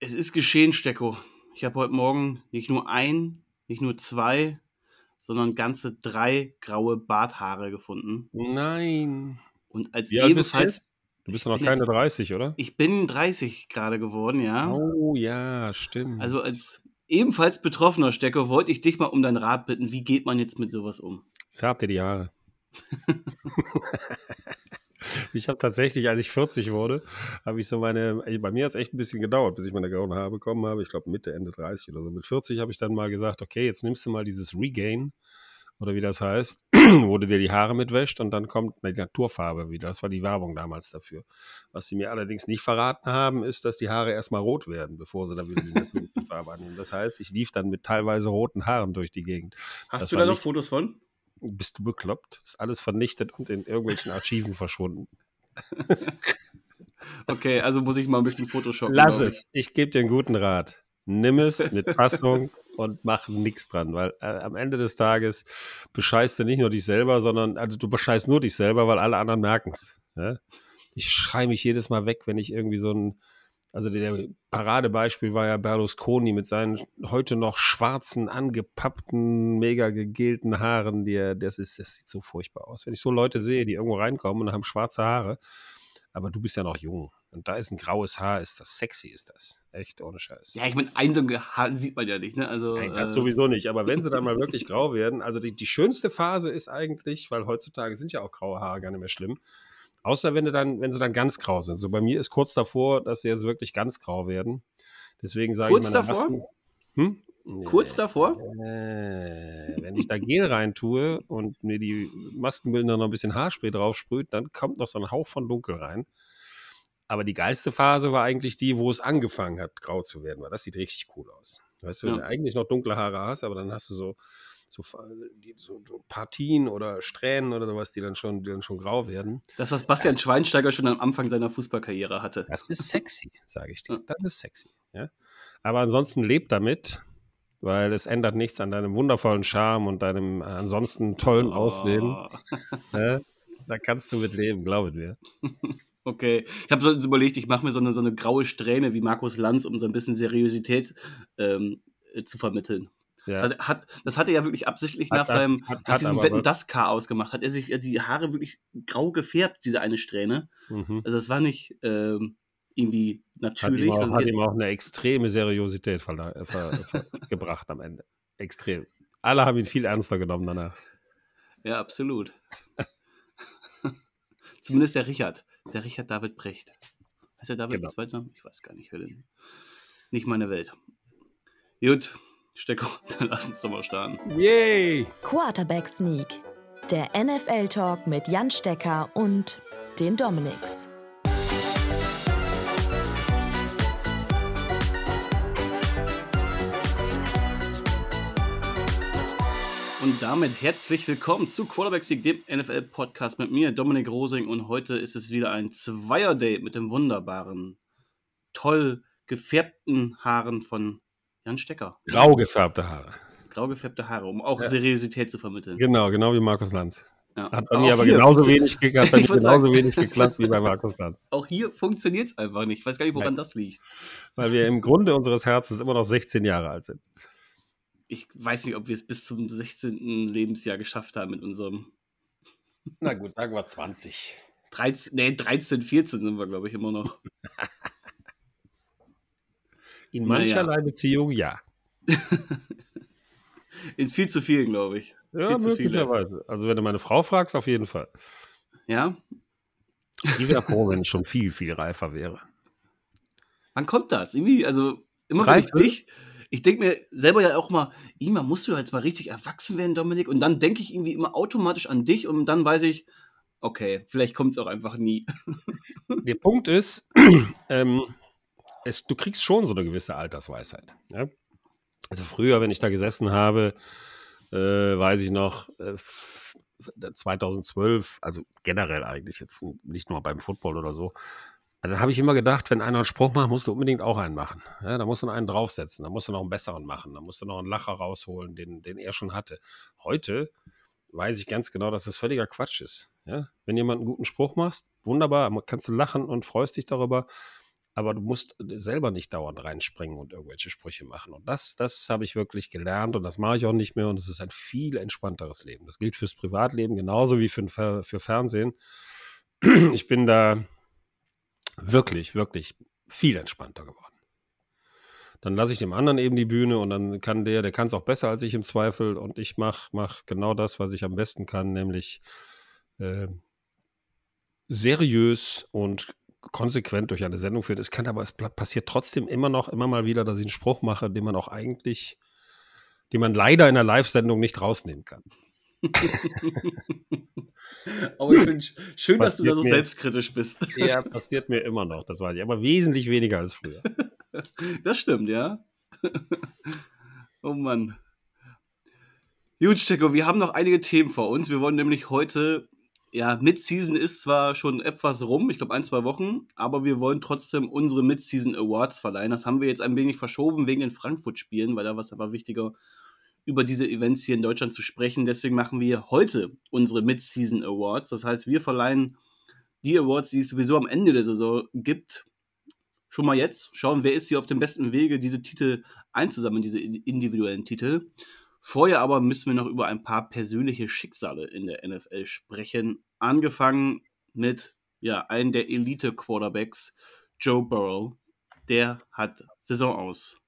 Es ist geschehen, Stecko. Ich habe heute Morgen nicht nur ein, nicht nur zwei, sondern ganze drei graue Barthaare gefunden. Nein. Und als Wie ebenfalls. Du bist doch Ich noch keine jetzt- 30, oder? Ich bin 30 gerade geworden, ja. Oh ja, stimmt. Also als ebenfalls betroffener Stecko wollte ich dich mal um deinen Rat bitten. Wie geht man jetzt mit sowas um? Färbt dir die Haare. ich habe tatsächlich, als ich 40 wurde, habe ich so meine, bei mir hat es echt ein bisschen gedauert, bis ich meine grauen Haare bekommen habe. Ich glaube Mitte, Ende 30 oder so. Mit 40 habe ich dann mal gesagt, okay, jetzt nimmst du mal dieses Regain oder wie das heißt, wo du dir die Haare mitwäscht und dann kommt eine Naturfarbe wieder. Das war die Werbung damals dafür. Was sie mir allerdings nicht verraten haben, ist, dass die Haare erstmal rot werden, bevor sie dann wieder die natürliche Farbe annehmen. Das heißt, ich lief dann mit teilweise roten Haaren durch die Gegend. Hast Das du da noch Fotos von? Bist du bekloppt? Ist alles vernichtet und in irgendwelchen Archiven verschwunden. Okay, also muss ich mal ein bisschen Photoshop. Lass glaub ich. es. Ich gebe dir einen guten Rat. Nimm es mit Fassung und mach nichts dran, weil äh, am Ende des Tages bescheißt du nicht nur dich selber, sondern also du bescheißt nur dich selber, weil alle anderen merken es. Ja? Ich schrei mich jedes Mal weg, wenn ich irgendwie so ein, also der Paradebeispiel war ja Berlusconi mit seinen heute noch schwarzen, angepappten, mega gegelten Haaren, die er, das ist, das sieht so furchtbar aus. Wenn ich so Leute sehe, die irgendwo reinkommen und haben schwarze Haare, aber du bist ja noch jung. Und da ist ein graues Haar, ist das sexy, ist das. Echt ohne Scheiß. Ja, ich meine, Eindrücke ha- sieht man ja nicht, ne? Also, Nein, das äh, sowieso nicht. Aber wenn sie dann mal wirklich grau werden, also die, die schönste Phase ist eigentlich, weil heutzutage sind ja auch graue Haare gar nicht mehr schlimm. Außer wenn, du dann, wenn sie dann ganz grau sind. So bei mir ist kurz davor, dass sie jetzt wirklich ganz grau werden. Deswegen sage Kurz ich meiner davor? Erwachsenen- Hm? kurz Nee. davor? Äh, wenn ich da Gel rein tue und mir die Maskenbildner noch ein bisschen Haarspray drauf sprüht, dann kommt noch so ein Hauch von Dunkel rein. Aber die geilste Phase war eigentlich die, wo es angefangen hat, grau zu werden, weil das sieht richtig cool aus. Weißt du, wenn Ja. du eigentlich noch dunkle Haare hast, aber dann hast du so, so, so, so Partien oder Strähnen oder sowas, die dann schon, die dann schon grau werden. Das, was Bastian Das- Schweinsteiger schon am Anfang seiner Fußballkarriere hatte. Das ist sexy, sage ich dir. Das ist sexy. Ja? Aber ansonsten lebt damit, weil es ändert nichts an deinem wundervollen Charme und deinem äh, ansonsten tollen Aussehen. Oh, Ja? Da kannst du mit leben, glaube mir. Okay, ich habe so überlegt, ich mache mir so eine, so eine graue Strähne wie Markus Lanz, um so ein bisschen Seriosität ähm, äh, zu vermitteln. Ja. Hat, hat, das hat er ja wirklich absichtlich Hat- nach seinem hat- nach hat diesem Wetten das K ausgemacht. Hat er sich äh, die Haare wirklich grau gefärbt, diese eine Strähne. Mhm. Also es war nicht ähm, irgendwie Hat, natürlich. ihm auch, hat ihm auch eine extreme Seriosität äh, ver, ver, gebracht am Ende. Extrem. Alle haben ihn viel ernster genommen danach. ja, absolut. Zumindest der Richard. Der Richard David Brecht. Heißt der David Genau. zweiter? Ich weiß gar nicht. Nicht meine Welt. Gut, Stecko, dann lass uns doch mal starten. Yay! Quarterback Sneak, der NFL-Talk mit Jan Stecker und den Dominics. Und damit herzlich willkommen zu Quarterback League, dem NFL-Podcast mit mir, Dominik Rosing. Und heute ist es wieder ein Zweier-Date mit dem wunderbaren, toll gefärbten Haaren von Jan Stecker. Grau gefärbte Haare. Grau gefärbte Haare, um auch Ja. Seriosität zu vermitteln. Genau, genau wie Markus Lanz. Ja. Hat bei Auch mir aber hier genauso wenig, ge- hat genauso sagen- wenig geklappt wie bei Markus Lanz. Auch hier funktioniert es einfach nicht. Ich weiß gar nicht, woran Nein. das liegt. Weil wir im Grunde unseres Herzens immer noch 16 Jahre alt sind. Ich weiß nicht, ob wir es bis zum 16. Lebensjahr geschafft haben mit unserem Na gut, sagen wir 20. 13, nee, 13, 14 sind wir, glaube ich, immer noch. In Naja. mancherlei Beziehung ja. In viel zu vielen, glaube ich. Ja, viel möglicherweise. Also wenn du meine Frau fragst, auf jeden Fall. Ja? Die wäre froh, wenn ich schon viel, viel reifer wäre. Wann kommt das? Irgendwie, also immer Drei, wenn ich dich, ich denke mir selber ja auch mal, immer musst du jetzt mal richtig erwachsen werden, Dominik. Und dann denke ich irgendwie immer automatisch an dich und dann weiß ich, okay, vielleicht kommt es auch einfach nie. Der Punkt ist, ähm, es, du kriegst schon so eine gewisse Altersweisheit. Ja? Also früher, wenn ich da gesessen habe, äh, weiß ich noch, äh, f- 2012, also generell eigentlich jetzt nicht nur beim Football oder so, dann habe ich immer gedacht, wenn einer einen Spruch macht, musst du unbedingt auch einen machen. Ja, da musst du einen draufsetzen, da musst du noch einen besseren machen, da musst du noch einen Lacher rausholen, den, den er schon hatte. Heute weiß ich ganz genau, dass das völliger Quatsch ist. Ja? Wenn jemand einen guten Spruch macht, wunderbar, kannst du lachen und freust dich darüber. Aber du musst selber nicht dauernd reinspringen und irgendwelche Sprüche machen. Und das, das habe ich wirklich gelernt und das mache ich auch nicht mehr und es ist ein viel entspannteres Leben. Das gilt fürs Privatleben genauso wie für, für Fernsehen. Ich bin da wirklich, wirklich viel entspannter geworden dann lasse ich dem anderen eben die Bühne und dann kann der, der kann es auch besser als ich im Zweifel und ich mache mach genau das, was ich am besten kann, nämlich äh, seriös und konsequent durch eine Sendung führen. Es kann aber, es passiert trotzdem immer noch, immer mal wieder, dass ich einen Spruch mache, den man auch eigentlich, den man leider in einer Live-Sendung nicht rausnehmen kann. aber ich finde schön, dass du da so mir, selbstkritisch bist. Ja, passiert mir immer noch, das weiß ich, aber wesentlich weniger als früher. Das stimmt, ja. oh Mann. Gut, Stecko, wir haben noch einige Themen vor uns. Wir wollen nämlich heute, ja, Mid-Season ist zwar schon etwas rum, ich glaube ein, zwei Wochen, aber wir wollen trotzdem unsere Mid-Season Awards verleihen. Das haben wir jetzt ein wenig verschoben wegen den Frankfurt-Spielen, weil da war es aber wichtiger, über diese Events hier in Deutschland zu sprechen. Deswegen machen wir heute unsere Mid-Season Awards. Das heißt, wir verleihen die Awards, die es sowieso am Ende der Saison gibt, schon mal jetzt schauen, wer ist hier auf dem besten Wege, diese Titel einzusammeln, diese individuellen Titel. Vorher aber müssen wir noch über ein paar persönliche Schicksale in der NFL sprechen. Angefangen mit ja, einem der Elite-Quarterbacks, Joe Burrow. Der hat Saison aus.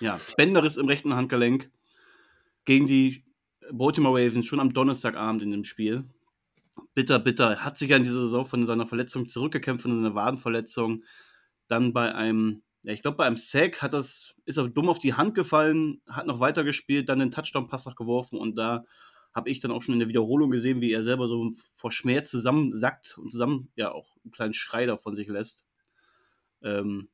Ja, Bänderriss im rechten Handgelenk gegen die Baltimore Ravens schon am Donnerstagabend in dem Spiel. Bitter, bitter. Hat sich an dieser Saison von seiner Verletzung zurückgekämpft, von seiner Wadenverletzung dann bei einem, ja, ich glaube, bei einem Sack hat das, ist er dumm auf die Hand gefallen, hat noch weitergespielt, dann den Touchdown-Pass geworfen und da habe ich dann auch schon in der Wiederholung gesehen, wie er selber so vor Schmerz zusammensackt und zusammen ja auch einen kleinen Schrei davon sich lässt. Ähm,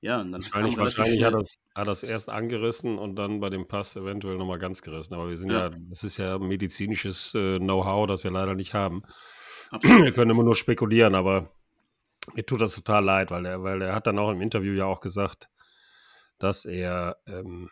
ja, und dann wahrscheinlich, wahrscheinlich hat das, hat das erst angerissen und dann bei dem Pass eventuell nochmal ganz gerissen. Aber wir sind ja, ja das ist ja medizinisches äh, Know-how, das wir leider nicht haben. Absolut. Wir können immer nur spekulieren, aber mir tut das total leid, weil er, weil er hat dann auch im Interview ja auch gesagt, dass er ähm,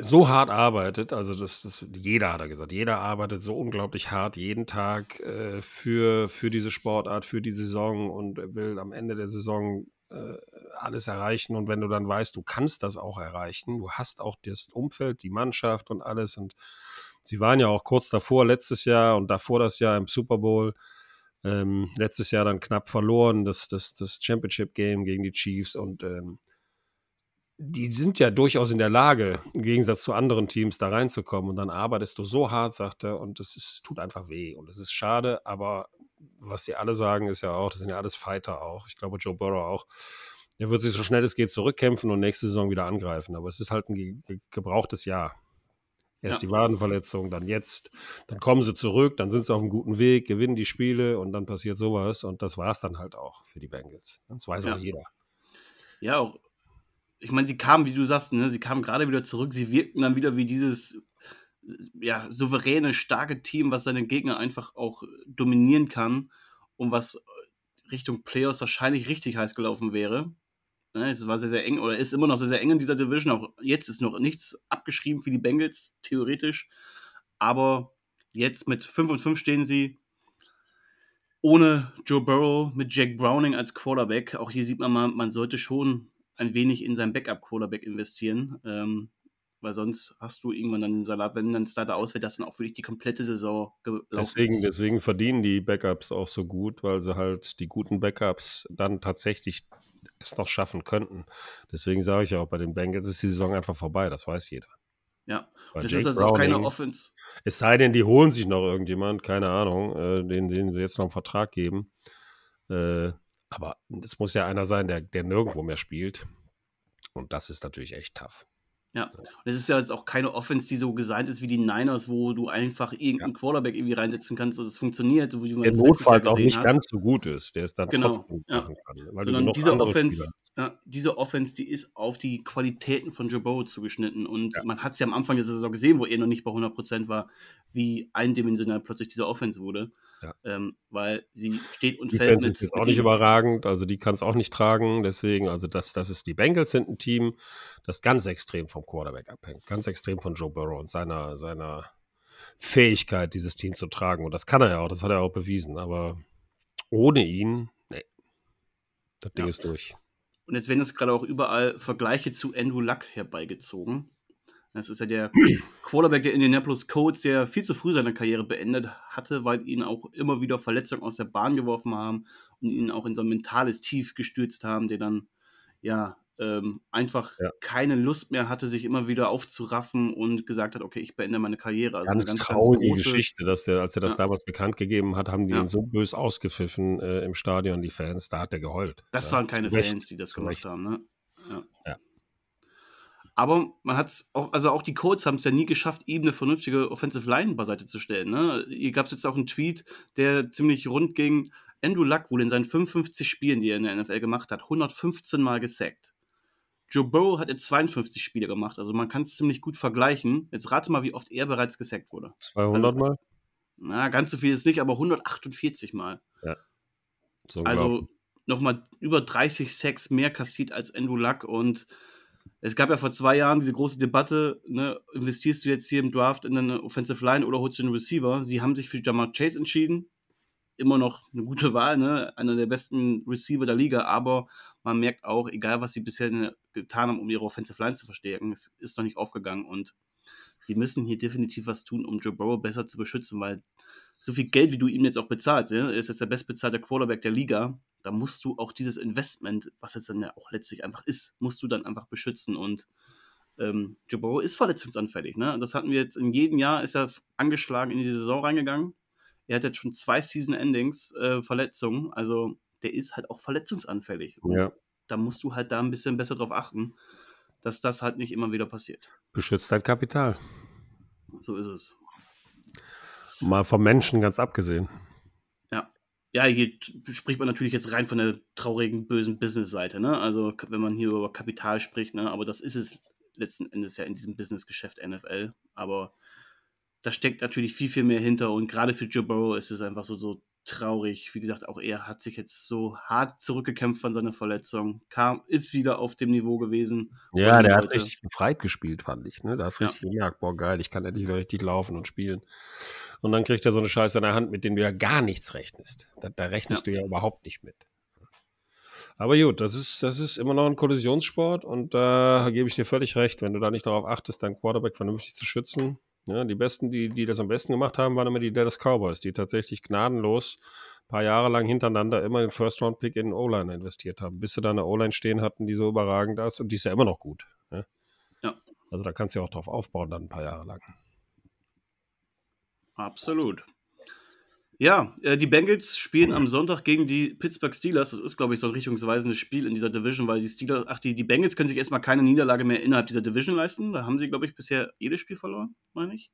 so hart arbeitet, also das, das, jeder hat er gesagt, jeder arbeitet so unglaublich hart jeden Tag äh, für, für diese Sportart, für die Saison und will am Ende der Saison äh, alles erreichen. Und wenn du dann weißt, du kannst das auch erreichen, du hast auch das Umfeld, die Mannschaft und alles. Und sie waren ja auch kurz davor, letztes Jahr und davor das Jahr im Super Bowl ähm, letztes Jahr dann knapp verloren, das, das, das Championship-Game gegen die Chiefs und ähm, die sind ja durchaus in der Lage, im Gegensatz zu anderen Teams da reinzukommen und dann arbeitest du so hart, sagt er, und es, ist, es tut einfach weh und es ist schade, aber was sie alle sagen, ist ja auch, das sind ja alles Fighter auch. Ich glaube, Joe Burrow auch. Er wird sich so schnell es geht zurückkämpfen und nächste Saison wieder angreifen. Aber es ist halt ein ge gebrauchtes Jahr. Erst ja. die Wadenverletzung, dann jetzt, dann kommen sie zurück, dann sind sie auf einem guten Weg, gewinnen die Spiele und dann passiert sowas und das war es dann halt auch für die Bengals. Das weiß ja. auch jeder. Ja, auch. Ich meine, sie kamen, wie du sagst, ne, sie kamen gerade wieder zurück, sie wirkten dann wieder wie dieses ja, souveräne, starke Team, was seine Gegner einfach auch dominieren kann und was Richtung Playoffs wahrscheinlich richtig heiß gelaufen wäre. Ne, es war sehr, sehr eng oder ist immer noch sehr, sehr eng in dieser Division. Auch jetzt ist noch nichts abgeschrieben für die Bengals, theoretisch. Aber jetzt mit 5 und 5 stehen sie ohne Joe Burrow, mit Jack Browning als Quarterback. Auch hier sieht man mal, man sollte schon ein wenig in sein Backup-Quarterback investieren. Ähm, weil sonst hast du irgendwann dann den Salat, wenn dann Starter ausfällt, das dann auch wirklich die komplette Saison deswegen, ist. Deswegen verdienen die Backups auch so gut, weil sie halt die guten Backups dann tatsächlich es noch schaffen könnten. Deswegen sage ich ja auch, bei den Bengals ist die Saison einfach vorbei, das weiß jeder. Ja, das ist also Browning, keine Offense. Es sei denn, die holen sich noch irgendjemand, keine Ahnung, äh, den, den sie jetzt noch einen Vertrag geben. Äh, aber es muss ja einer sein, der, der nirgendwo mehr spielt. Und das ist natürlich echt tough. Ja, und es ist ja jetzt auch keine Offense, die so designt ist wie die Niners, wo du einfach irgendeinen ja. Quarterback irgendwie reinsetzen kannst, dass es funktioniert. So der notfalls auch nicht hat. ganz so gut ist, der es dann genau. trotzdem ja. machen kann. Sondern diese Offense, ja, diese Offense, die ist auf die Qualitäten von Joe Burrow zugeschnitten. Und ja. man hat es ja am Anfang der Saison gesehen, wo er noch nicht bei 100% war, wie eindimensional plötzlich diese Offense wurde. Ja. Ähm, weil sie steht und die fällt mit. ist auch nicht überragend, also die kann es auch nicht tragen. Deswegen, also das, das ist die Bengals sind ein Team, das ganz extrem vom Quarterback abhängt, ganz extrem von Joe Burrow und seiner, seiner Fähigkeit, dieses Team zu tragen. Und das kann er ja auch, das hat er auch bewiesen. Aber ohne ihn, nee. Das Ding ja. ist durch. Und jetzt werden jetzt gerade auch überall Vergleiche zu Andrew Luck herbeigezogen. Das ist ja der Quarterback der Indianapolis Colts, der viel zu früh seine Karriere beendet hatte, weil ihn auch immer wieder Verletzungen aus der Bahn geworfen haben und ihn auch in so ein mentales Tief gestürzt haben, der dann ja ähm, einfach ja. keine Lust mehr hatte, sich immer wieder aufzuraffen und gesagt hat, okay, ich beende meine Karriere. Also ganz, ganz traurige ganz Geschichte, dass der, als er das ja. damals bekannt gegeben hat, haben die ja. ihn so bös ausgepfiffen äh, im Stadion, die Fans, da hat er geheult. Das waren keine Fans, die das gemacht haben, ne? Aber man hat es auch, also auch die Colts haben es ja nie geschafft, ihm eine vernünftige Offensive Line beiseite zu stellen. Ne? Hier gab es jetzt auch einen Tweet, der ziemlich rund ging. Andrew Luck wurde in seinen 55 Spielen, die er in der NFL gemacht hat, 115 Mal gesackt. Joe Burrow hat jetzt 52 Spiele gemacht, also man kann es ziemlich gut vergleichen. Jetzt rate mal, wie oft er bereits gesackt wurde. 200 also, Mal? Na, ganz so viel ist nicht, aber 148 Mal. Ja. So also nochmal über 30 Sacks mehr kassiert als Andrew Luck und es gab ja vor zwei Jahren diese große Debatte, ne, investierst du jetzt hier im Draft in eine Offensive Line oder holst du einen Receiver? Sie haben sich für Jamal Chase entschieden. Immer noch eine gute Wahl, ne? einer der besten Receiver der Liga, aber man merkt auch, egal was sie bisher getan haben, um ihre Offensive Line zu verstärken, es ist noch nicht aufgegangen und die müssen hier definitiv was tun, um Joe Burrow besser zu beschützen, weil so viel Geld, wie du ihm jetzt auch bezahlst, ja, er ist jetzt der bestbezahlte Quarterback der Liga, da musst du auch dieses Investment, was es dann ja auch letztlich einfach ist, musst du dann einfach beschützen und ähm, Joe Burrow ist verletzungsanfällig, ne? Das hatten wir jetzt in jedem Jahr, ist er angeschlagen in die Saison reingegangen. Er hat jetzt schon zwei Season-Endings, äh, Verletzungen, also der ist halt auch verletzungsanfällig. Ja. da musst du halt da ein bisschen besser drauf achten, dass das halt nicht immer wieder passiert. Beschützt dein Kapital. So ist es. Mal vom Menschen ganz abgesehen. Ja. Ja, hier spricht man natürlich jetzt rein von der traurigen, bösen Business-Seite, ne? Also, wenn man hier über Kapital spricht, ne? Aber das ist es letzten Endes ja in diesem Business-Geschäft NFL. Aber da steckt natürlich viel, viel mehr hinter und gerade für Joe Burrow ist es einfach so, so traurig. Wie gesagt, auch er hat sich jetzt so hart zurückgekämpft von seiner Verletzung, kam, ist wieder auf dem Niveau gewesen. Ja, der hat richtig befreit gespielt, fand ich. Ne? Da hast du ja. richtig gemerkt, boah, geil, ich kann endlich wieder richtig laufen und spielen. Und dann kriegt er so eine Scheiße in der Hand, mit dem du ja gar nichts rechnest. Da, da rechnest ja. du ja überhaupt nicht mit. Aber gut, das ist, das ist immer noch ein Kollisionssport und da gebe ich dir völlig recht. Wenn du da nicht darauf achtest, deinen Quarterback vernünftig zu schützen, ja, die besten, die, die das am besten gemacht haben, waren immer die Dallas Cowboys, die tatsächlich gnadenlos ein paar Jahre lang hintereinander immer den First-Round-Pick in O-Line investiert haben, bis sie da eine O-Line stehen hatten, die so überragend ist und die ist ja immer noch gut. Ja. ja. Also da kannst du ja auch drauf aufbauen, dann ein paar Jahre lang. Absolut. Ja, äh, die Bengals spielen am Sonntag gegen die Pittsburgh Steelers. Das ist, glaube ich, so ein richtungsweisendes Spiel in dieser Division, weil die Steelers, ach, die, die Bengals können sich erstmal keine Niederlage mehr innerhalb dieser Division leisten. Da haben sie, glaube ich, bisher jedes Spiel verloren, meine ich.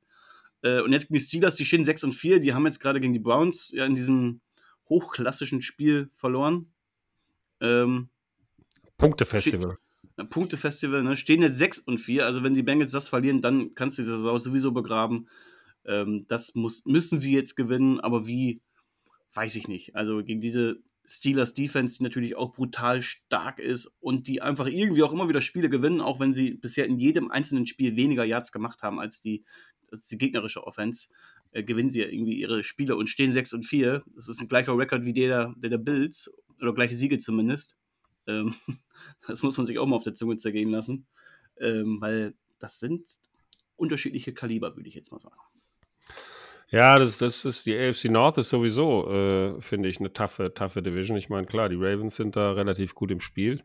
Äh, und jetzt gegen die Steelers, die stehen 6 und 4. Die haben jetzt gerade gegen die Browns ja in diesem hochklassischen Spiel verloren. Ähm, Punktefestival. Punktefestival, ne? Stehen jetzt 6 und 4. Also, wenn die Bengals das verlieren, dann kannst du die Saison sowieso begraben. Ähm, das muss, müssen sie jetzt gewinnen, aber wie, weiß ich nicht. Also gegen diese Steelers Defense, die natürlich auch brutal stark ist und die einfach irgendwie auch immer wieder Spiele gewinnen, auch wenn sie bisher in jedem einzelnen Spiel weniger Yards gemacht haben als die, als die gegnerische Offense, äh, gewinnen sie ja irgendwie ihre Spiele und stehen 6 und 4. Das ist ein gleicher Rekord wie der, der der Bills, oder gleiche Siege zumindest. Ähm, das muss man sich auch mal auf der Zunge zergehen lassen, ähm, weil das sind unterschiedliche Kaliber, würde ich jetzt mal sagen. Ja, das, das ist die AFC North ist sowieso, äh, finde ich, eine taffe, taffe Division. Ich meine, klar, die Ravens sind da relativ gut im Spiel.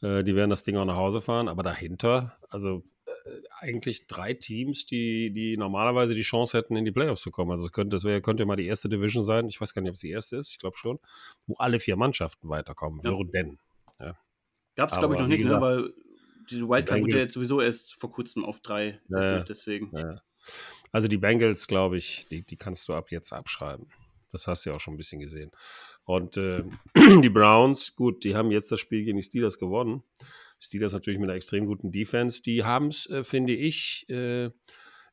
Äh, die werden das Ding auch nach Hause fahren, aber dahinter, also äh, eigentlich drei Teams, die, die normalerweise die Chance hätten, in die Playoffs zu kommen. Also es könnte, das wär, könnte mal die erste Division sein. Ich weiß gar nicht, ob es die erste ist, ich glaube schon, wo alle vier Mannschaften weiterkommen ja. würden. Ja. Gab es, glaube ich, noch nicht, ne? weil diese Wildcard wurde ja jetzt sowieso erst vor kurzem auf drei ja, deswegen. Ja. Also die Bengals, glaube ich, die, die kannst du ab jetzt abschreiben. Das hast du ja auch schon ein bisschen gesehen. Und äh, die Browns, gut, die haben jetzt das Spiel gegen die Steelers gewonnen. Steelers natürlich mit einer extrem guten Defense. Die haben es, äh, finde ich, äh,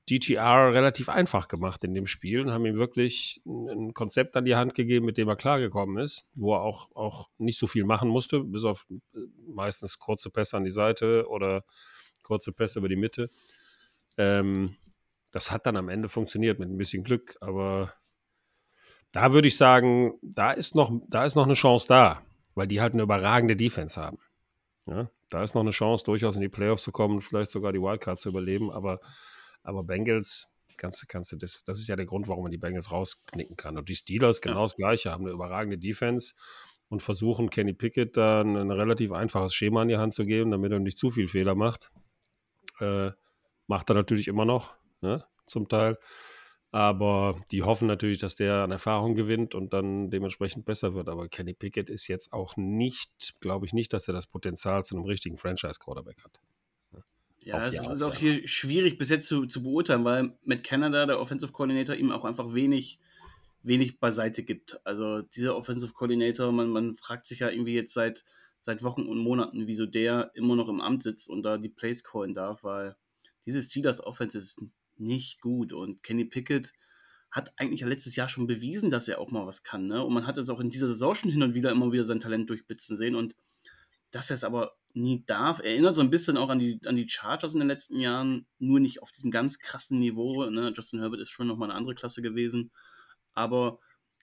DTR relativ einfach gemacht in dem Spiel und haben ihm wirklich ein Konzept an die Hand gegeben, mit dem er klargekommen ist, wo er auch, auch nicht so viel machen musste, bis auf äh, meistens kurze Pässe an die Seite oder kurze Pässe über die Mitte. Ähm, das hat dann am Ende funktioniert mit ein bisschen Glück, aber da würde ich sagen, da ist noch, da ist noch eine Chance da. weil die halt eine überragende Defense haben. Ja, da ist noch eine Chance, durchaus in die Playoffs zu kommen, vielleicht sogar die Wildcard zu überleben, aber, aber Bengals, kannst, kannst du das, das ist ja der Grund, warum man die Bengals rausknicken kann. Und die Steelers genau ja. das Gleiche, haben eine überragende Defense und versuchen Kenny Pickett da ein, ein, relativ einfaches Schema in die Hand zu geben, damit er nicht zu viel Fehler macht. Äh, macht er natürlich immer noch, ne, zum Teil. Aber die hoffen natürlich, dass der an Erfahrung gewinnt und dann dementsprechend besser wird. Aber Kenny Pickett ist jetzt auch nicht, glaube ich nicht, dass er das Potenzial zu einem richtigen Franchise-Quarterback hat. Ja, es ist auch hier schwierig bis jetzt zu, zu beurteilen, weil mit Canada der Offensive Coordinator ihm auch einfach wenig, wenig beiseite gibt. Also dieser Offensive Coordinator, man, man fragt sich ja irgendwie jetzt seit, seit Wochen und Monaten, wieso der immer noch im Amt sitzt und da die Plays callen darf, weil dieses Steelers Offense ist nicht gut. Und Kenny Pickett hat eigentlich letztes Jahr schon bewiesen, dass er auch mal was kann. Ne? Und man hat es auch in dieser Saison schon hin und wieder immer wieder sein Talent durchblitzen sehen. Und dass er es aber nie darf, erinnert so ein bisschen auch an die, an die Chargers in den letzten Jahren, nur nicht auf diesem ganz krassen Niveau. Ne? Justin Herbert ist schon nochmal eine andere Klasse gewesen. Aber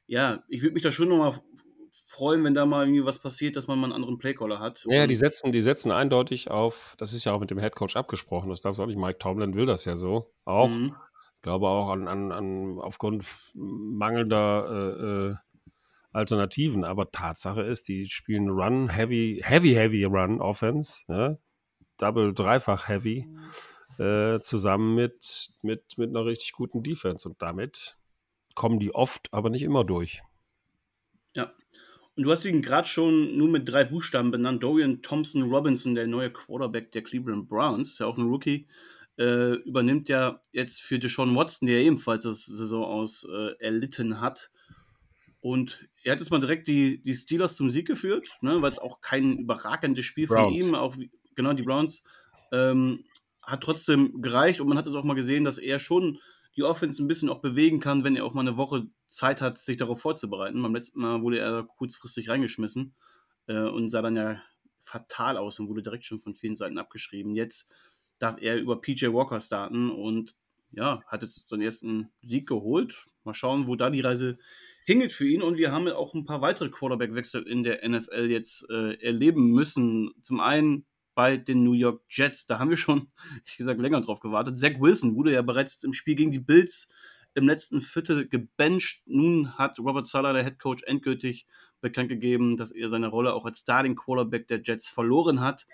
ja, ich würde mich da schon nochmal freuen, wenn da mal irgendwie was passiert, dass man mal einen anderen Playcaller hat. Ja, die setzen, die setzen eindeutig auf, das ist ja auch mit dem Headcoach abgesprochen, das darf es auch nicht, Mike Tomlin will das ja so auch. Mhm. Ich glaube auch an, an, an aufgrund mangelnder äh, äh, Alternativen, aber Tatsache ist, die spielen Run, Heavy, Heavy, Heavy Run Offense, ja? Double, Dreifach Heavy, äh, zusammen mit, mit, mit einer richtig guten Defense und damit kommen die oft, aber nicht immer durch. Und du hast ihn gerade schon nur mit drei Buchstaben benannt. Dorian Thompson Robinson, der neue Quarterback der Cleveland Browns, ist ja auch ein Rookie, äh, übernimmt ja jetzt für Deshaun Watson, der ebenfalls das Saison aus äh, erlitten hat. Und er hat jetzt mal direkt die, die Steelers zum Sieg geführt, ne, weil es auch kein überragendes Spiel Browns. von ihm, auch genau die Browns, ähm, hat trotzdem gereicht und man hat es auch mal gesehen, dass er schon die Offense ein bisschen auch bewegen kann, wenn er auch mal eine Woche Zeit hat, sich darauf vorzubereiten. Beim letzten Mal wurde er kurzfristig reingeschmissen äh, und sah dann ja fatal aus und wurde direkt schon von vielen Seiten abgeschrieben. Jetzt darf er über PJ Walker starten und ja, hat jetzt seinen ersten Sieg geholt. Mal schauen, wo da die Reise hingeht für ihn. Und wir haben auch ein paar weitere Quarterback-Wechsel in der NFL jetzt äh, erleben müssen. Zum einen bei den New York Jets. Da haben wir schon, ich gesagt, länger drauf gewartet. Zach Wilson wurde ja bereits im Spiel gegen die Bills im letzten Viertel gebencht. Nun hat Robert Sala, der Head Coach, endgültig bekannt gegeben, dass er seine Rolle auch als Starting Quarterback der Jets verloren hat.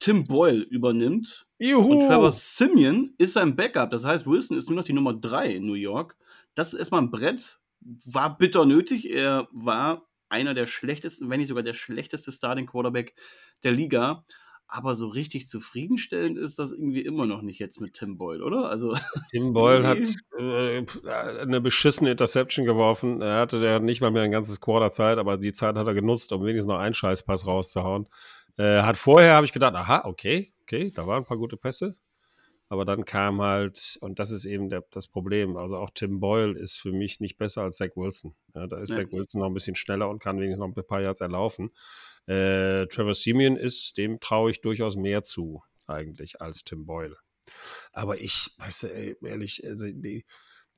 Tim Boyle übernimmt Juhu. und Trevor Simeon ist sein Backup. Das heißt, Wilson ist nur noch die Nummer 3 in New York. Das ist erstmal ein Brett. War bitter nötig. Er war einer der schlechtesten, wenn nicht sogar der schlechteste Starting Quarterback der Liga. Aber so richtig zufriedenstellend ist das irgendwie immer noch nicht jetzt mit Tim Boyle, oder? Also Tim Boyle hat äh, eine beschissene Interception geworfen. Er hatte der nicht mal mehr ein ganzes Quarter Zeit, aber die Zeit hat er genutzt, um wenigstens noch einen Scheißpass rauszuhauen. Äh, hat vorher, habe ich gedacht, aha, okay, okay, da waren ein paar gute Pässe. Aber dann kam halt, und das ist eben der, das Problem, also auch Tim Boyle ist für mich nicht besser als Zach Wilson. Ja, da ist ja. Zach Wilson noch ein bisschen schneller und kann wenigstens noch ein paar Yards erlaufen. Äh, Trevor Simeon ist, dem traue ich durchaus mehr zu, eigentlich, als Tim Boyle. Aber ich, weiß ey, ehrlich, also die,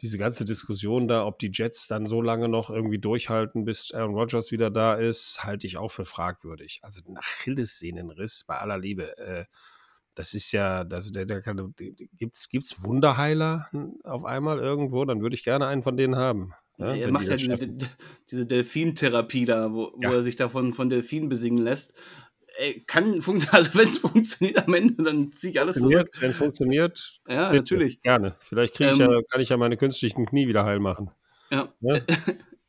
diese ganze Diskussion da, ob die Jets dann so lange noch irgendwie durchhalten, bis Aaron Rodgers wieder da ist, halte ich auch für fragwürdig. Also ein Achillessehnenriss, bei aller Liebe, äh, das ist ja, das, der, der kann, gibt's, gibt's Wunderheiler auf einmal irgendwo? Dann würde ich gerne einen von denen haben. Ja, er macht ja diese, diese Delfintherapie da, wo, ja. wo er sich davon von Delfinen besingen lässt. Ey, kann also wenn es funktioniert am Ende, dann ziehe ich alles zurück. Wenn es funktioniert, ja, bitte, natürlich. Gerne. Vielleicht kriege ich ähm, ja, kann ich ja meine künstlichen Knie wieder heil machen. Ja. ja?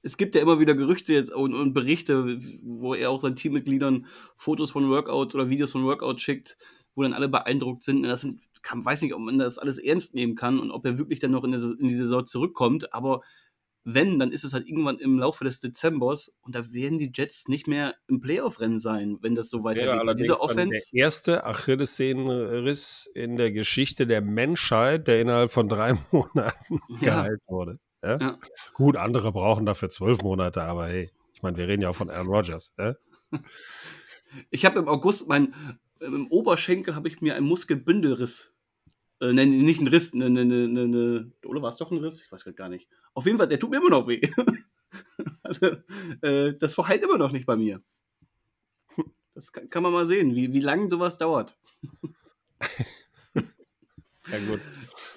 Es gibt ja immer wieder Gerüchte jetzt und, und, Berichte, wo er auch seinen Teammitgliedern Fotos von Workouts oder Videos von Workouts schickt, wo dann alle beeindruckt sind. Das sind, kann, weiß nicht, ob man das alles ernst nehmen kann und ob er wirklich dann noch in, der, in die Saison zurückkommt, aber wenn, dann ist es halt irgendwann im Laufe des Dezembers und da werden die Jets nicht mehr im Playoff-Rennen sein, wenn das so weitergeht. Ja, Diese Offense. Der erste Achillessehnenriss in der Geschichte der Menschheit, der innerhalb von drei Monaten ja. geheilt wurde. Ja? Ja. Gut, andere brauchen dafür zwölf Monate, aber hey, ich meine, wir reden ja auch von Aaron Rodgers. Ich habe im August mein im Oberschenkel habe ich mir einen Muskelbündelriss äh, ne, nicht ein Riss, ne, ne, ne, ne, ne oder war es doch ein Riss? Ich weiß gerade gar nicht. Auf jeden Fall, der tut mir immer noch weh. also, äh, das verheilt immer noch nicht bei mir. Das kann, kann man mal sehen, wie, wie lange sowas dauert. ja, gut.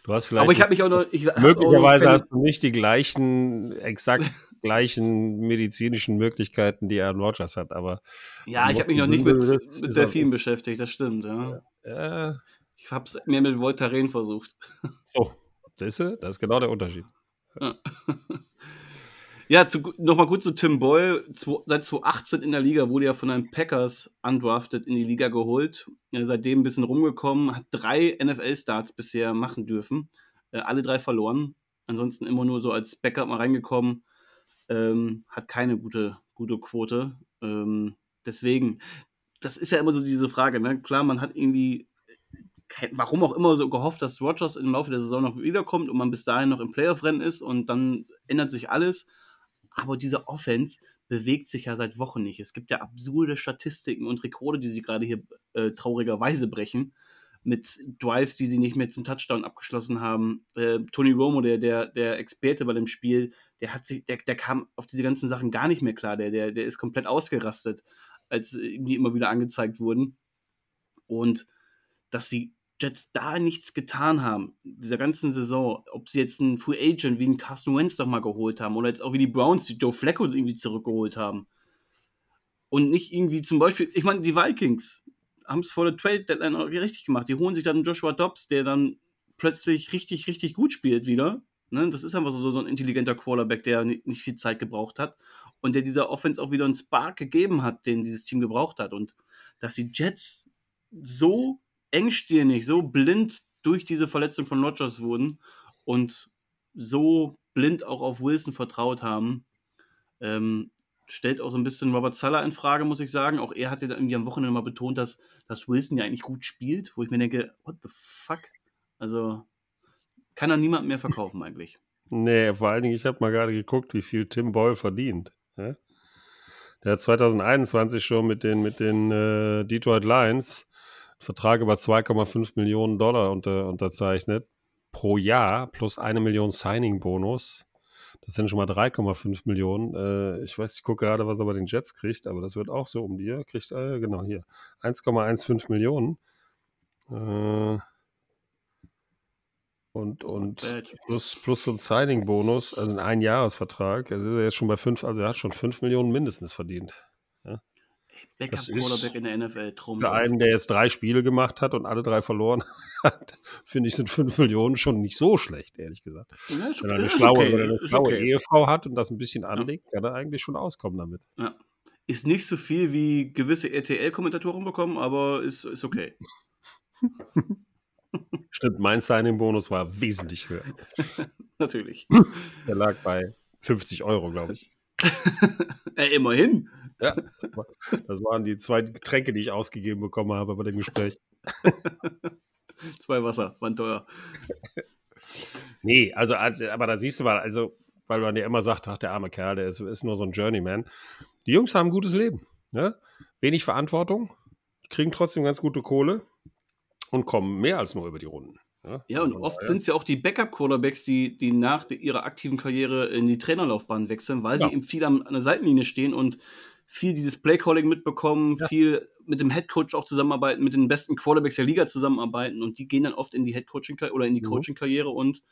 Du hast vielleicht. Aber ich habe mich auch noch. Ich, möglicherweise noch hast du nicht die gleichen, exakt gleichen medizinischen Möglichkeiten, die Aaron Rodgers hat, aber. Ja, ich habe mich noch nicht mit, mit Delfinen beschäftigt, das stimmt, ja. ja. Ich habe es mir mit Voltaren versucht. So, das ist, das ist genau der Unterschied. Ja, ja nochmal kurz zu Tim Boyle. Seit 2018 in der Liga wurde er von den Packers undrafted in die Liga geholt. Ja, seitdem ein bisschen rumgekommen, hat drei NFL-Starts bisher machen dürfen. Äh, alle drei verloren. Ansonsten immer nur so als Backup mal reingekommen. Ähm, hat keine gute, gute Quote. Ähm, deswegen, das ist ja immer so diese Frage. Ne? Klar, man hat irgendwie warum auch immer so gehofft, dass Rogers im Laufe der Saison noch wiederkommt und man bis dahin noch im Playoff-Rennen ist und dann ändert sich alles. Aber diese Offense bewegt sich ja seit Wochen nicht. Es gibt ja absurde Statistiken und Rekorde, die sie gerade hier äh, traurigerweise brechen. Mit Drives, die sie nicht mehr zum Touchdown abgeschlossen haben. Äh, Tony Romo, der, der, der Experte bei dem Spiel, der hat sich, der, der kam auf diese ganzen Sachen gar nicht mehr klar. Der, der, der ist komplett ausgerastet, als die immer wieder angezeigt wurden. Und dass sie Jets da nichts getan haben, dieser ganzen Saison, ob sie jetzt einen Free Agent wie einen Carson Wentz doch mal geholt haben oder jetzt auch wie die Browns, die Joe Flacco irgendwie zurückgeholt haben. Und nicht irgendwie zum Beispiel, ich meine, die Vikings haben es vor der Trade Deadline richtig gemacht. Die holen sich dann Joshua Dobbs, der dann plötzlich richtig, richtig gut spielt wieder. Ne? Das ist einfach so, so ein intelligenter Quarterback, der nicht viel Zeit gebraucht hat und der dieser Offense auch wieder einen Spark gegeben hat, den dieses Team gebraucht hat. Und dass die Jets so engstirnig, so blind durch diese Verletzung von Rodgers wurden und so blind auch auf Wilson vertraut haben, ähm, stellt auch so ein bisschen Robert Sala in Frage, muss ich sagen. Auch er hat ja irgendwie am Wochenende mal betont, dass, dass Wilson ja eigentlich gut spielt, wo ich mir denke, what the fuck? Also kann er niemand mehr verkaufen eigentlich. Nee, vor allen Dingen, ich habe mal gerade geguckt, wie viel Tim Boyle verdient. Ja? Der hat 2021 schon mit den, mit den äh, Detroit Lions Vertrag über 2,5 Millionen Dollar unter, unterzeichnet pro Jahr plus eine Million Signing-Bonus. Das sind schon mal 3,5 Millionen. Äh, ich weiß, ich gucke gerade, was er bei den Jets kriegt, aber das wird auch so um die. Kriegt, äh, genau hier, 1,15 Millionen. Äh, und, und plus, plus so ein Signing-Bonus, also ein Einjahresvertrag. Also ist er jetzt schon bei 5, also er hat schon 5 Millionen mindestens verdient. Backup-Quarterback in der NFL. Traum für einen, der jetzt drei Spiele gemacht hat und alle drei verloren hat, finde ich, sind fünf Millionen schon nicht so schlecht, ehrlich gesagt. Ja, ist, Wenn er eine schlaue, okay. eine schlaue okay. Ehefrau hat und das ein bisschen anlegt, ja. kann er eigentlich schon auskommen damit. Ja. Ist nicht so viel wie gewisse RTL-Kommentatoren bekommen, aber ist, ist okay. Stimmt, mein Signing-Bonus war wesentlich höher. Natürlich. Der lag bei 50 Euro, glaube ich. äh, immerhin. Ja, das waren die zwei Getränke, die ich ausgegeben bekommen habe bei dem Gespräch. zwei Wasser, waren teuer. Nee, also, also, aber da siehst du mal, also, weil man ja immer sagt, ach, der arme Kerl, der ist, ist nur so ein Journeyman. Die Jungs haben ein gutes Leben. Ne? Wenig Verantwortung, kriegen trotzdem ganz gute Kohle und kommen mehr als nur über die Runden. Ja, ja und oft sind es ja auch die Backup-Quarterbacks, die, die nach ihrer aktiven Karriere in die Trainerlaufbahn wechseln, weil ja. sie eben viel an, an der Seitenlinie stehen und viel dieses Playcalling mitbekommen, ja. viel mit dem Headcoach auch zusammenarbeiten, mit den besten Quarterbacks der Liga zusammenarbeiten und die gehen dann oft in die Headcoaching oder in die mhm. Coaching-Karriere und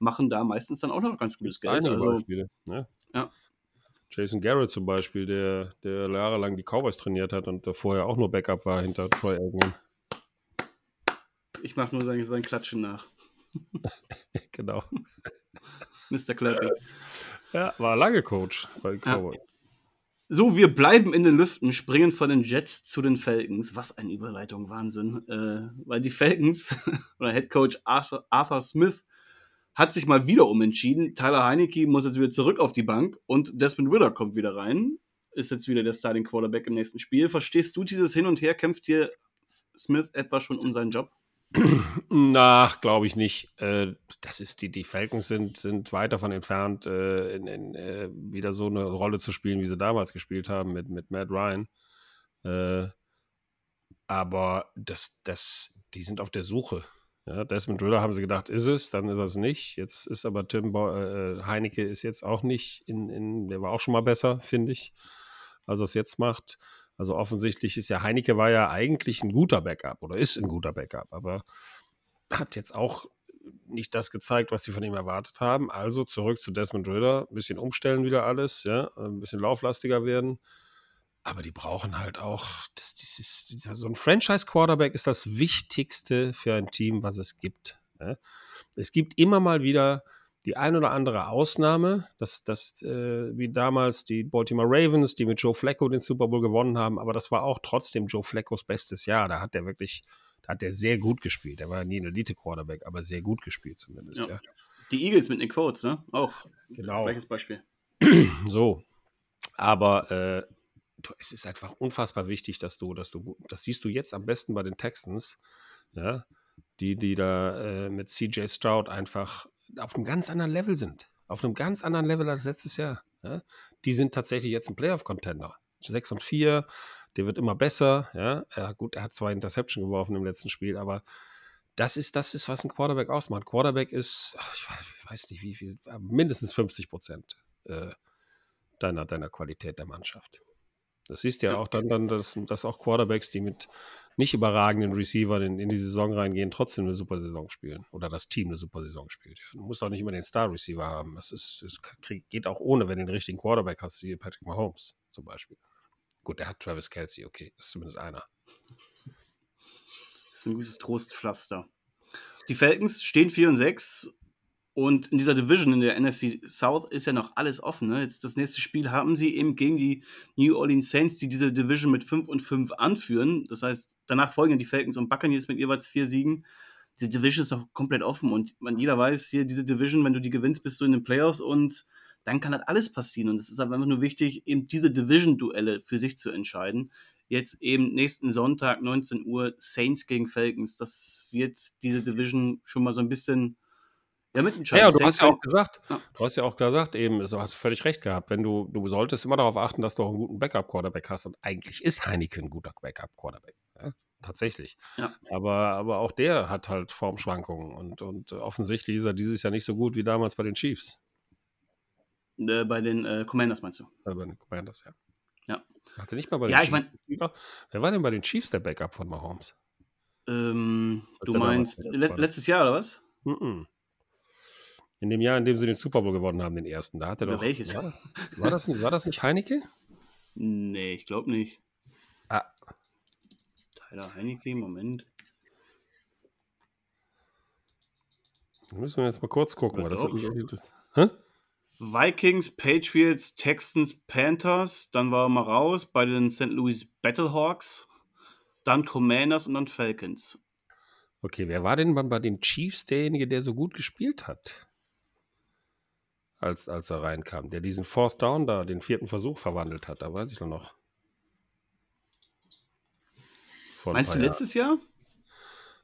machen da meistens dann auch noch ganz gutes Geld. Einige also, Beispiele, ne? ja. Jason Garrett zum Beispiel, der, der jahrelang die Cowboys trainiert hat und vorher auch nur Backup war hinter Troy Aikman. Ich mache nur sein, sein Klatschen nach. genau. Mr. Clappy. Ja, war lange Coach bei Cowboys. Ja. So, wir bleiben in den Lüften, springen von den Jets zu den Falcons. Was eine Überleitung, Wahnsinn. Äh, weil die Falcons oder Head Coach Arthur, Arthur, Smith hat sich mal wieder umentschieden. Tyler Heinecke muss jetzt wieder zurück auf die Bank und Desmond Ritter kommt wieder rein. Ist jetzt wieder der Starting Quarterback im nächsten Spiel. Verstehst du dieses Hin und Her? Kämpft hier Smith etwa schon um seinen Job? Na, glaube ich nicht. Äh, das ist die, die Falcons sind, sind weit davon entfernt, äh, in, in, äh, wieder so eine Rolle zu spielen, wie sie damals gespielt haben mit, mit Matt Ryan. aber das, das, die sind auf der Suche. Ja, Desmond Driller haben sie gedacht, ist es, dann ist es nicht. Jetzt ist aber Tim Bo Heinecke ist jetzt auch nicht in, in, der war auch schon mal besser, finde ich, als er es jetzt macht. Also offensichtlich ist ja Heineke war ja eigentlich ein guter Backup oder ist ein guter Backup, aber hat jetzt auch nicht das gezeigt, was sie von ihm erwartet haben. Also zurück zu Desmond Ritter, ein bisschen umstellen wieder alles, ja, ein bisschen lauflastiger werden. Aber die brauchen halt auch, das, das ist, so ein Franchise-Quarterback ist das Wichtigste für ein Team, was es gibt. Ja. Es gibt immer mal wieder die ein oder andere Ausnahme, dass das äh, wie damals die Baltimore Ravens, die mit Joe Flacco den Super Bowl gewonnen haben, aber das war auch trotzdem Joe Flaccos bestes Jahr. Da hat er wirklich hat er sehr gut gespielt. Er war nie ein Elite-Quarterback, aber sehr gut gespielt zumindest. Ja. ja. Die Eagles mit Nick Foles, ne? Auch. Genau. Gleiches Beispiel. So. Aber äh, es ist einfach unfassbar wichtig, dass du, dass du, das siehst du jetzt am besten bei den Texans, ja, die, die da äh, mit CJ Stroud einfach auf einem ganz anderen Level sind. Auf einem ganz anderen Level als letztes Jahr. Ja. Die sind tatsächlich jetzt ein Playoff-Contender. 6 und 4, der wird immer besser. Ja, ja gut, er hat zwei Interception geworfen im letzten Spiel, aber das ist, das ist, was ein Quarterback ausmacht. Quarterback ist, ich weiß nicht wie viel, mindestens 50 Prozent äh, deiner, deiner Qualität der Mannschaft. Das siehst ja, ja auch dann, dann dass, dass auch Quarterbacks, die mit nicht überragenden Receivern in, in die Saison reingehen, trotzdem eine super Saison spielen. Oder das Team eine super Saison spielt. Ja. Du musst auch nicht immer den Star-Receiver haben. Das ist, es geht auch ohne, wenn du den richtigen Quarterback hast, wie Patrick Mahomes zum Beispiel. Gut, er hat Travis Kelsey, okay, ist zumindest einer. Das ist ein gutes Trostpflaster. Die Falcons stehen 4 und 6 und in dieser Division in der NFC South ist ja noch alles offen. Ne? Jetzt das nächste Spiel haben sie eben gegen die New Orleans Saints, die diese Division mit 5 und 5 anführen. Das heißt, danach folgen die Falcons und Buccaneers mit jeweils vier Siegen. Diese Division ist noch komplett offen und man, jeder weiß hier, diese Division, wenn du die gewinnst, bist du in den Playoffs und dann kann halt alles passieren. Und es ist aber einfach nur wichtig, eben diese Division-Duelle für sich zu entscheiden. Jetzt eben nächsten Sonntag, 19 Uhr, Saints gegen Falcons. Das wird diese Division schon mal so ein bisschen ja, mitentscheiden. Ja, du hast ja auch gesagt, ja. du hast ja auch gesagt, eben, du hast völlig recht gehabt. Wenn du, du solltest immer darauf achten, dass du auch einen guten Backup-Quarterback hast. Und eigentlich ist Heineken ein guter Backup-Quarterback. Ja? tatsächlich. Ja. Aber, aber auch der hat halt Formschwankungen und, und offensichtlich ist er dieses Jahr nicht so gut wie damals bei den Chiefs. Äh, bei den äh, Commanders meinst du? Ja, bei den Commanders, ja. Ja. Hat er nicht mal bei den ja, Chiefs? Ich mein, Wer war denn bei den Chiefs der Backup von Mahomes? Ähm, du meinst le letztes Jahr oder was? Mm -mm. In dem Jahr, in dem sie den Super Bowl gewonnen haben, den ersten. Da hat er doch. Welches? War, war, das, nicht, war das nicht Heineke? Nee, ich glaube nicht. Ah. Tyler Heineke, Moment. Da müssen wir jetzt mal kurz gucken, weil das wird mich interessieren. Hä? Vikings, Patriots, Texans, Panthers, dann war er mal raus bei den St. Louis Battlehawks, dann Commanders und dann Falcons. Okay, wer war denn bei den Chiefs derjenige, der so gut gespielt hat? Als, als er reinkam, der diesen Fourth Down da, den vierten Versuch verwandelt hat, da weiß ich noch. noch. Meinst du letztes Jahr?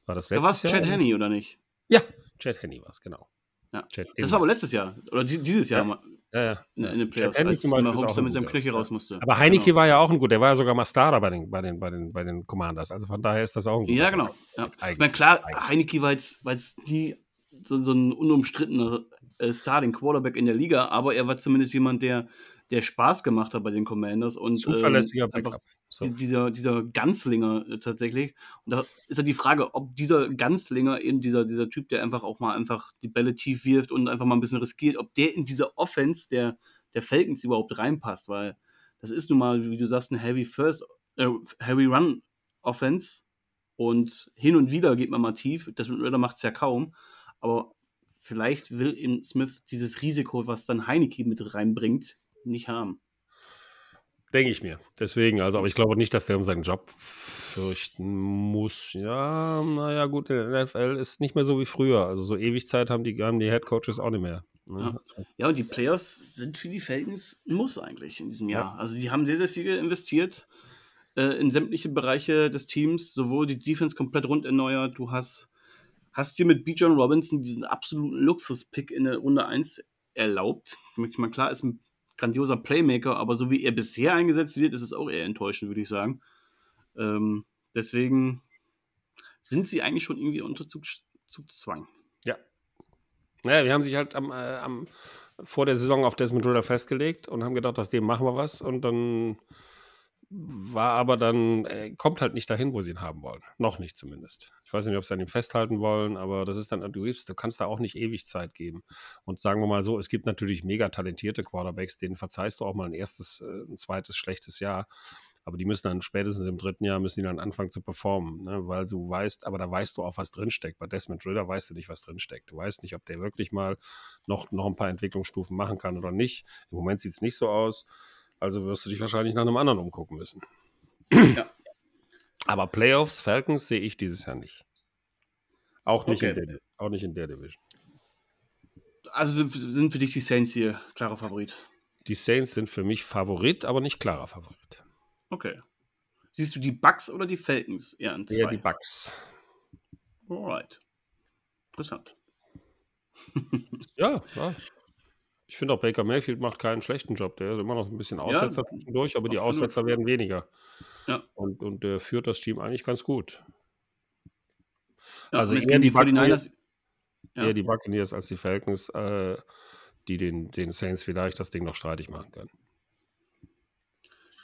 War das letztes Jahr? Da war es Chad Henney, oder nicht? Ja, Chad Henney war es, genau. Ja. das war aber letztes Jahr. Oder dieses Jahr ja. Ja, ja. In, in den Playoffs, als Mahomes mit seinem Knöchel raus musste. Aber Heineke genau. war ja auch ein gut. Der war ja sogar mal Starter bei den, bei, den, bei, den, bei den Commanders. Also von daher ist das auch ein guter. Ja, genau. Ja. Ich meine, klar, Heineke war jetzt, war jetzt nie so, so ein unumstrittener äh, Starting Quarterback in der Liga, aber er war zumindest jemand, der der Spaß gemacht hat bei den Commanders und zuverlässiger ähm, Backup. So. Dieser, dieser Ganzlinger äh, tatsächlich. Und da ist ja die Frage, ob dieser Ganzlinger, eben dieser, dieser Typ, der einfach auch mal einfach die Bälle tief wirft und einfach mal ein bisschen riskiert, ob der in diese Offense der, der Falcons überhaupt reinpasst, weil das ist nun mal, wie du sagst, ein Heavy First, äh, Heavy Run Offense und hin und wieder geht man mal tief. Das mit Ritter macht es ja kaum, aber vielleicht will in Smith dieses Risiko, was dann Heineke mit reinbringt, nicht haben. Denke ich mir. Deswegen, also, aber ich glaube nicht, dass der um seinen Job fürchten muss. Ja, naja, gut, in der NFL ist nicht mehr so wie früher. Also so ewig Zeit haben die, haben die Head Coaches auch nicht mehr. Ne? Ja. Ja, und die Playoffs sind für die Falcons ein Muss eigentlich in diesem Jahr. Ja. Also die haben sehr, sehr viel investiert äh, in sämtliche Bereiche des Teams, sowohl die Defense komplett rund erneuert. Du hast, hast dir mit B. John Robinson diesen absoluten Luxus-Pick in der Runde 1 erlaubt. Ich meine, klar, ist ein grandioser Playmaker, aber so wie er bisher eingesetzt wird, ist es auch eher enttäuschend, würde ich sagen. Ähm, deswegen sind sie eigentlich schon irgendwie unter Zugzwang. Ja. Naja, wir haben sich halt am, äh, am, vor der Saison auf Desmond Ritter festgelegt und haben gedacht, aus dem machen wir was und dann war aber dann, äh, kommt halt nicht dahin, wo sie ihn haben wollen. Noch nicht zumindest. Ich weiß nicht, ob sie an ihm festhalten wollen, aber das ist dann, du, du kannst da auch nicht ewig Zeit geben. Und sagen wir mal so, es gibt natürlich mega talentierte Quarterbacks, denen verzeihst du auch mal ein erstes, äh, ein zweites schlechtes Jahr. Aber die müssen dann spätestens im dritten Jahr müssen die dann anfangen zu performen, ne? weil du weißt, aber da weißt du auch, was drinsteckt. Bei Desmond Ritter weißt du nicht, was drinsteckt. Du weißt nicht, ob der wirklich mal noch, noch ein paar Entwicklungsstufen machen kann oder nicht. Im Moment sieht es nicht so aus. Also wirst du dich wahrscheinlich nach einem anderen umgucken müssen. Ja. Aber Playoffs, Falcons sehe ich dieses Jahr nicht. Auch nicht, okay. in, der, auch nicht in der Division. Also sind für dich die Saints hier klarer Favorit? Die Saints sind für mich Favorit, aber nicht klarer Favorit. Okay. Siehst du die Bucks oder die Falcons eher an zwei? Eher die Bucks. Alright. Interessant. ja, ja. Ich finde auch Baker Mayfield macht keinen schlechten Job. Der ist immer noch ein bisschen Aussetzer ja, durch, aber absolut. die Aussetzer werden weniger. Ja. Und, und der führt das Team eigentlich ganz gut. Ja, also eher die, Buccaneers, ja. eher die Buccaneers als die Falcons, äh, die den, den Saints vielleicht das Ding noch streitig machen können.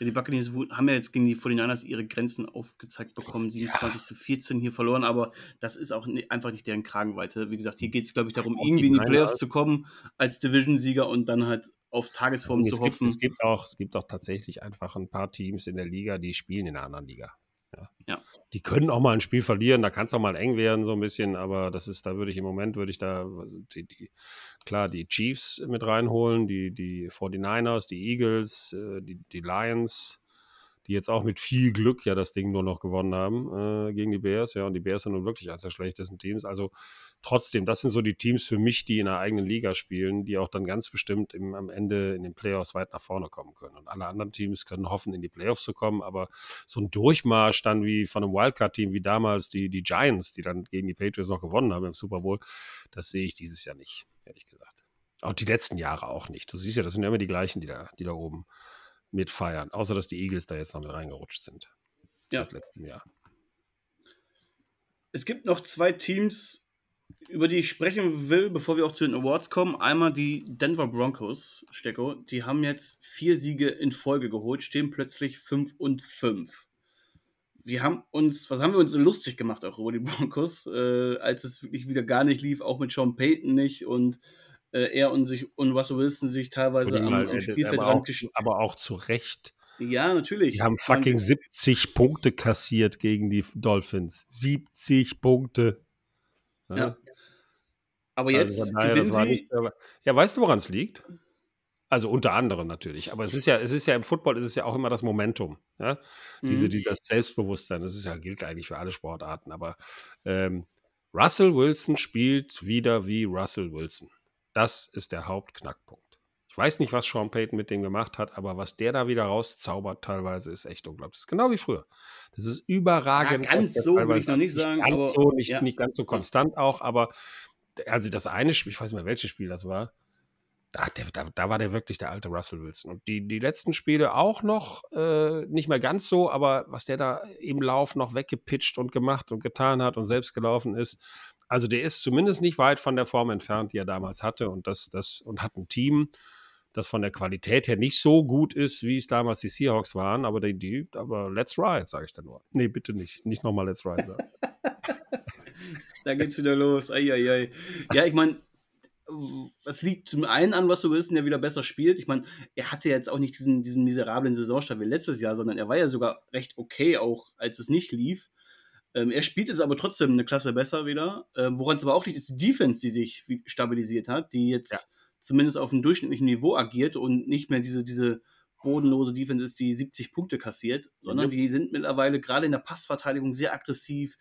Ja, die Buccaneers haben ja jetzt gegen die 49ers ihre Grenzen aufgezeigt bekommen, 27 ja. zu 14 hier verloren, aber das ist auch einfach nicht deren Kragenweite. Wie gesagt, hier geht es, glaube ich, darum, irgendwie in die Playoffs zu kommen als Division-Sieger und dann halt auf Tagesform zu hoffen. Gibt, es, gibt auch, es gibt auch tatsächlich einfach ein paar Teams in der Liga, die spielen in einer anderen Liga. Ja. ja. Die können auch mal ein Spiel verlieren, da kann es auch mal eng werden, so ein bisschen, aber das ist, da würde ich im Moment, würde ich da, also die, die, klar, die Chiefs mit reinholen, die, die 49ers, die Eagles, äh, die, die Lions, die jetzt auch mit viel Glück ja das Ding nur noch gewonnen haben äh, gegen die Bears. Ja, und die Bears sind nun wirklich eines der schlechtesten Teams. Also trotzdem, das sind so die Teams für mich, die in der eigenen Liga spielen, die auch dann ganz bestimmt im, am Ende in den Playoffs weit nach vorne kommen können. Und alle anderen Teams können hoffen, in die Playoffs zu kommen, aber so ein Durchmarsch dann wie von einem Wildcard-Team wie damals die, die Giants, die dann gegen die Patriots noch gewonnen haben im Super Bowl, das sehe ich dieses Jahr nicht, ehrlich gesagt. Auch die letzten Jahre auch nicht. Du siehst ja, das sind ja immer die gleichen, die da, die da oben mitfeiern. Außer, dass die Eagles da jetzt noch mit reingerutscht sind. Ja. Seit letztem Jahr. Es gibt noch zwei Teams, über die ich sprechen will, bevor wir auch zu den Awards kommen. Einmal die Denver Broncos, Stecko. Die haben jetzt vier Siege in Folge geholt, stehen plötzlich 5 und 5. Wir haben uns, was haben wir uns lustig gemacht auch über die Broncos, äh, als es wirklich wieder gar nicht lief, auch mit Sean Payton nicht und äh, er und, sich, und Russell Wilson sich teilweise am, am äh, Spielfeldrand aber, aber auch zu Recht. Ja, natürlich. Die haben fucking 70 Punkte kassiert gegen die Dolphins. 70 Punkte. Ja. ja. Aber jetzt also daher, gewinnen sie. Nicht, ja, weißt du, woran es liegt? Also unter anderem natürlich. Aber es ist ja, es ist ja im Football ist es ja auch immer das Momentum. Ja? Diese, mhm. Dieses Selbstbewusstsein, das ist ja, gilt eigentlich für alle Sportarten. Aber ähm, Russell Wilson spielt wieder wie Russell Wilson. Das ist der Hauptknackpunkt. Ich weiß nicht, was Sean Payton mit dem gemacht hat, aber was der da wieder rauszaubert teilweise ist echt unglaublich. Das ist genau wie früher. Das ist überragend. Ja, ganz so würde ich noch nicht sagen. Nicht ganz, so, nicht, ja. nicht ganz so konstant auch, aber also das eine Spiel, ich weiß nicht mehr, welches Spiel das war, da, der, da, da, war der wirklich der alte Russell Wilson. Und die, die letzten Spiele auch noch, äh, nicht mehr ganz so, aber was der da im Lauf noch weggepitcht und gemacht und getan hat und selbst gelaufen ist, also der ist zumindest nicht weit von der Form entfernt, die er damals hatte und das, das und hat ein Team, das von der Qualität her nicht so gut ist, wie es damals die Seahawks waren, aber die, die aber let's ride, sage ich dann nur. Nee, bitte nicht, nicht nochmal let's ride sagen. da geht's wieder los. Eieiei. Ja, ich meine, es liegt zum einen an, was du willst, der wieder besser spielt. Ich meine, er hatte jetzt auch nicht diesen, diesen miserablen Saisonstart wie letztes Jahr, sondern er war ja sogar recht okay, auch als es nicht lief. Ähm, er spielt jetzt aber trotzdem eine Klasse besser wieder. Ähm, Woran es aber auch liegt, ist die Defense, die sich stabilisiert hat, die jetzt ja. zumindest auf einem durchschnittlichen Niveau agiert und nicht mehr diese, diese bodenlose Defense ist, die 70 Punkte kassiert, sondern mhm. die sind mittlerweile gerade in der Passverteidigung sehr aggressiv,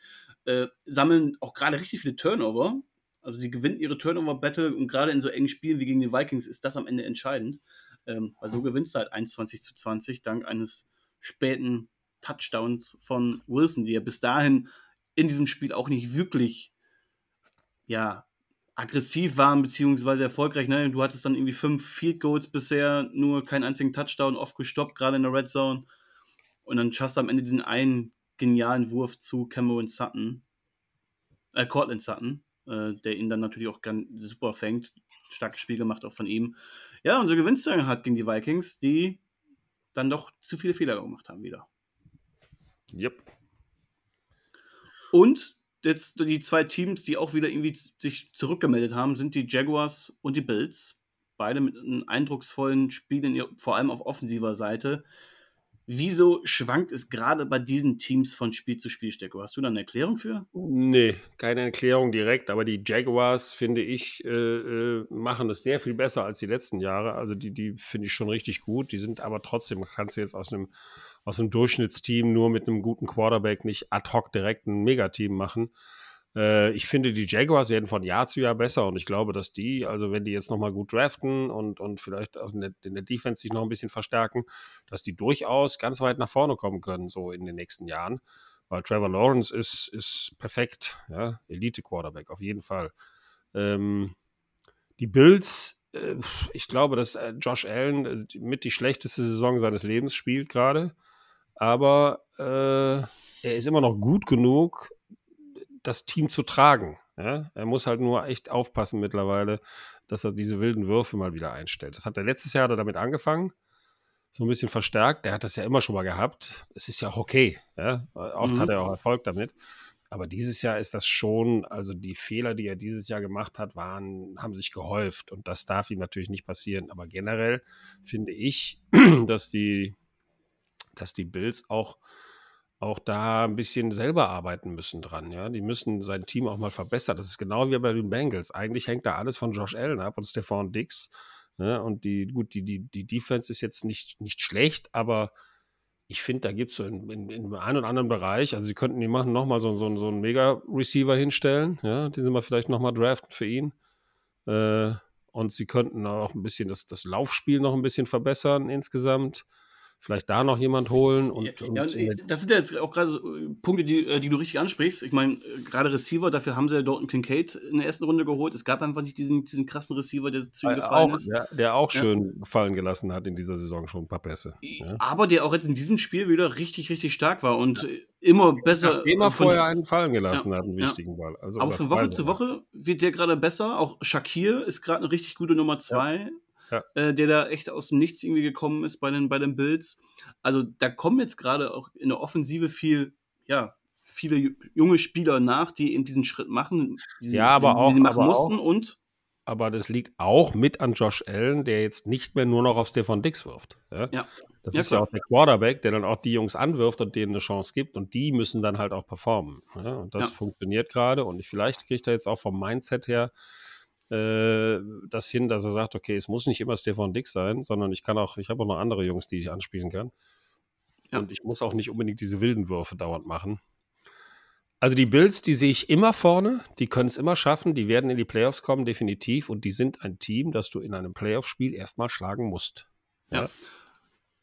äh, sammeln auch gerade richtig viele Turnover. Also die gewinnen ihre Turnover-Battle und gerade in so engen Spielen wie gegen die Vikings ist das am Ende entscheidend. Ähm, weil so gewinnst du halt 21 zu 20 dank eines späten Touchdowns von Wilson, die ja bis dahin in diesem Spiel auch nicht wirklich ja, aggressiv waren, beziehungsweise erfolgreich. Ne? Du hattest dann irgendwie fünf Field Goals bisher, nur keinen einzigen Touchdown, oft gestoppt, gerade in der Red Zone. Und dann schaffst du am Ende diesen einen genialen Wurf zu Cameron Sutton, äh, Cortland Sutton, äh, der ihn dann natürlich auch ganz super fängt. Starkes Spiel gemacht auch von ihm. Ja, und so gewinnst du halt gegen die Vikings, die dann doch zu viele Fehler gemacht haben wieder. Yep. Und jetzt die zwei Teams, die auch wieder irgendwie sich zurückgemeldet haben, sind die Jaguars und die Bills. Beide mit einem eindrucksvollen Spielen, vor allem auf offensiver Seite. Wieso schwankt es gerade bei diesen Teams von Spiel zu Spiel, Stecko? Hast du da eine Erklärung für? Nee, keine Erklärung direkt, aber die Jaguars, finde ich, äh, äh, machen das sehr viel besser als die letzten Jahre. Also die, die finde ich schon richtig gut. Die sind aber trotzdem, kannst du jetzt aus einem, aus einem Durchschnittsteam nur mit einem guten Quarterback nicht ad hoc direkt ein Megateam machen. Äh, ich finde, die Jaguars werden von Jahr zu Jahr besser und ich glaube, dass die, also wenn die jetzt nochmal gut draften und, und vielleicht auch in der, in der Defense sich noch ein bisschen verstärken, dass die durchaus ganz weit nach vorne kommen können, so in den nächsten Jahren. Weil Trevor Lawrence ist, ist perfekt, ja, Elite-Quarterback, auf jeden Fall. Ähm, die Bills, äh, ich glaube, dass äh, Josh Allen äh, mit die schlechteste Saison seines Lebens spielt gerade. Aber äh, er ist immer noch gut genug, das Team zu tragen. Ja? Er muss halt nur echt aufpassen mittlerweile, dass er diese wilden Würfe mal wieder einstellt. Das hat er letztes Jahr damit angefangen, so ein bisschen verstärkt. Der hat das ja immer schon mal gehabt. Es ist ja auch okay. Ja? Oft mhm. hat er auch Erfolg damit. Aber dieses Jahr ist das schon, also die Fehler, die er dieses Jahr gemacht hat, waren, haben sich gehäuft und das darf ihm natürlich nicht passieren. Aber generell finde ich, dass die, dass die Bills auch auch da ein bisschen selber arbeiten müssen dran. Ja, die müssen sein Team auch mal verbessern. Das ist genau wie bei den Bengals. Eigentlich hängt da alles von Josh Allen ab und Stefan Dix. Ne? und die, gut, die, die, die Defense ist jetzt nicht, nicht schlecht, aber ich finde, da gibt es so in, in, in einem oder anderen Bereich, also sie könnten die machen nochmal so, so, so einen Mega-Receiver hinstellen, ja, den sie mal vielleicht nochmal draften für ihn. Äh, und sie könnten auch ein bisschen das, das Laufspiel noch ein bisschen verbessern insgesamt vielleicht da noch jemand holen. Und, ja, und, ja, und das sind ja jetzt auch gerade äh, Punkte, die, äh, die du richtig ansprichst. Ich meine, äh, gerade Receiver, dafür haben sie ja dort einen Kincaid in der ersten Runde geholt. Es gab einfach nicht diesen, diesen krassen Receiver, der zu ihm gefallen auch, ist. Ja, der auch schön gefallen gelassen hat in dieser Saison schon ein paar Pässe. Aber der auch jetzt in diesem Spiel wieder richtig, richtig stark war und immer besser. Nachdem er also vorher einen fallen gelassen hat, einen wichtigen Ball. Also Aber von Woche zu Woche wird der gerade besser. Auch Shakir ist gerade eine richtig gute Nummer zwei ja. äh, der da echt aus dem Nichts irgendwie gekommen ist bei den, bei den Bills. Also da kommen jetzt gerade auch in der Offensive viel, ja, viele junge Spieler nach, die eben diesen Schritt machen, die, ja, aber die, auch, sie machen mussten auch, und aber das liegt auch mit an Josh Allen, der jetzt nicht mehr nur noch auf Stefan Dix wirft. Ja? ja. Das ja, ist klar. ja auch der Quarterback, der dann auch die Jungs anwirft und denen eine Chance gibt und die müssen dann halt auch performen. Ja? Und das funktioniert gerade und ich, vielleicht kriegt er jetzt auch vom Mindset her äh, das hin, dass er sagt, okay, es muss nicht immer Stefan Dix sein, sondern ich kann auch, ich habe auch noch andere Jungs, die ich anspielen kann. Ja. Und ich muss auch nicht unbedingt diese wilden Würfe dauernd machen. Also die Bills, die sehe ich immer vorne, die können es immer schaffen, die werden in die Playoffs kommen, definitiv. Und die sind ein Team, das du in einem Playoff-Spiel erstmal schlagen musst. Ja. ja.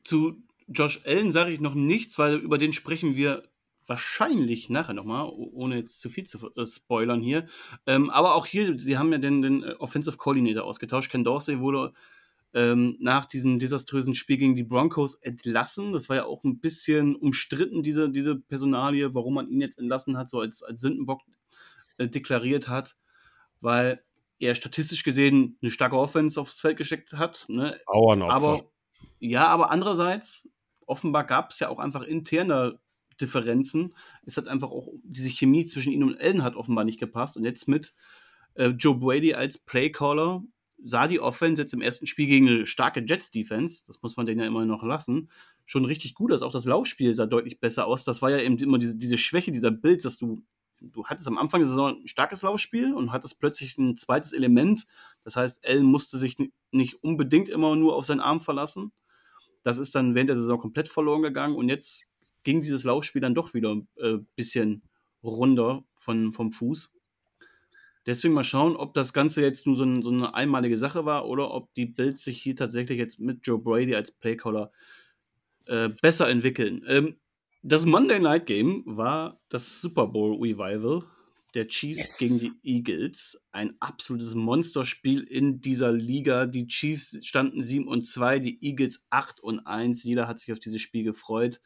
Zu Josh Allen sage ich noch nichts, weil über den sprechen wir wahrscheinlich nachher nochmal, ohne jetzt zu viel zu äh, spoilern hier. Ähm, aber auch hier, sie haben ja den, den äh, Offensive Coordinator ausgetauscht. Ken Dorsey wurde ähm, nach diesem desaströsen Spiel gegen die Broncos entlassen. Das war ja auch ein bisschen umstritten, diese, diese Personalie, warum man ihn jetzt entlassen hat, so als, als Sündenbock äh, deklariert hat, weil er statistisch gesehen eine starke Offense aufs Feld gesteckt hat. Ne? Aber ja, aber andererseits, offenbar gab es ja auch einfach interne Differenzen. Es hat einfach auch, diese Chemie zwischen ihm und Allen hat offenbar nicht gepasst. Und jetzt mit äh, Joe Brady als Playcaller sah die Offense jetzt im ersten Spiel gegen eine starke Jets-Defense, das muss man denen ja immer noch lassen, schon richtig gut aus. Auch das Laufspiel sah deutlich besser aus. Das war ja eben immer diese, diese Schwäche dieser Bild, dass du, du hattest am Anfang der Saison ein starkes Laufspiel und hattest plötzlich ein zweites Element. Das heißt, Allen musste sich nicht unbedingt immer nur auf seinen Arm verlassen. Das ist dann während der Saison komplett verloren gegangen und jetzt ging dieses Laufspiel dann doch wieder ein äh, bisschen runter von, vom Fuß. Deswegen mal schauen, ob das Ganze jetzt nur so, ein, so, eine einmalige Sache war oder ob die Bills sich hier tatsächlich jetzt mit Joe Brady als Playcaller äh, besser entwickeln. Ähm, das Monday Night Game war das Super Bowl Revival der Chiefs yes. gegen die Eagles. Ein absolutes Monsterspiel in dieser Liga. Die Chiefs standen 7 und 2, die Eagles 8 und 1. Jeder hat sich auf dieses Spiel gefreut.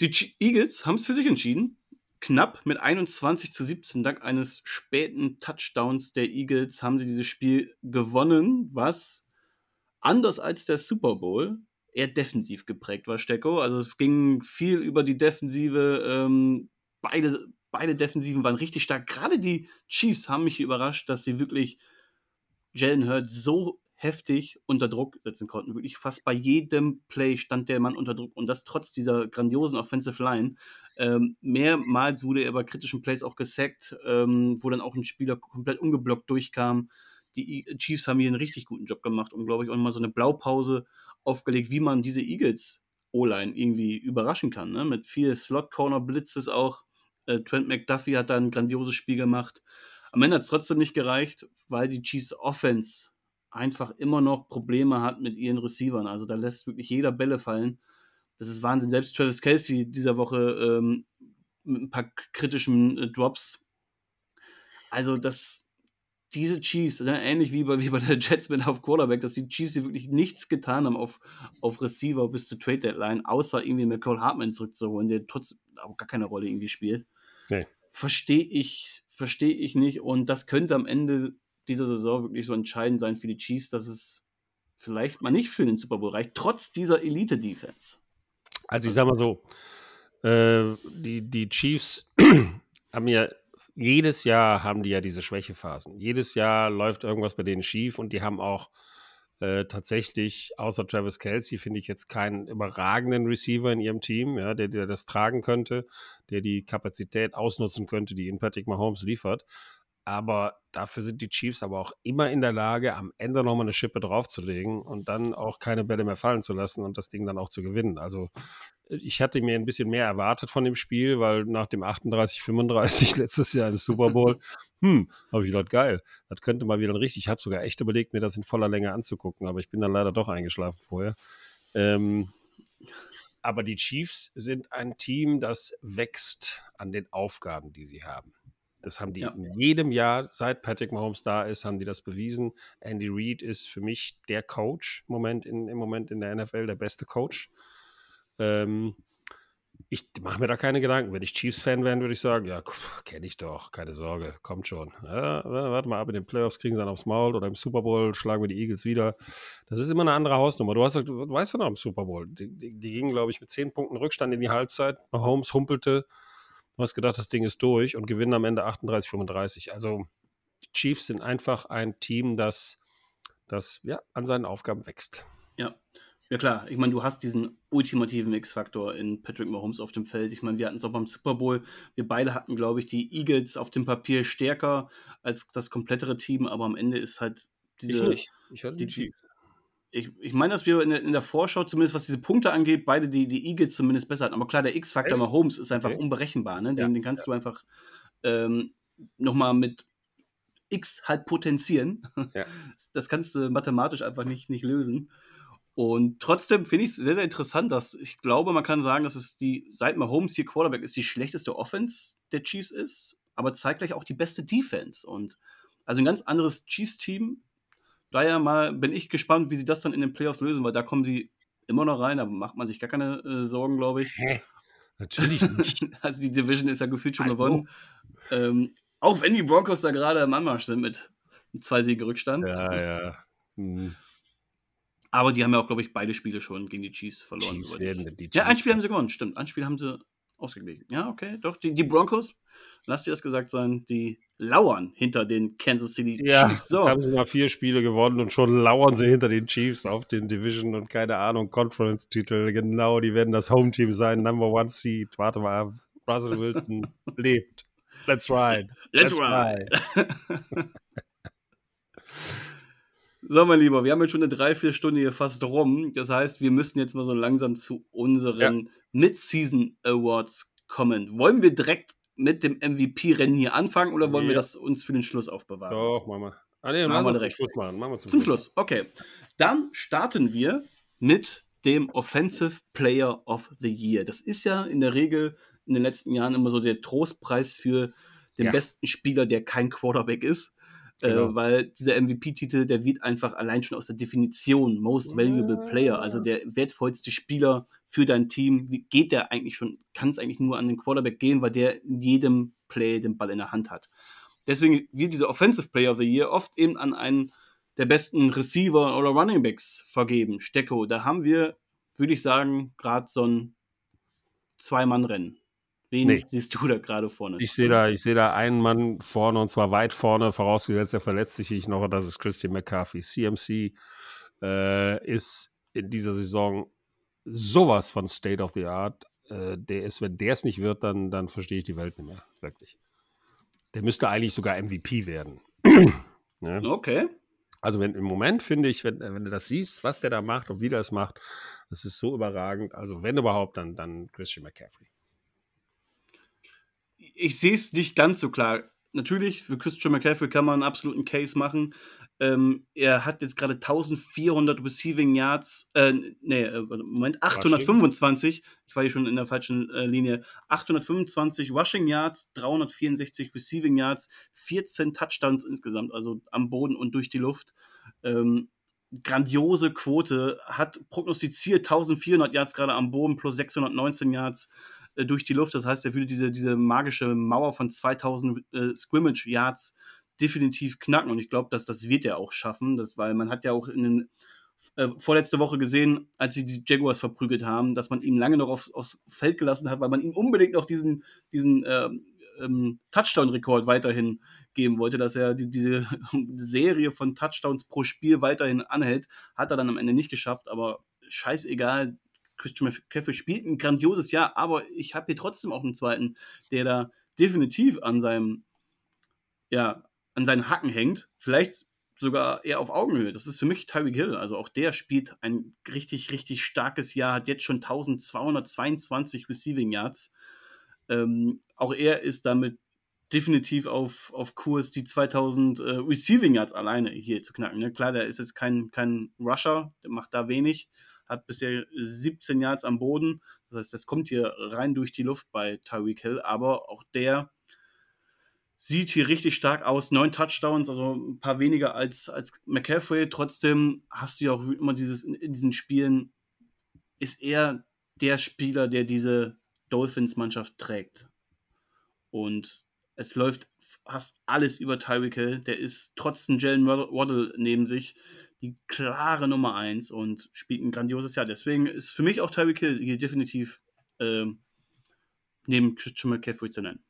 Die Eagles haben es für sich entschieden. Knapp mit 21 zu 17, dank eines späten Touchdowns der Eagles, haben sie dieses Spiel gewonnen, was anders als der Super Bowl eher defensiv geprägt war, Stecko. Also es ging viel über die Defensive. Ähm, beide, beide Defensiven waren richtig stark. Gerade die Chiefs haben mich überrascht, dass sie wirklich Jalen Hurts so heftig unter Druck setzen konnten. Wirklich fast bei jedem Play stand der Mann unter Druck und das trotz dieser grandiosen Offensive Line. Ähm, mehrmals wurde er bei kritischen Plays auch gesackt, ähm, wo dann auch ein Spieler komplett ungeblockt durchkam. Die Chiefs haben hier einen richtig guten Job gemacht und, glaube ich, auch mal so eine Blaupause aufgelegt, wie man diese Eagles O-Line irgendwie überraschen kann. Ne? Mit viel Slot-Corner-Blitzes auch. Äh, Trent McDuffie hat da ein grandioses Spiel gemacht. Am Ende hat es trotzdem nicht gereicht, weil die Chiefs Offense einfach immer noch Probleme hat mit ihren Receivern. Also da lässt wirklich jeder Bälle fallen. Das ist Wahnsinn. Selbst Travis Kelsey dieser Woche ähm, mit ein paar kritischen äh, Drops. Also das, diese Chiefs, ne, ähnlich wie bei, wie bei der Jets mit auf Quarterback, dass die Chiefs hier wirklich nichts getan haben auf, auf Receiver bis zur Trade Deadline, außer irgendwie McCall Hartman zurückzuholen, der trotzdem auch gar keine Rolle irgendwie spielt. Nee. Verstehe ich, verstehe ich nicht. Und das könnte am Ende dieser Saison wirklich so entscheidend sein für die Chiefs, dass es vielleicht mal nicht für den Super Bowl reicht, trotz dieser Elite-Defense. Also ich sag mal so, äh, die, die Chiefs haben ja jedes Jahr haben die ja diese Schwächephasen. Jedes Jahr läuft irgendwas bei denen schief und die haben auch äh, tatsächlich, außer Travis Kelsey, finde ich jetzt keinen überragenden Receiver in ihrem Team, ja, der, der das tragen könnte, der die Kapazität ausnutzen könnte, die in Patrick Mahomes liefert. Aber dafür sind die Chiefs aber auch immer in der Lage, am Ende nochmal eine Schippe draufzulegen und dann auch keine Bälle mehr fallen zu lassen und das Ding dann auch zu gewinnen. Also ich hatte mir ein bisschen mehr erwartet von dem Spiel, weil nach dem 38-35 letztes Jahr im Super Bowl, hm, habe ich gedacht, geil, das könnte mal wieder richtig. Ich habe sogar echt überlegt, mir das in voller Länge anzugucken, aber ich bin dann leider doch eingeschlafen vorher. Ähm, aber die Chiefs sind ein Team, das wächst an den Aufgaben, die sie haben. Das haben die ja. in jedem Jahr, seit Patrick Mahomes da ist, haben die das bewiesen. Andy Reid ist für mich der Coach im Moment in, im Moment in der NFL, der beste Coach. Ähm, ich mache mir da keine Gedanken. Wenn ich Chiefs-Fan wäre, würde ich sagen, ja, kenne ich doch, keine Sorge, kommt schon. Ja, warte mal ab, in den Playoffs kriegen sie dann aufs Maul oder im Super Bowl schlagen wir die Eagles wieder. Das ist immer eine andere Hausnummer. Du, hast, du weißt ja noch im Super Bowl, die, die, die gingen, glaube ich, mit zehn Punkten Rückstand in die Halbzeit. Mahomes humpelte. Du hast gedacht, das Ding ist durch und gewinnen am Ende 38, 35. Also die Chiefs sind einfach ein Team, das, das ja, an seinen Aufgaben wächst. Ja, ja klar, ich meine, du hast diesen ultimativen X-Faktor in Patrick Mahomes auf dem Feld. Ich meine, wir hatten es auch beim Super Bowl. Wir beide hatten, glaube ich, die Eagles auf dem Papier stärker als das komplettere Team, aber am Ende ist halt diese. Ich nicht. Ich hatte die, die ich, ich meine, dass wir in der, in der, Vorschau, zumindest was diese Punkte angeht, beide die, die Eagles zumindest besser hatten. Aber klar, der X-Faktor okay. Mahomes ist einfach okay. unberechenbar. Ne? Den, ja. den kannst ja. du einfach ähm, nochmal mit X halt potenzieren. Ja. Das kannst du mathematisch einfach nicht, nicht lösen. Und trotzdem finde ich es sehr, sehr interessant, dass ich glaube, man kann sagen, dass es die, seit Mahomes hier Quarterback ist, die schlechteste Offense der Chiefs ist, aber zeitgleich auch die beste Defense. Und also ein ganz anderes Chiefs-Team. Daher mal bin ich gespannt, wie sie das dann in den Playoffs lösen, weil da kommen sie immer noch rein, da macht man sich gar keine äh, Sorgen, glaube ich. Hä? Natürlich nicht. also die Division ist ja gefühlt schon Hallo. gewonnen. Ähm, auch wenn die Broncos da gerade im Anmarsch sind mit zwei Siegen Rückstand. Ja, ja. Hm. Aber die haben ja auch, glaube ich, beide Spiele schon gegen die Chiefs verloren. Chiefs werden die Chiefs ja, ein Spiel haben sie gewonnen, stimmt. Ein Spiel haben sie ausgeglichen. Ja, okay, doch. Die, die Broncos, lass dir das gesagt sein, die lauern hinter den Kansas City ja, Chiefs. So. Jetzt haben sie mal vier Spiele gewonnen und schon lauern sie hinter den Chiefs auf den Division und keine Ahnung, Conference-Titel. Genau, die werden das Home-Team sein, Number One Seed. Warte mal, Russell Wilson lebt. Let's ride. Let's, Let's ride. ride. So, mein Lieber, wir haben jetzt schon eine Dreiviertelstunde hier fast rum. Das heißt, wir müssen jetzt mal so langsam zu unseren ja. Mid-Season Awards kommen. Wollen wir direkt mit dem MVP-Rennen hier anfangen oder wollen ja. wir das uns für den Schluss aufbewahren? Doch, machen wir. Ah, nee, machen wir direkt. Schluss machen. machen wir zum, zum Schluss. Schluss. Okay. Dann starten wir mit dem Offensive Player of the Year. Das ist ja in der Regel in den letzten Jahren immer so der Trostpreis für den ja. besten Spieler, der kein Quarterback ist. Äh, genau. Äh, weil dieser MVP-Titel, der wird einfach allein schon aus der Definition Most Valuable Player, also der wertvollste Spieler für dein Team, wie geht der eigentlich schon, kann es eigentlich nur an den Quarterback gehen, weil der in jedem Play den Ball in der Hand hat. Deswegen wird dieser Offensive Player of the Year oft eben an einen der besten Receiver oder Running Backs vergeben. Stecko, da haben wir würde ich sagen, gerade so ein Zwei-Mann-Rennen. Wen nee. siehst du da gerade vorne? Ich sehe da, seh da einen Mann vorne und zwar weit vorne, vorausgesetzt, er verletzt sich noch, das ist Christian McCarthy. CMC äh, ist in dieser Saison sowas von State of the Art. Äh, der ist, wenn der es nicht wird, dann, dann verstehe ich die Welt nicht mehr. Wirklich. Der müsste eigentlich sogar MVP werden. ja. Okay. Also wenn im Moment finde ich, wenn, wenn du das siehst, was der da macht und wie der es macht, das ist so überragend. Also wenn überhaupt, dann, dann Christian McCaffrey. Ich sehe es nicht ganz so klar. Natürlich, für Christian McCaffrey kann man einen absoluten Case machen. Ähm, er hat jetzt gerade 1400 Receiving Yards, äh, nee, äh, Moment, 825, ich war hier schon in der falschen äh, Linie, 825 Rushing Yards, 364 Receiving Yards, 14 Touchdowns insgesamt, also am Boden und durch die Luft. Ähm, grandiose Quote, hat prognostiziert 1400 Yards gerade am Boden plus 619 Yards äh, durch die Luft. Das heißt, er würde diese, diese magische Mauer von 2000 äh, Scrimmage Yards definitiv knacken. Und ich glaube, dass das wird er auch schaffen, das, weil man hat ja auch in den äh, vorletzte Woche gesehen, als sie die Jaguars verprügelt haben, dass man ihn lange noch auf, aufs Feld gelassen hat, weil man ihm unbedingt noch diesen, diesen äh, ähm, Touchdown-Rekord weiterhin geben wollte, dass er die, diese Serie von Touchdowns pro Spiel weiterhin anhält. Hat er dann am Ende nicht geschafft, aber scheißegal. Christian McCaffrey spielt ein grandioses Jahr, aber ich habe hier trotzdem auch einen zweiten, der da definitiv an seinem, ja, an seinen Hacken hängt, vielleicht sogar eher auf Augenhöhe. Das ist für mich Tyreek Hill. Also auch der spielt ein richtig, richtig starkes Jahr, hat jetzt schon 1222 Receiving Yards. Ähm, auch er ist damit definitiv auf, auf Kurs, die 2000 äh, Receiving Yards alleine hier zu knacken. Ne? Klar, der ist jetzt kein, kein Rusher, der macht da wenig, hat bisher 17 Yards am Boden. Das heißt, das kommt hier rein durch die Luft bei Tyreek Hill, aber auch der sieht hier richtig stark aus. Neun Touchdowns, also ein paar weniger als, als McCaffrey. Trotzdem hast du ja auch immer dieses, in diesen Spielen, ist er der Spieler, der diese Dolphins-Mannschaft trägt. Und es läuft fast alles über Tyreek Hill. Der ist trotzdem Jalen Waddle neben sich die klare Nummer 1 und spielt ein grandioses Jahr. Deswegen ist für mich auch Tyreek Hill hier definitiv äh, neben Christian McCaffrey zu nennen.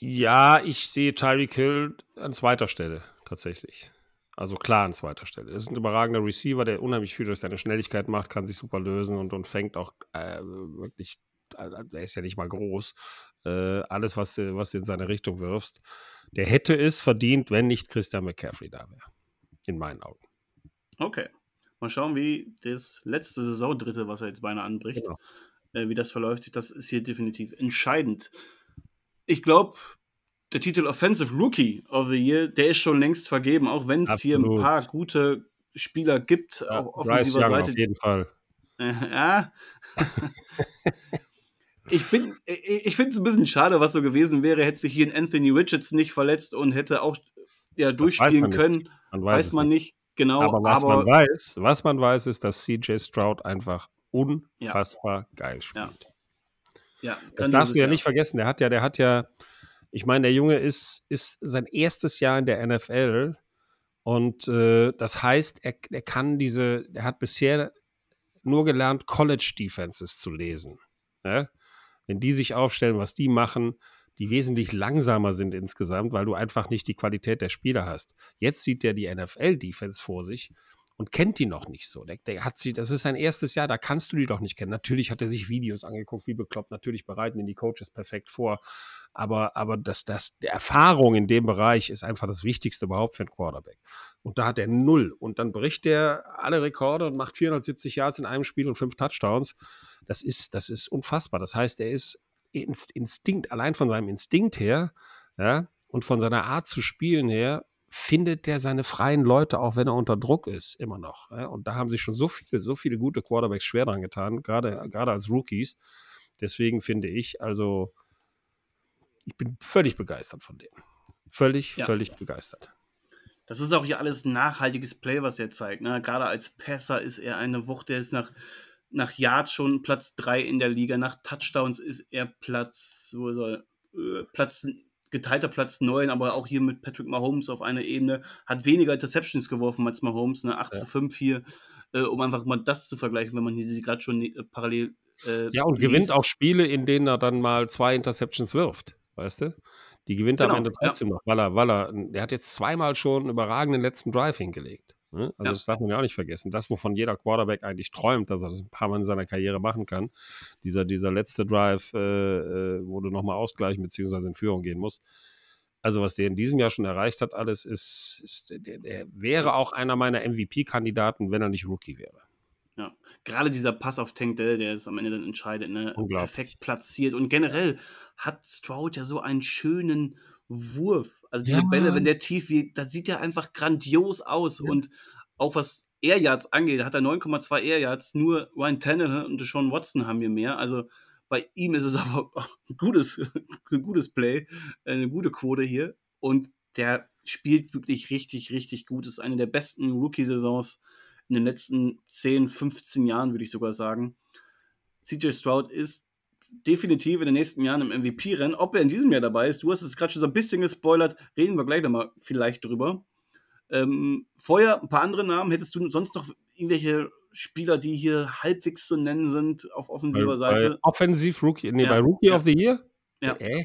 Ja, ich sehe Tyreek Hill an zweiter Stelle tatsächlich. Also klar an zweiter Stelle. Er ist ein überragender Receiver, der unheimlich viel durch seine Schnelligkeit macht, kann sich super lösen und, und fängt auch äh, wirklich, äh, er ist ja nicht mal groß, äh, alles, was, was du in seine Richtung wirfst. Der hätte es verdient, wenn nicht Christian McCaffrey da wäre. In meinen Augen. Okay. Mal schauen, wie das letzte Saisondritte, was er jetzt beinahe anbricht, genau. äh, wie das verläuft. Das ist hier definitiv entscheidend ich glaube, der Titel Offensive Rookie of the Year, der ist schon längst vergeben, auch wenn es hier ein paar gute Spieler gibt ja, auf offensiver Young Seite. Auf jeden Fall. Ja. ich bin, ich finde es ein bisschen schade, was so gewesen wäre, hätte sich hier ein Anthony Richards nicht verletzt und hätte auch ja, durchspielen können. Man weiß, weiß man nicht. nicht. Genau, aber was aber, man weiß, was man weiß, ist, dass CJ Stroud einfach unfassbar ja. geil spielt. Ja. Ja, das darfst du ja, nicht vergessen. Der hat ja, der hat ja, ich meine, der Junge ist, ist sein erstes Jahr in der NFL und äh, das heißt, er, er kann diese, er hat bisher nur gelernt, College Defenses zu lesen. Ja? Wenn die sich aufstellen, was die machen, die wesentlich langsamer sind insgesamt, weil du einfach nicht die Qualität der Spieler hast. Jetzt sieht der die NFL-Defense vor sich und kennt die noch nicht so. Der, der, hat sie, das ist sein erstes Jahr, da kannst du die doch nicht kennen. Natürlich hat er sich Videos angeguckt, wie bekloppt, natürlich bereiten ihn die Coaches perfekt vor. Aber, aber das, das, die Erfahrung in dem Bereich ist einfach das Wichtigste überhaupt für einen Quarterback. Und da hat er null. Und dann bricht er alle Rekorde und macht 470 Yards in einem Spiel und fünf Touchdowns. Das ist, das ist unfassbar. Das heißt, er ist Instinkt, allein von seinem Instinkt her, ja, und von seiner Art zu spielen her, findet der seine freien Leute, auch wenn er unter Druck ist, immer noch. Und da haben sich schon so viele, so viele gute Quarterbacks schwer dran getan, gerade, gerade als Rookies. Deswegen finde ich, also, ich bin völlig begeistert von dem. Völlig, ja. völlig begeistert. Das ist auch hier alles nachhaltiges Play, was er zeigt. Ne? Gerade als Passer ist er eine Wucht, der ist nach, nach Yards schon Platz 3 in der Liga, nach Touchdowns ist er Platz, wo soll, äh, Platz geteilter Platz 9, aber auch hier mit Patrick Mahomes auf einer Ebene, hat weniger Interceptions geworfen als Mahomes, ne? 8 ja. zu 5 hier äh, um einfach mal das zu vergleichen, wenn man hier gerade schon äh, parallel. Äh, ja, und liest. gewinnt auch Spiele, in denen er dann mal zwei Interceptions wirft, weißt du? Die gewinnt er genau, am Ende trotzdem ja. noch, weil er, weil er, er hat jetzt zweimal schon einen überragenden letzten Drive hingelegt. Ne? Also ja. das darf man ja auch nicht vergessen. Das, wovon jeder Quarterback eigentlich träumt, dass er das ein paar Mal in seiner Karriere machen kann. Dieser, dieser letzte Drive, äh, äh wo du nochmal ausgleichen bzw. in Führung gehen musst. Also was der in diesem Jahr schon erreicht hat, alles ist, ist der, der wäre auch einer meiner MVP-Kandidaten, wenn er nicht Rookie wäre. Ja, gerade dieser Pass auf Tank Dell, der es am Ende dann entscheidet, ne? perfekt platziert. Und generell hat Stroud ja so einen schönen Wurf. Also diese ja. Bälle, wenn der tief wiegt, das sieht ja einfach grandios aus. Ja. Und auch was Air Yards angeht, hat er 9,2 Air Yards. Nur Ryan Tannehill und Sean Watson haben hier mehr. Also bei ihm ist es aber ein gutes, ein gutes Play, eine gute Quote hier. Und der spielt wirklich richtig, richtig gut. Ist eine der besten Rookie-Saisons in den letzten 10, 15 Jahren, würde ich sogar sagen. CJ Stroud ist definitiv in den nächsten Jahren im MVP-Rennen. Ob er in diesem Jahr dabei ist, du hast es gerade schon so ein bisschen gespoilert, reden wir gleich nochmal vielleicht drüber. Ähm, vorher ein paar andere Namen. Hättest du sonst noch irgendwelche Spieler, die hier halbwegs zu nennen sind auf offensiver bei, Seite? Bei Offensiv Rookie, nee, ja. bei Rookie ja. of the Year? Ja. Äh?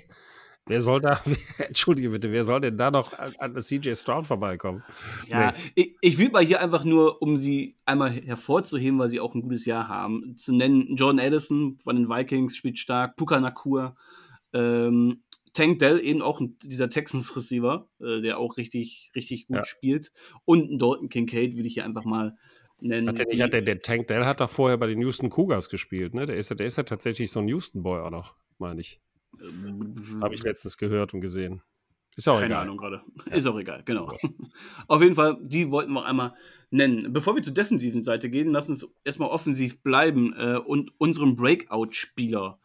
Wer soll da, entschuldige bitte, wer soll denn da noch an, an CJ Stroud vorbeikommen? Ja, nee. ich, ich will mal hier einfach nur, um sie einmal hervorzuheben, weil sie auch ein gutes Jahr haben, zu nennen, Jordan Addison von den Vikings spielt stark, Puka Nakur, ähm, Tank Dell, eben auch dieser Texans-Receiver, äh, der auch richtig, richtig gut ja. spielt. Und ein Dalton Kincaid will ich hier einfach mal nennen. Hat der, nicht, hat der, der Tank Dell hat doch vorher bei den Houston Cougars gespielt, ne? Der ist ja, der ist ja tatsächlich so ein Houston-Boy auch noch, meine ich. Habe ich letztens gehört und gesehen. Ist auch Keine egal. Ahnung gerade. Ja. Ist auch egal, genau. Auf jeden Fall, die wollten wir einmal nennen. Bevor wir zur defensiven Seite gehen, lass uns erstmal offensiv bleiben äh, und unseren Breakout-Spieler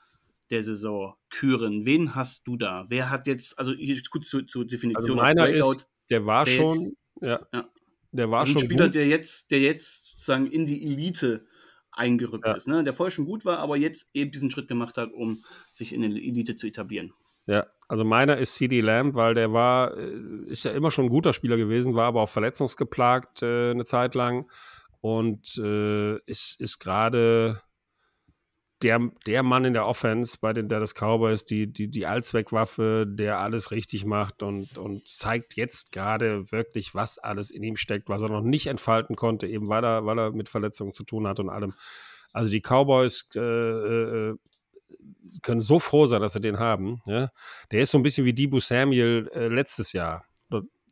der Saison küren. Wen hast du da? Wer hat jetzt, also kurz zur, zur Definition also meiner Breakout, ist, der war der schon, jetzt, ja, ja, der war also schon ein Spieler, gut. der jetzt, der jetzt sozusagen in die Elite eingerückt ja. ist, ne? der vorher schon gut war, aber jetzt eben diesen Schritt gemacht hat, um sich in der Elite zu etablieren. Ja, also meiner ist CD Lamb, weil der war, äh, ist ja immer schon ein guter Spieler gewesen, war aber auch verletzungsgeplagt äh, eine Zeit lang und äh, ist, ist gerade der, der Mann in der Offense bei den Dallas Cowboys, die, die, die Allzweckwaffe, der alles richtig macht und, und zeigt jetzt gerade wirklich, was alles in ihm steckt, was er noch nicht entfalten konnte, eben weil er, weil er mit Verletzungen zu tun hat und allem. Also die Cowboys äh, äh, können so froh sein, dass sie den haben. Ja? Der ist so ein bisschen wie Debo Samuel äh, letztes Jahr.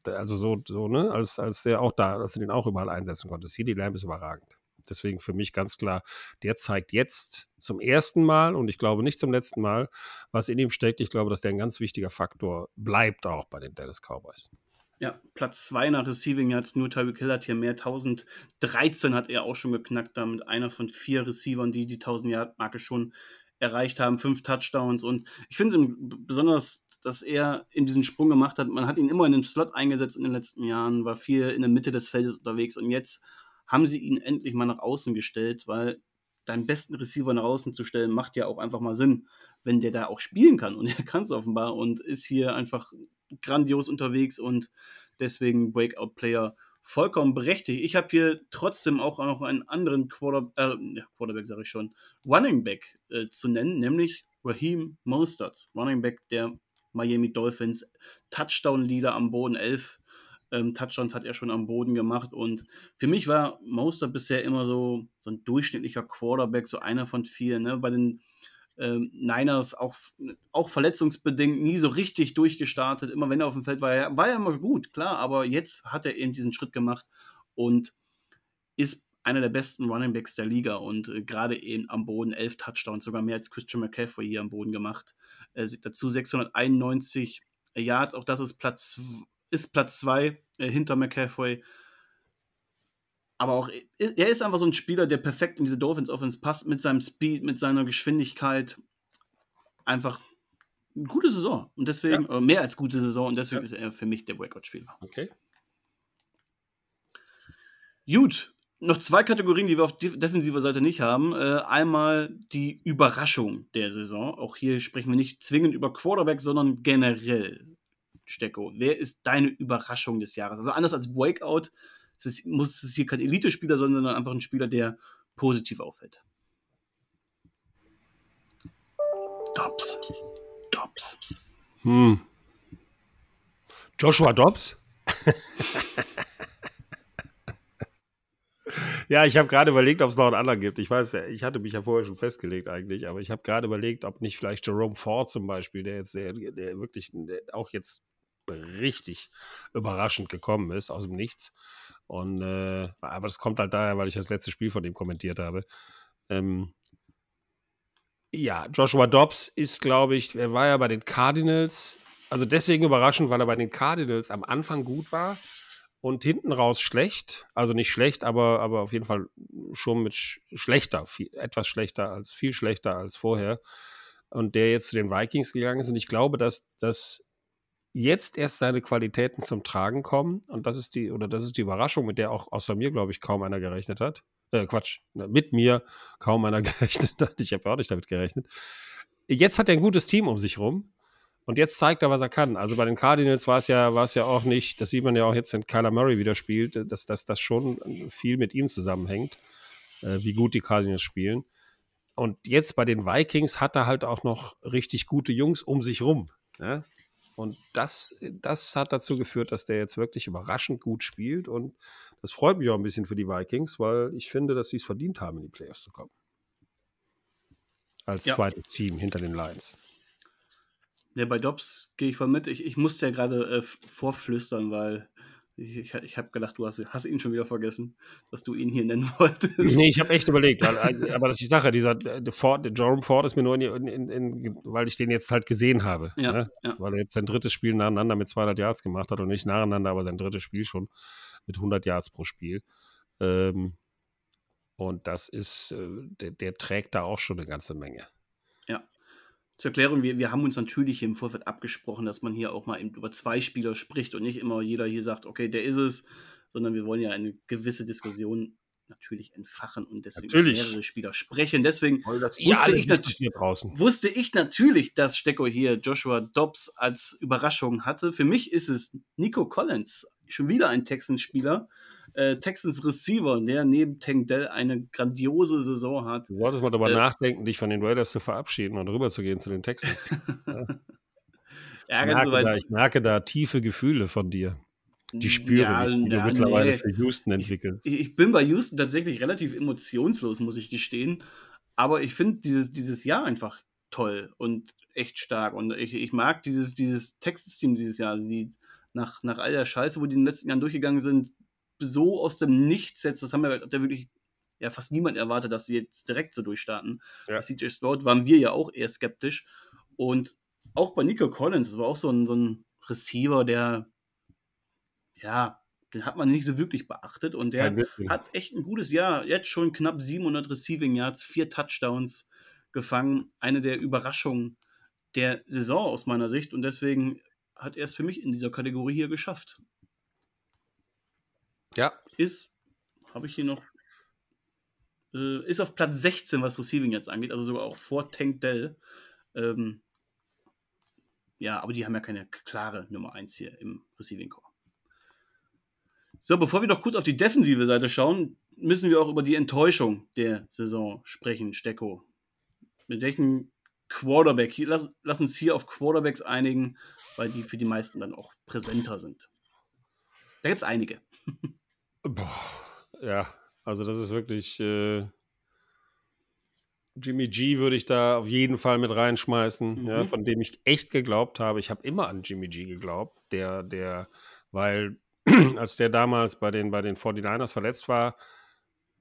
Also so, so, ne, als, als er auch da, dass er den auch überall einsetzen konnte. CD Lamb ist überragend. Deswegen für mich ganz klar, der zeigt jetzt zum ersten Mal und ich glaube nicht zum letzten Mal, was in ihm steckt. Ich glaube, dass der ein ganz wichtiger Faktor bleibt auch bei den Dallas Cowboys. Ja, Platz 2 nach Receiving Yards, nur Tyreek Hill hat hier mehr. 1013 hat er auch schon geknackt, damit einer von vier Receivern, die die 1000 Yard Marke schon erreicht haben, fünf Touchdowns und ich finde besonders, dass er in diesen Sprung gemacht hat. Man hat ihn immer in den Slot eingesetzt in den letzten Jahren, war viel in der Mitte des Feldes unterwegs und jetzt haben sie ihn endlich mal nach außen gestellt, weil deinen besten Receiver nach außen zu stellen, macht ja auch einfach mal Sinn, wenn der da auch spielen kann. Und er kann es offenbar und ist hier einfach grandios unterwegs und deswegen Breakout-Player vollkommen berechtigt. Ich habe hier trotzdem auch noch einen anderen Quarter, äh, Quarterback, sage ich schon, Running Back äh, zu nennen, nämlich Raheem Mostert, Running Back der Miami Dolphins, Touchdown-Leader am Boden, elf ähm, Touchdowns hat er schon am Boden gemacht. Und für mich war Moster bisher immer so, so ein durchschnittlicher Quarterback, so einer von vier. Ne? Bei den ähm, Niners auch, auch verletzungsbedingt nie so richtig durchgestartet. Immer wenn er auf dem Feld war, war er immer gut, klar, aber jetzt hat er eben diesen Schritt gemacht und ist einer der besten Running Backs der Liga und äh, gerade eben am Boden elf Touchdowns, sogar mehr als Christian McCaffrey hier am Boden gemacht. Äh, dazu 691 Yards, auch das ist Platz ist Platz 2 äh, hinter McCaffrey. Aber auch, er ist einfach so ein Spieler, der perfekt in diese Dolphins Offense passt, mit seinem Speed, mit seiner Geschwindigkeit. Einfach eine gute Saison. Und deswegen, ja. mehr als gute Saison. Und deswegen ja. ist er für mich der Breakout-Spieler. Okay. Gut, noch zwei Kategorien, die wir auf defensiver Seite nicht haben. Äh, einmal die Überraschung der Saison. Auch hier sprechen wir nicht zwingend über Quarterback, sondern generell. Stecko, wer ist deine Überraschung des Jahres? Also anders als Breakout es ist, muss es hier kein Elite-Spieler sein, sondern einfach ein Spieler, der positiv auffällt. Dobbs. Dobbs. Hm. Joshua Dobbs? ja, ich habe gerade überlegt, ob es noch einen anderen gibt. Ich weiß, ich hatte mich ja vorher schon festgelegt eigentlich, aber ich habe gerade überlegt, ob nicht vielleicht Jerome Ford zum Beispiel, der jetzt der, der wirklich der auch jetzt richtig überraschend gekommen ist aus dem Nichts. Und äh, aber das kommt halt daher, weil ich das letzte Spiel von dem kommentiert habe. Ähm, ja, Joshua Dobbs ist, glaube ich, er war ja bei den Cardinals, also deswegen überraschend, weil er bei den Cardinals am Anfang gut war und hinten raus schlecht. Also nicht schlecht, aber, aber auf jeden Fall schon mit sch schlechter, viel, etwas schlechter als, viel schlechter als vorher. Und der jetzt zu den Vikings gegangen ist. Und ich glaube, dass, dass jetzt erst seine Qualitäten zum Tragen kommen. Und das ist die, oder das ist die Überraschung, mit der auch außer mir, glaube ich, kaum einer gerechnet hat. Äh, Quatsch, ne, mit mir kaum einer gerechnet hat. Ich habe auch nicht damit gerechnet. Jetzt hat er ein gutes Team um sich rum. Und jetzt zeigt er, was er kann. Also bei den Cardinals war es ja, war es ja auch nicht, das sieht man ja auch jetzt, wenn Kyler Murray wieder spielt, dass das schon viel mit ihm zusammenhängt, äh, wie gut die Cardinals spielen. Und jetzt bei den Vikings hat er halt auch noch richtig gute Jungs um sich rum. Ja? Und das, das hat dazu geführt, dass der jetzt wirklich überraschend gut spielt. Und das freut mich auch ein bisschen für die Vikings, weil ich finde, dass sie es verdient haben, in die Playoffs zu kommen. Als ja. zweites Team hinter den Lions. Ja, bei Dobbs gehe ich voll mit. Ich, ich musste ja gerade äh, vorflüstern, weil ich, ich, ich habe gedacht, du hast, hast, ihn schon wieder vergessen, dass du ihn hier nennen wolltest. Nee, ich habe echt überlegt, weil, äh, aber das ist die Sache, dieser der Ford, der Jerome Ford ist mir nur, in, in, in, weil ich den jetzt halt gesehen habe. Ja, ne? ja. Weil er jetzt sein drittes Spiel nacheinander mit 200 Yards gemacht hat und nicht nacheinander, aber sein drittes Spiel schon mit 100 Yards pro Spiel. Ähm, und das ist, äh, der, der trägt da auch schon eine ganze Menge. Zur Erklärung, wir, wir haben uns natürlich im Vorfeld abgesprochen, dass man hier auch mal über zwei Spieler spricht und nicht immer jeder hier sagt, okay, der ist es, sondern wir wollen ja eine gewisse Diskussion natürlich entfachen und deswegen natürlich. mehrere Spieler sprechen. Deswegen wusste, ich wusste, ich natürlich, dass Stecko hier Joshua Dobbs als Überraschung hatte. Für mich ist es Nico Collins, schon wieder ein Texans-Spieler, äh, Texans Receiver, der neben Tank Dell eine grandiose Saison hat. Du solltest mal darüber äh, nachdenken, dich von den Raiders zu verabschieden und rüberzugehen zu den Texans. ja. Ja, ich, merke da, ich, merke da, tiefe Gefühle von dir. Die spüre ja, die ja, du mittlerweile nee. für Houston entwickelst. Ich, ich, bin bei Houston tatsächlich relativ emotionslos, muss ich gestehen. Aber ich finde dieses, dieses Jahr einfach toll und echt stark. Und ich, ich mag dieses, dieses Texas-Team dieses Jahr. Also die, nach, nach all der Scheiße, wo die in den letzten Jahren durchgegangen sind, so aus dem Nichts jetzt, das haben wir da wirklich ja fast niemand erwartet, dass sie jetzt direkt so durchstarten. Ja. Bei CJ Stroud waren wir ja auch eher skeptisch. Und auch bei Nico Collins, das war auch so ein, so ein Receiver, der, ja, den hat man nicht so wirklich beachtet und der hat echt ein gutes Jahr. Jetzt schon knapp 700 Receiving Yards, vier Touchdowns gefangen. Eine der Überraschungen der Saison aus meiner Sicht und deswegen hat er es für mich in dieser Kategorie hier geschafft. Ja. Ist, habe ich hier noch, äh, ist auf Platz 16, was Receiving jetzt angeht, also sogar auch vor Tank Dell. Ähm, ja, aber die haben ja keine klare Nummer 1 hier im Receiving Core. So, bevor wir noch kurz auf die defensive Seite schauen, müssen wir auch über die Enttäuschung der Saison sprechen, Stecko. Mit welchem Quarterback, lass, lass uns hier auf Quarterbacks einigen, weil die für die meisten dann auch präsenter sind. Da gibt es einige. Boah, ja, also das ist wirklich. Äh, Jimmy G würde ich da auf jeden Fall mit reinschmeißen, mhm. ja, von dem ich echt geglaubt habe. Ich habe immer an Jimmy G geglaubt, der, der, weil als der damals bei den, bei den 49ers verletzt war,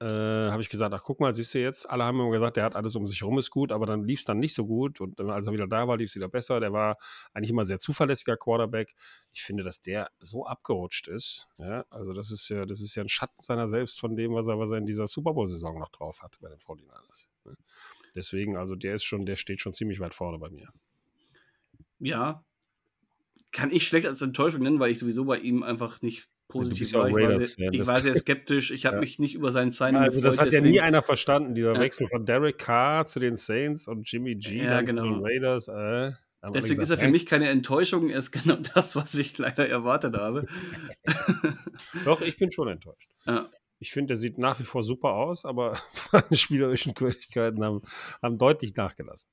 äh, habe ich gesagt, ach guck mal, siehst du jetzt, alle haben immer gesagt, der hat alles um sich herum, ist gut, aber dann lief es dann nicht so gut und als er wieder da war, lief es wieder besser. Der war eigentlich immer sehr zuverlässiger Quarterback. Ich finde, dass der so abgerutscht ist. Ja, also das ist ja, das ist ja ein Schatten seiner selbst von dem, was er, was er in dieser Super Bowl-Saison noch drauf hat bei den 49ers. Ne? Deswegen, also der ist schon, der steht schon ziemlich weit vorne bei mir. Ja, kann ich schlecht als Enttäuschung nennen, weil ich sowieso bei ihm einfach nicht positiv war. Ich, war sehr, ich war sehr, skeptisch. Ich habe ja. mich nicht über sein Signing Also, das hat deswegen. ja nie einer verstanden, dieser ja. Wechsel von Derek Carr zu den Saints und Jimmy G ja, genau. zu den Raiders. Äh. Deswegen gesagt, ist er für mich keine Enttäuschung, er ist genau das, was ich leider erwartet habe. Doch, ich bin schon enttäuscht. Ja. Ich finde, er sieht nach wie vor super aus, aber seine spielerischen Qualitäten haben, haben deutlich nachgelassen.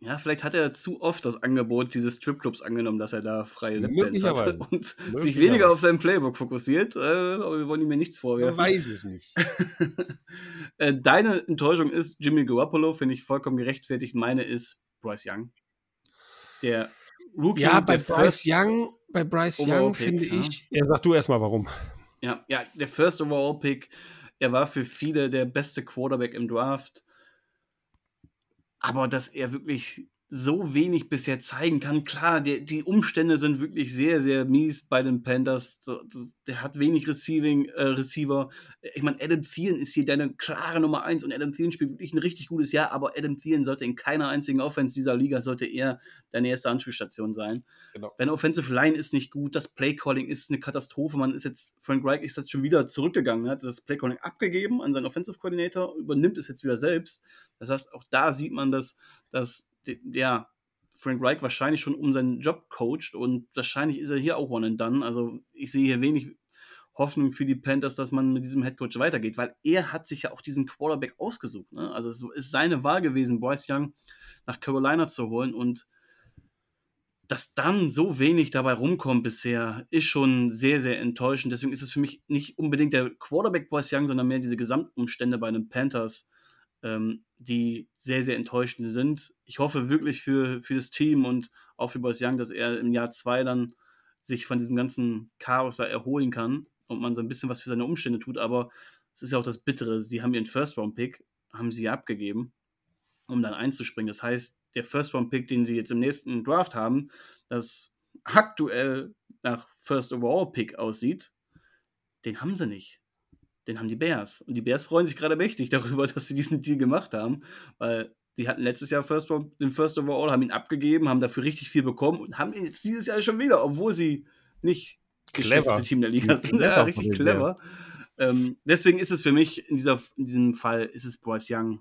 Ja, vielleicht hat er zu oft das Angebot dieses Stripclubs angenommen, dass er da freie Lapdance hat und sich weniger auf sein Playbook fokussiert. Äh, aber wir wollen ihm ja nichts vorwerfen. Man weiß es nicht. Äh, deine Enttäuschung ist Jimmy Garoppolo, finde ich vollkommen gerechtfertigt. Meine ist Bryce Young. Der Rookie. Ja, bei Bryce Young, bei Bryce Young finde ja. ich. Ja, sag du erstmal warum. Ja, ja, der First Overall Pick. Er war für viele der beste Quarterback im Draft aber dass er wirklich so wenig bisher zeigen kann. Klar, der, die Umstände sind wirklich sehr, sehr mies bei den Panthers. Der hat wenig Receiving, äh, Receiver. Ich meine, Adam Thielen ist hier deine klare Nummer eins und Adam Thielen spielt wirklich ein richtig gutes Jahr, aber Adam Thielen sollte in keiner einzigen Offense dieser Liga, sollte er deine erste Anspielstation sein. Genau. Deine Offensive Line ist nicht gut, das Playcalling ist eine Katastrophe. Man ist jetzt, Frank Reich ist jetzt schon wieder zurückgegangen, hat das Playcalling abgegeben an seinen Offensive Coordinator, übernimmt es jetzt wieder selbst. Das heißt, auch da sieht man, dass, dass ja, Frank Reich wahrscheinlich schon um seinen Job coacht und wahrscheinlich ist er hier auch one and done. Also ich sehe hier wenig Hoffnung für die Panthers, dass man mit diesem Headcoach weitergeht, weil er hat sich ja auch diesen Quarterback ausgesucht. Ne? Also es ist seine Wahl gewesen, Bryce Young nach Carolina zu holen und dass dann so wenig dabei rumkommt bisher, ist schon sehr, sehr enttäuschend. Deswegen ist es für mich nicht unbedingt der Quarterback Bryce Young, sondern mehr diese Gesamtumstände bei den Panthers, ähm, die sehr, sehr enttäuschend sind. Ich hoffe wirklich für, für das Team und auch für Boris Young, dass er im Jahr zwei dann sich von diesem ganzen Chaos da erholen kann und man so ein bisschen was für seine Umstände tut. Aber es ist ja auch das Bittere. Sie haben ihren First-Round-Pick, haben sie abgegeben, um dann einzuspringen. Das heißt, der First-Round-Pick, den sie jetzt im nächsten Draft haben, das aktuell nach First-Overall-Pick aussieht, den haben sie nicht den haben die Bears. Und die Bears freuen sich gerade mächtig darüber, dass sie diesen Deal gemacht haben, weil die hatten letztes Jahr First, den First Overall, haben ihn abgegeben, haben dafür richtig viel bekommen und haben ihn jetzt dieses Jahr schon wieder, obwohl sie nicht das schlechteste Team der Liga sind. Ja, richtig clever. Ähm, deswegen ist es für mich in, dieser, in diesem Fall ist es Bryce Young.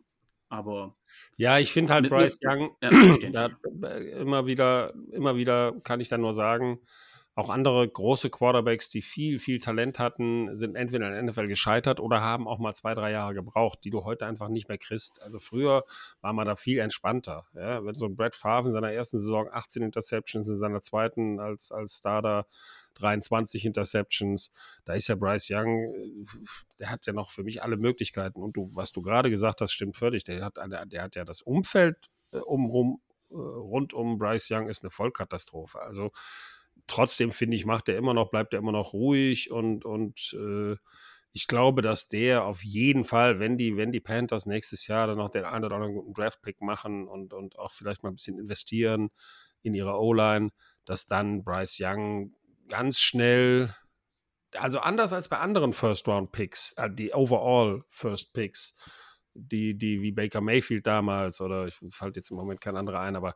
Aber ja, ich finde halt Bryce Young ja, da, äh, immer wieder, immer wieder kann ich dann nur sagen, auch andere große Quarterbacks, die viel, viel Talent hatten, sind entweder in der NFL gescheitert oder haben auch mal zwei, drei Jahre gebraucht, die du heute einfach nicht mehr kriegst. Also früher war man da viel entspannter. Ja? Wenn so ein Brad Favre in seiner ersten Saison 18 Interceptions, in seiner zweiten als, als Starter 23 Interceptions, da ist ja Bryce Young, der hat ja noch für mich alle Möglichkeiten. Und du, was du gerade gesagt hast, stimmt völlig. Der hat, der hat ja das Umfeld äh, um, äh, rund um Bryce Young ist eine Vollkatastrophe. Also trotzdem finde ich, macht er immer noch, bleibt er immer noch ruhig und, und äh, ich glaube, dass der auf jeden Fall, wenn die, wenn die Panthers nächstes Jahr dann noch den einen oder anderen guten Draft-Pick machen und, und auch vielleicht mal ein bisschen investieren in ihre O-Line, dass dann Bryce Young ganz schnell, also anders als bei anderen First-Round-Picks, äh, die Overall First-Picks, die, die wie Baker Mayfield damals oder ich fällt jetzt im Moment kein anderer ein, aber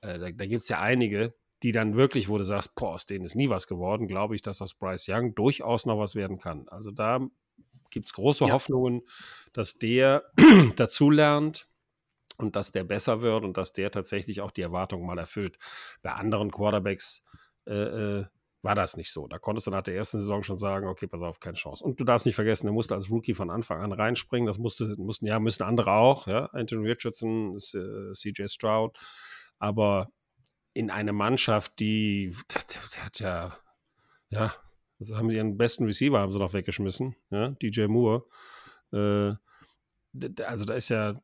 äh, da, da gibt es ja einige, die dann wirklich, wo du sagst, boah, aus denen ist nie was geworden, glaube ich, dass aus Bryce Young durchaus noch was werden kann. Also da gibt es große ja. Hoffnungen, dass der dazulernt und dass der besser wird und dass der tatsächlich auch die Erwartungen mal erfüllt. Bei anderen Quarterbacks äh, äh, war das nicht so. Da konntest du nach der ersten Saison schon sagen, okay, pass auf, keine Chance. Und du darfst nicht vergessen, er musste als Rookie von Anfang an reinspringen. Das musste, mussten, ja, müssen andere auch, ja. Anthony Richardson, äh, CJ Stroud. Aber in eine Mannschaft, die, hat ja, ja, also haben sie ihren besten Receiver haben sie noch weggeschmissen, ja, DJ Moore. Äh, also da ist ja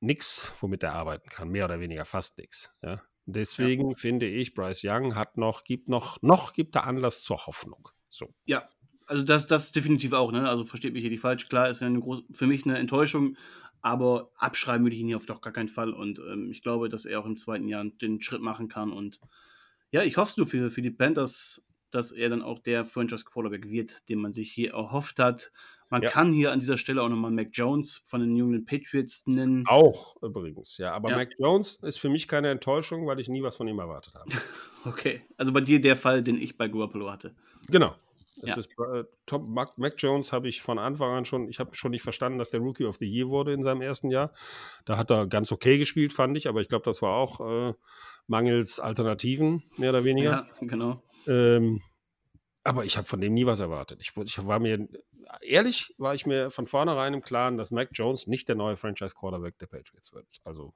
nichts, womit er arbeiten kann, mehr oder weniger fast nichts. Ja. Deswegen ja. finde ich, Bryce Young hat noch, gibt noch, noch gibt er Anlass zur Hoffnung. So. Ja, also das, das definitiv auch, ne? Also versteht mich hier nicht falsch. Klar, ist ja eine groß, für mich eine Enttäuschung, aber abschreiben würde ich ihn hier auf doch gar keinen Fall. Und ähm, ich glaube, dass er auch im zweiten Jahr den Schritt machen kann. Und ja, ich hoffe es nur für, für die Panthers, dass er dann auch der Franchise Quarterback wird, den man sich hier erhofft hat. Man ja. kann hier an dieser Stelle auch nochmal Mac Jones von den jungen Patriots nennen. Auch übrigens, ja. Aber ja. Mac Jones ist für mich keine Enttäuschung, weil ich nie was von ihm erwartet habe. okay, also bei dir der Fall, den ich bei Garoppolo hatte. Genau, ja. Ist, äh, Tom, Mac, Mac Jones habe ich von Anfang an schon, ich habe schon nicht verstanden, dass der Rookie of the Year wurde in seinem ersten Jahr. Da hat er ganz okay gespielt, fand ich, aber ich glaube, das war auch, äh, mangels Alternativen, mehr oder weniger. Ja, genau. Ähm, aber ich habe von dem nie was erwartet. Ich, ich, war mir, ehrlich, war ich mir von vornherein im Klaren, dass Mac Jones nicht der neue Franchise-Quarterback der Patriots wird. Also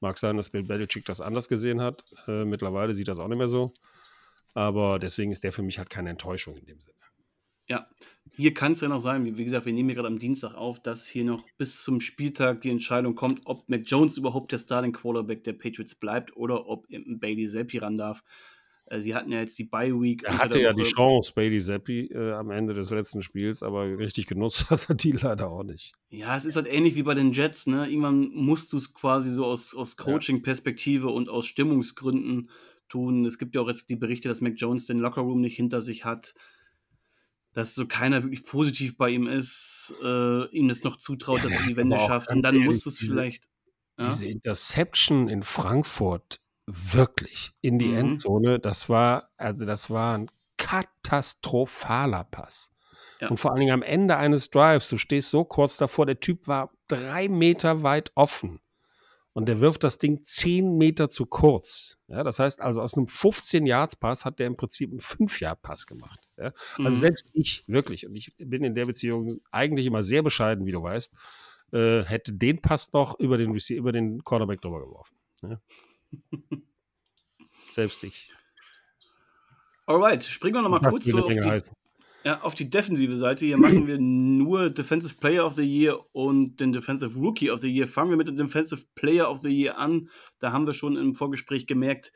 mag sein, dass Bill Belichick das anders gesehen hat. Äh, mittlerweile sieht das auch nicht mehr so. Aber deswegen ist der für mich halt keine Enttäuschung in dem Sinne. Ja, hier kann es ja noch sein, wie, gesagt, wir nehmen hier gerade am Dienstag auf, dass hier noch bis zum Spieltag die Entscheidung kommt, ob Mac Jones überhaupt der Starting Quarterback der Patriots bleibt oder ob Bailey Zappi ran darf. Äh, sie hatten ja jetzt die Bye Week. Er hatte ja die Chance, Bailey Zappi, äh, am Ende des letzten Spiels, aber richtig genutzt hat er die leider auch nicht. Ja, es ist halt ähnlich wie bei den Jets. Ne? Irgendwann musst du es quasi so aus, aus Coaching-Perspektive und aus Stimmungsgründen tun. Es gibt ja auch jetzt die Berichte, dass Mac Jones den Lockerroom nicht hinter sich hat dass so keiner wirklich positiv bei ihm ist, äh, ihm das noch zutraut, ja, dass er die Wende schafft. Und dann ehrlich, musst du es vielleicht. Ja? Diese Interception in Frankfurt wirklich in die mhm. Endzone, das war, also das war ein katastrophaler Pass. Ja. Und vor allen Dingen am Ende eines Drives, du stehst so kurz davor, der Typ war drei Meter weit offen und der wirft das Ding 10 Meter zu kurz. Ja, das heißt also, aus einem 15-Yards-Pass hat der im Prinzip einen 5-Yard-Pass gemacht. Ja? Also mhm. selbst ich, wirklich, und ich bin in der Beziehung eigentlich immer sehr bescheiden, wie du weißt, äh, hätte den Pass noch über den, über den Cornerback drüber geworfen. Ja? selbst ich. Alright, springen wir nochmal kurz so auf die, heißen. Ja, auf die defensive Seite. Hier machen wir nur Defensive Player of the Year und den Defensive Rookie of the Year. Fangen wir mit dem Defensive Player of the Year an. Da haben wir schon im Vorgespräch gemerkt,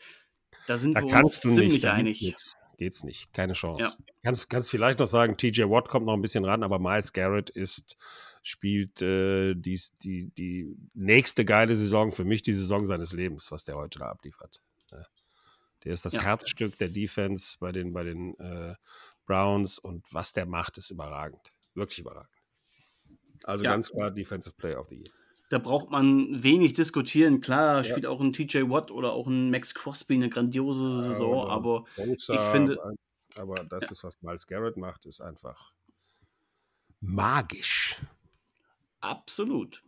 da sind da wir uns ziemlich nicht, einig. Geht's, geht's nicht, keine Chance. Ja. Kannst, kannst vielleicht noch sagen, TJ Watt kommt noch ein bisschen ran, aber Miles Garrett ist spielt äh, dies, die, die nächste geile Saison für mich, die Saison seines Lebens, was der heute da abliefert. Der ist das ja. Herzstück der Defense bei den, bei den äh, Browns und was der macht, ist überragend. Wirklich überragend. Also ja. ganz klar Defensive Player of the Year. Da braucht man wenig diskutieren. Klar, ja. spielt auch ein TJ Watt oder auch ein Max Crosby eine grandiose Saison, ja, aber Bosa, ich finde. Aber das ist, was Miles Garrett macht, ist einfach magisch. Absolut.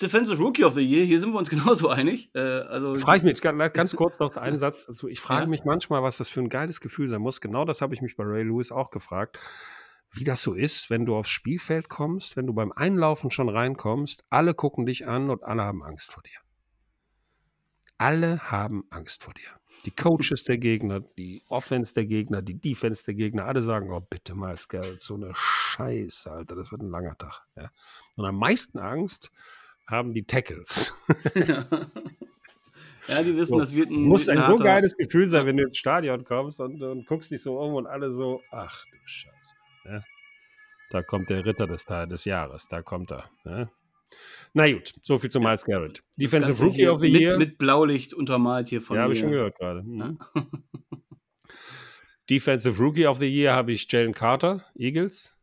Defensive Rookie of the Year, hier sind wir uns genauso einig. Äh, also frage ich mich ganz, ganz kurz noch einen Satz dazu. Ich frage ja. mich manchmal, was das für ein geiles Gefühl sein muss. Genau das habe ich mich bei Ray Lewis auch gefragt. Wie das so ist, wenn du aufs Spielfeld kommst, wenn du beim Einlaufen schon reinkommst, alle gucken dich an und alle haben Angst vor dir. Alle haben Angst vor dir. Die Coaches der Gegner, die Offense der Gegner, die Defense der Gegner, alle sagen, oh bitte mal, so eine Scheiße, Alter, das wird ein langer Tag. Ja. Und am meisten Angst haben die Tackles. ja, die wissen, so, das wird ein. Es muss ein so geiles Gefühl sein, wenn du ins Stadion kommst und, und guckst dich so um und alle so, ach du Scheiße. Ja? Da kommt der Ritter des, des Jahres, da kommt er. Ja? Na gut, so viel zu Miles Garrett. Defensive Rookie of the mit, Year. Mit Blaulicht untermalt hier von Ja, habe ich schon gehört gerade. Mhm. Defensive Rookie of the Year habe ich Jalen Carter, Eagles.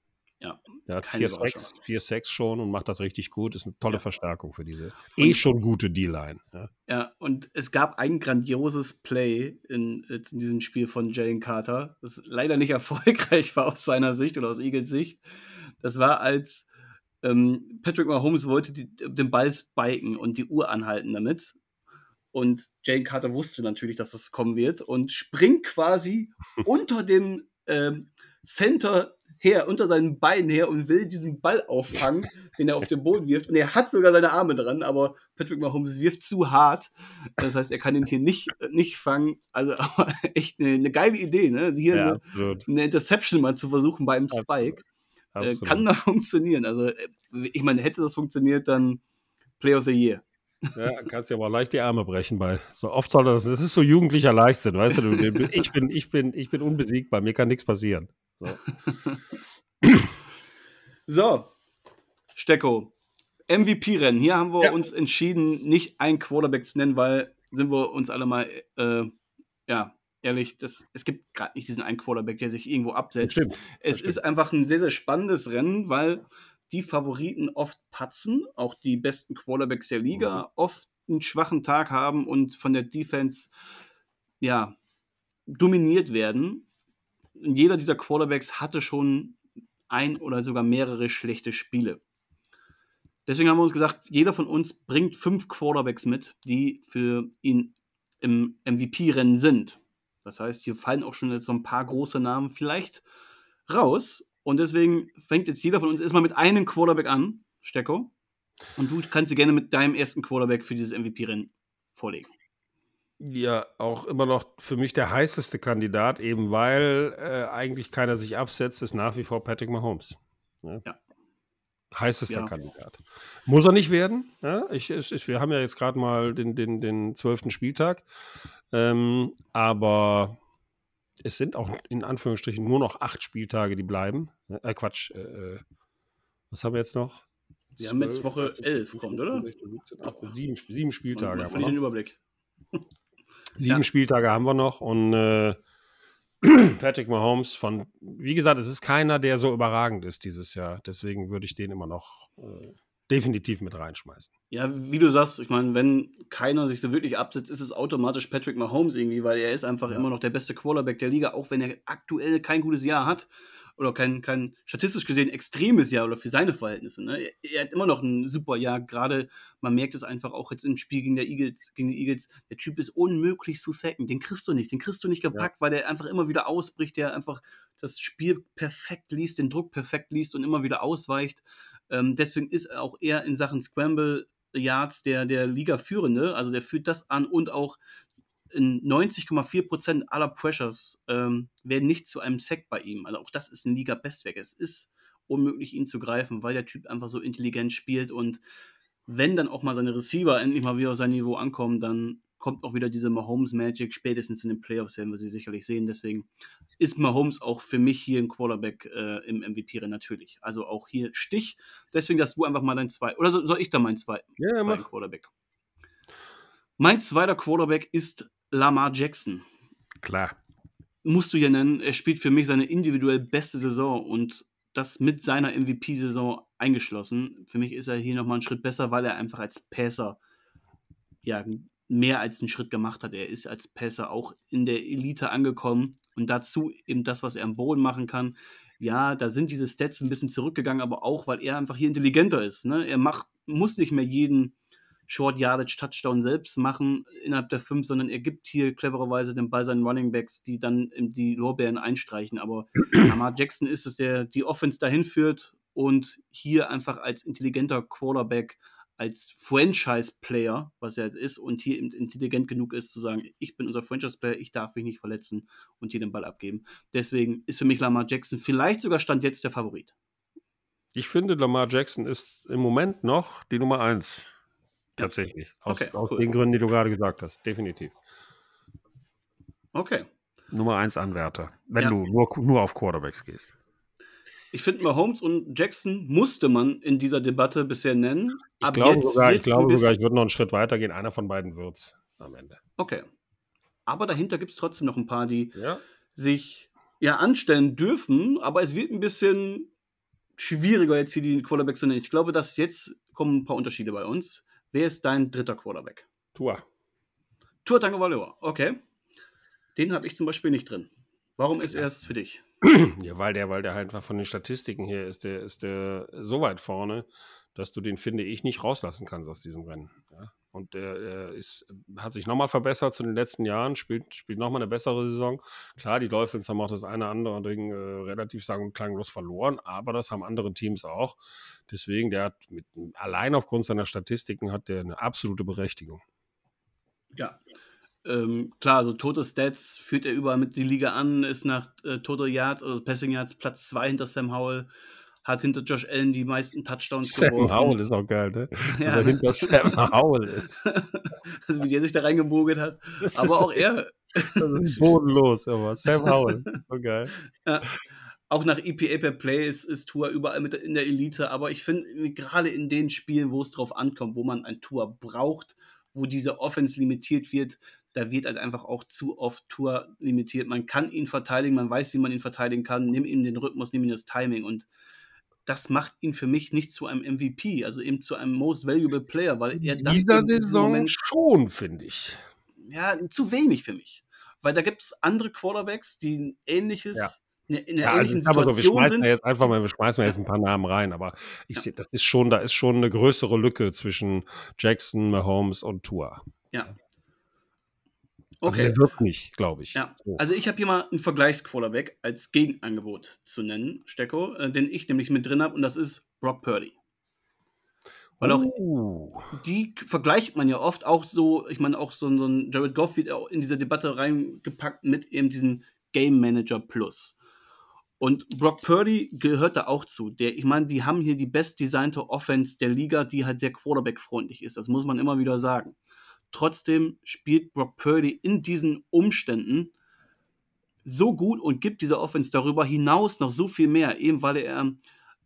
Ja. Der hat 4-6 schon und macht das richtig gut. Ist eine tolle ja. Verstärkung für diese eh schon gute D-Line. Ja. ja. und es gab ein grandioses Play in, in diesem Spiel von Jalen Carter, das leider nicht erfolgreich war aus seiner Sicht oder aus Eagles Sicht. Das war, als ähm, Patrick Mahomes wollte die, den Ball spiken und die Uhr anhalten damit. Und Jalen Carter wusste natürlich, dass das kommen wird und springt quasi unter dem ähm, Center her, unter seinen Beinen her und will diesen Ball auffangen, den er auf den Boden wirft. Und er hat sogar seine Arme dran, aber Patrick Mahomes wirft zu hart. Das heißt, er kann ihn hier nicht, nicht fangen. Also echt eine, eine geile Idee, ne? Hier ja, eine, eine, Interception mal zu versuchen beim Spike. Äh, kann da funktionieren. Also, äh, ich meine, hätte das funktioniert, dann Play of the Year. Ja, kannst ja aber leicht die Arme brechen, weil so oft soll das, das ist so jugendlicher Leichtsinn, weißt du, ich bin, ich bin, ich bin unbesiegbar, mir kann nichts passieren. So. so, Stecko. MVP-Rennen. Hier haben wir ja. uns entschieden, nicht einen Quarterback zu nennen, weil sind wir uns alle mal, äh, ja, ehrlich, das, es gibt gerade nicht diesen einen Quarterback, der sich irgendwo absetzt. Das es das ist einfach ein sehr, sehr spannendes Rennen, weil die Favoriten oft patzen, auch die besten Quarterbacks der Liga mhm. oft einen schwachen Tag haben und von der Defense ja dominiert werden jeder dieser Quarterbacks hatte schon ein oder sogar mehrere schlechte Spiele. Deswegen haben wir uns gesagt, jeder von uns bringt fünf Quarterbacks mit, die für ihn im MVP-Rennen sind. Das heißt, hier fallen auch schon jetzt so ein paar große Namen vielleicht raus. Und deswegen fängt jetzt jeder von uns erstmal mit einem Quarterback an, Stecko. Und du kannst dir gerne mit deinem ersten Quarterback für dieses MVP-Rennen vorlegen. Ja, auch immer noch für mich der heißeste Kandidat, eben weil äh, eigentlich keiner sich absetzt, ist nach wie vor Patrick Mahomes. Ja. ja. Heißester ja. Kandidat. Muss er nicht werden. Ja? Ich, ich, wir haben ja jetzt gerade mal den, den, den 12. Spieltag. Ähm, aber es sind auch in Anführungsstrichen nur noch acht Spieltage, die bleiben. Äh, Quatsch. Äh, äh was haben wir jetzt noch? Wir haben jetzt Woche 11 kommt, oder? 16, 17, 18, sieben, sieben Spieltage. Man verliert den Überblick. Sieben ja. Spieltage haben wir noch und äh, Patrick Mahomes von, wie gesagt, es ist keiner, der so überragend ist dieses Jahr. Deswegen würde ich den immer noch äh, definitiv mit reinschmeißen. Ja, wie du sagst, ich meine, wenn keiner sich so wirklich absetzt, ist es automatisch Patrick Mahomes irgendwie, weil er ist einfach ja. immer noch der beste Quarterback der Liga, auch wenn er aktuell kein gutes Jahr hat oder kein, kein statistisch gesehen extremes Jahr oder für seine Verhältnisse. Ne? Er, er, hat immer noch ein super Jahr. Gerade, man merkt es einfach auch jetzt im Spiel gegen, der Eagles, gegen die Eagles. Der Typ ist unmöglich zu sacken. Den kriegst du nicht. Den kriegst du nicht gepackt, ja. weil der einfach immer wieder ausbricht, der einfach das Spiel perfekt liest, den Druck perfekt liest und immer wieder ausweicht. Ähm, deswegen ist er auch eher in Sachen Scramble Yards der, der Liga führende. Also der führt das an und auch in 90,4% aller Pressures ähm, werden nicht zu einem Sack bei ihm. Also auch das ist ein Liga-Bestwerk. Es ist unmöglich, ihn zu greifen, weil der Typ einfach so intelligent spielt und wenn dann auch mal seine Receiver endlich mal wieder auf sein Niveau ankommen, dann kommt auch wieder diese Mahomes Magic. Spätestens in den Playoffs werden wir sie sicherlich sehen. Deswegen ist Mahomes auch für mich hier ein Quarterback äh, im MVP-Rennen natürlich. Also auch hier Stich. Deswegen dass du einfach mal dein zwei. Oder soll ich da mein zwei, ja, zweiten Quarterback? Mein zweiter Quarterback ist Lamar Jackson. Klar. Musst du ja nennen, er spielt für mich seine individuell beste Saison und das mit seiner MVP-Saison eingeschlossen. Für mich ist er hier nochmal einen Schritt besser, weil er einfach als Passer ja, mehr als einen Schritt gemacht hat. Er ist als Passer auch in der Elite angekommen und dazu eben das, was er am Boden machen kann. Ja, da sind diese Stats ein bisschen zurückgegangen, aber auch, weil er einfach hier intelligenter ist. Ne? Er macht, muss nicht mehr jeden Short Yardage Touchdown selbst machen innerhalb der fünf, sondern er gibt hier clevererweise den Ball seinen Running Backs, die dann die Lorbeeren einstreichen. Aber Lamar Jackson ist es, der die Offense dahin führt und hier einfach als intelligenter Quarterback, als Franchise-Player, was er ist, und hier intelligent genug ist zu sagen, ich bin unser Franchise-Player, ich darf mich nicht verletzen und hier den Ball abgeben. Deswegen ist für mich Lamar Jackson vielleicht sogar Stand jetzt der Favorit. Ich finde, Lamar Jackson ist im Moment noch die Nummer eins Tatsächlich. Aus, okay, aus cool. den Gründen, die du gerade gesagt hast. Definitiv. Okay. Nummer 1 Anwärter. Wenn ja. du nur, nur auf Quarterbacks gehst. Ich finde, Mahomes und Jackson musste man in dieser Debatte bisher nennen. Ich glaube sogar, ich, glaube sogar, ich würde noch einen Schritt weiter gehen. Einer von beiden wird es am Ende. Okay. Aber dahinter gibt es trotzdem noch ein paar, die ja. sich ja anstellen dürfen. Aber es wird ein bisschen schwieriger, jetzt hier die Quarterbacks zu nennen. Ich glaube, dass jetzt kommen ein paar Unterschiede bei uns. Wer ist dein dritter Quarterback? Tua. Tua Tagovailoa, okay. Den habe ich zum Beispiel nicht drin. Warum ist er es für dich? Ja, weil der, weil der halt von den Statistiken her ist der, ist der so weit vorne, dass du den, finde ich, nicht rauslassen kannst aus diesem Rennen. Ja? Und der, der ist, hat sich nochmal verbessert zu den letzten Jahren, spielt, spielt nochmal eine bessere Saison. Klar, die Dolphins haben auch das eine oder andere Ding äh, relativ sagen und klanglos verloren, aber das haben andere Teams auch. Deswegen, der hat mit, allein aufgrund seiner Statistiken hat der eine absolute Berechtigung. Ja, ähm, klar, also tote Stats führt er überall mit die Liga an, ist nach äh, Total Yards, also Passing Yards Platz 2 hinter Sam Howell hat hinter Josh Allen die meisten Touchdowns Sam geworfen. Howell ist auch geil, ne? Ja. Dass er hinter Sam Howell ist. also wie der sich da reingemogelt hat. Aber auch er. das ist bodenlos, aber Sam Howell. So geil. Ja. Auch nach EPA per Play ist, ist Tour überall mit in der Elite, aber ich finde, gerade in den Spielen, wo es drauf ankommt, wo man ein Tour braucht, wo diese Offense limitiert wird, da wird halt einfach auch zu oft Tour limitiert. Man kann ihn verteidigen, man weiß, wie man ihn verteidigen kann, nimm ihm den Rhythmus, nimm ihm das Timing und das macht ihn für mich nicht zu einem MVP, also eben zu einem Most Valuable Player, weil er In dieser Saison Moment, schon, finde ich. Ja, zu wenig für mich. Weil da gibt es andere Quarterbacks, die ein ähnliches. Ja. In der ja, ähnlichen also, Situation so, wir schmeißen sind. jetzt einfach mal, wir schmeißen jetzt ein paar Namen rein, aber ich ja. sehe, das ist schon, da ist schon eine größere Lücke zwischen Jackson, Mahomes und Tua. Ja. Also der wirkt nicht, glaube ich. Ja. So. Also ich habe hier mal einen Vergleichsquarterback als Gegenangebot zu nennen, Stecko, äh, den ich nämlich mit drin habe, und das ist Brock Purdy. Weil auch uh. die vergleicht man ja oft auch so, ich meine, auch so, so ein Jared Goff wird auch in diese Debatte reingepackt mit eben diesem Game Manager Plus. Und Brock Purdy gehört da auch zu. Der, ich meine, die haben hier die bestdesignte Offense der Liga, die halt sehr Quarterback-freundlich ist. Das muss man immer wieder sagen. Trotzdem spielt Brock Purdy in diesen Umständen so gut und gibt dieser Offense darüber hinaus noch so viel mehr, eben weil er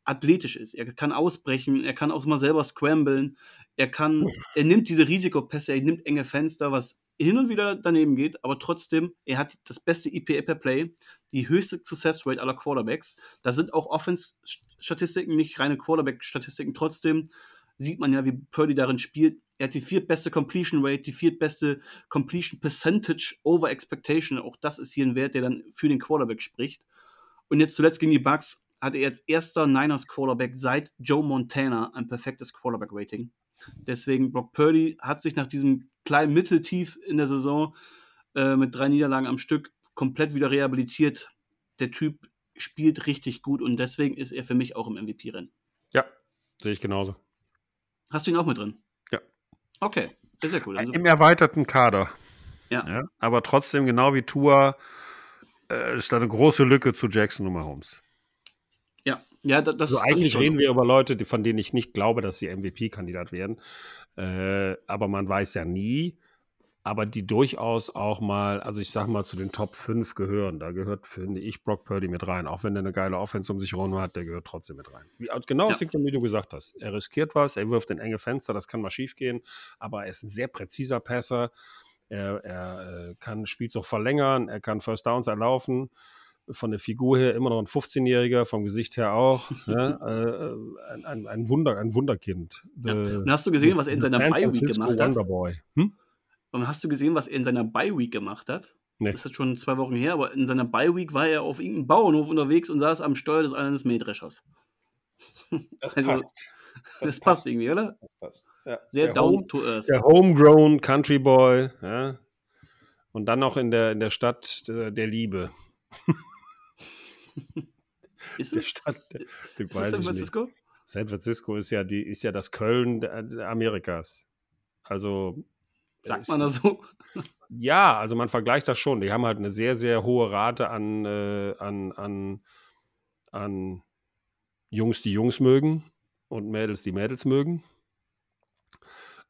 athletisch ist. Er kann ausbrechen, er kann auch mal selber scramblen, er kann, er nimmt diese Risikopässe, er nimmt enge Fenster, was hin und wieder daneben geht, aber trotzdem, er hat das beste EPA per Play, die höchste Success Rate aller Quarterbacks. Da sind auch Offense-Statistiken, nicht reine Quarterback-Statistiken. Trotzdem sieht man ja, wie Purdy darin spielt. Er hat die viertbeste Completion Rate, die viertbeste Completion Percentage over Expectation. Auch das ist hier ein Wert, der dann für den Quarterback spricht. Und jetzt zuletzt gegen die Bucks hatte er als erster Niners Quarterback seit Joe Montana ein perfektes Quarterback Rating. Deswegen Brock Purdy hat sich nach diesem kleinen Mitteltief in der Saison äh, mit drei Niederlagen am Stück komplett wieder rehabilitiert. Der Typ spielt richtig gut und deswegen ist er für mich auch im MVP-Rennen. Ja, sehe ich genauso. Hast du ihn auch mit drin? Okay, das ist ja cool. Also, Im erweiterten Kader. Ja. ja. Aber trotzdem, genau wie Tour, äh, ist da eine große Lücke zu Jackson und Mahomes. Ja, ja, das, also eigentlich das reden wir über Leute, die, von denen ich nicht glaube, dass sie MVP-Kandidat werden. Äh, aber man weiß ja nie aber die durchaus auch mal, also ich sag mal, zu den Top 5 gehören. Da gehört, finde ich, Brock Purdy mit rein. Auch wenn er eine geile Offense um sich herum hat, der gehört trotzdem mit rein. Wie, genau aus dem Grund, wie du gesagt hast. Er riskiert was, er wirft in enge Fenster, das kann mal schief gehen, aber er ist ein sehr präziser Passer. Er, er äh, kann Spielzug verlängern, er kann First Downs erlaufen. Von der Figur her immer noch ein 15-Jähriger, vom Gesicht her auch. ne? äh, ein, ein, ein, Wunder, ein Wunderkind. Ja. Und hast du gesehen, was er in seiner Bye-Week gemacht hat? Wonderboy. Hm? Und hast du gesehen, was er in seiner Bye-Week gemacht hat? Nee. Das ist schon zwei Wochen her, aber in seiner Bye-Week war er auf irgendeinem Bauernhof unterwegs und saß am Steuer des eines Mähdreschers. Das also, passt. Das, das passt. passt. irgendwie, oder? Das passt. Ja. Sehr down home, to earth. Der homegrown Country Boy, ja. Und dann noch in der, in der Stadt der, der Liebe. ist es? Stadt, der, ist das San Francisco? Nicht. San Francisco ist ja, die, ist ja das Köln Amerikas. Also Sagt man das so? Ja, also man vergleicht das schon. Die haben halt eine sehr, sehr hohe Rate an, äh, an, an, an Jungs, die Jungs mögen und Mädels, die Mädels mögen.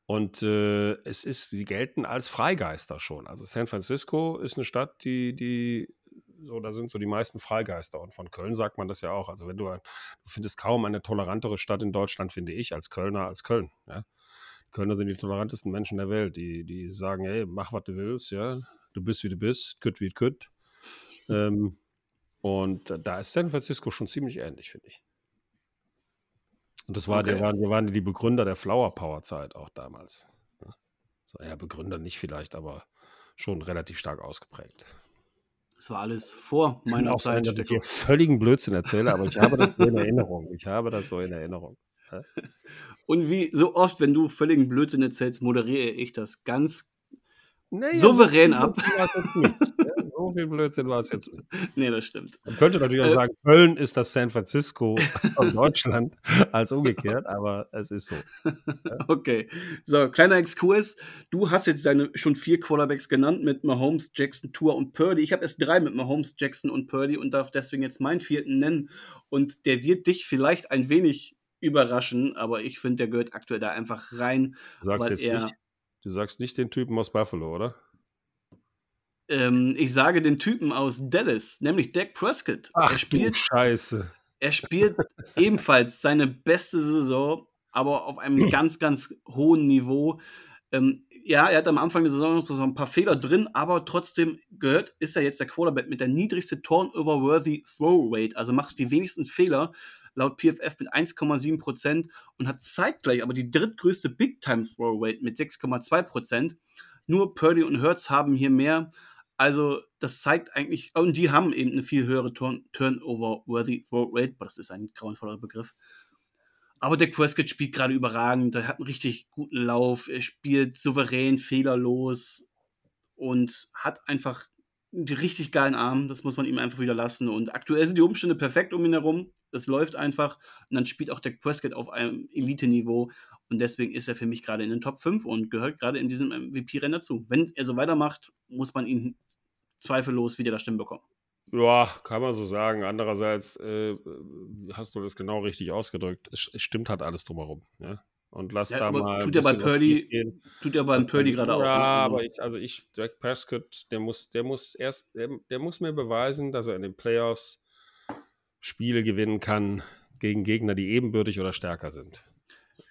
Und äh, es ist, sie gelten als Freigeister schon. Also San Francisco ist eine Stadt, die, die, so, da sind so die meisten Freigeister. Und von Köln sagt man das ja auch. Also wenn du, du findest kaum eine tolerantere Stadt in Deutschland, finde ich, als Kölner, als Köln. Ja? Kölner sind die tolerantesten Menschen der Welt, die, die sagen, hey, mach, was du willst, ja, du bist, wie du bist, kütt, wie du kütt. Ähm, und da ist San Francisco schon ziemlich ähnlich, finde ich. Und das war, okay. die, waren, die waren die Begründer der Flower Power Zeit auch damals. Ja, so, ja, Begründer nicht vielleicht, aber schon relativ stark ausgeprägt. Das war alles vor meiner auch Zeit. Sein, dass ich dir völligen Blödsinn erzähle, aber ich habe das so in Erinnerung. Ich habe das so in Erinnerung. Und wie so oft, wenn du völligen Blödsinn erzählst, moderiere ich das ganz naja, souverän so ab. so viel Blödsinn war es jetzt. Nee, das stimmt. Man könnte natürlich auch äh, sagen, Köln ist das San Francisco von Deutschland als umgekehrt, aber es ist so. Ja? Okay, so, kleiner Exkurs. Du hast jetzt deine schon vier Quarterbacks genannt mit Mahomes, Jackson, Tour und Purdy. Ich habe erst drei mit Mahomes, Jackson und Purdy und darf deswegen jetzt meinen vierten nennen. Und der wird dich vielleicht ein wenig überraschen, aber ich finde, der gehört aktuell da einfach rein. Du sagst, jetzt er, nicht, du sagst nicht den Typen aus Buffalo, oder? Ähm, ich sage den Typen aus Dallas, nämlich Dak Prescott. Ach er spielt, Scheiße. Er spielt ebenfalls seine beste Saison, aber auf einem ganz, ganz hohen Niveau. Ähm, ja, er hat am Anfang der Saison noch so ein paar Fehler drin, aber trotzdem gehört, ist er jetzt der Quarterback mit der niedrigste Turnover-worthy Throw Rate. Also machst die wenigsten Fehler laut PFF mit 1,7 Prozent und hat zeitgleich aber die drittgrößte Big Time Throw Rate mit 6,2 Prozent. Nur Purdy und Hertz haben hier mehr. Also, das zeigt eigentlich, und die haben eben eine viel höhere Turn Turnover-worthy Throw Rate, aber das ist ein grauenvoller Begriff. Aber der Prescott spielt gerade überragend, er hat einen richtig guten Lauf, er spielt souverän, fehlerlos und hat einfach die richtig geilen Arm. Das muss man ihm einfach wieder lassen. Und aktuell sind die Umstände perfekt um ihn herum. Das läuft einfach. Und dann spielt auch Dak Prescott auf einem Elite-Niveau. Und deswegen ist er für mich gerade in den Top 5 und gehört gerade in diesem MVP-Rennen dazu. Wenn er so weitermacht, muss man ihn zweifellos wieder da Stimmen bekommen. Ja, kann man so sagen. Andererseits äh, hast du das genau richtig ausgedrückt. Es, stimmt halt alles drumherum. Ja? Und lass ja, da mal. Tut ja bei Purdy, tut ja beim Purdy gerade auch. Ja, ne? also. aber ich, also ich, Jack Prescott, der muss, der muss erst, der, der muss mir beweisen, dass er in den Playoffs Spiele gewinnen kann gegen Gegner, die ebenbürtig oder stärker sind.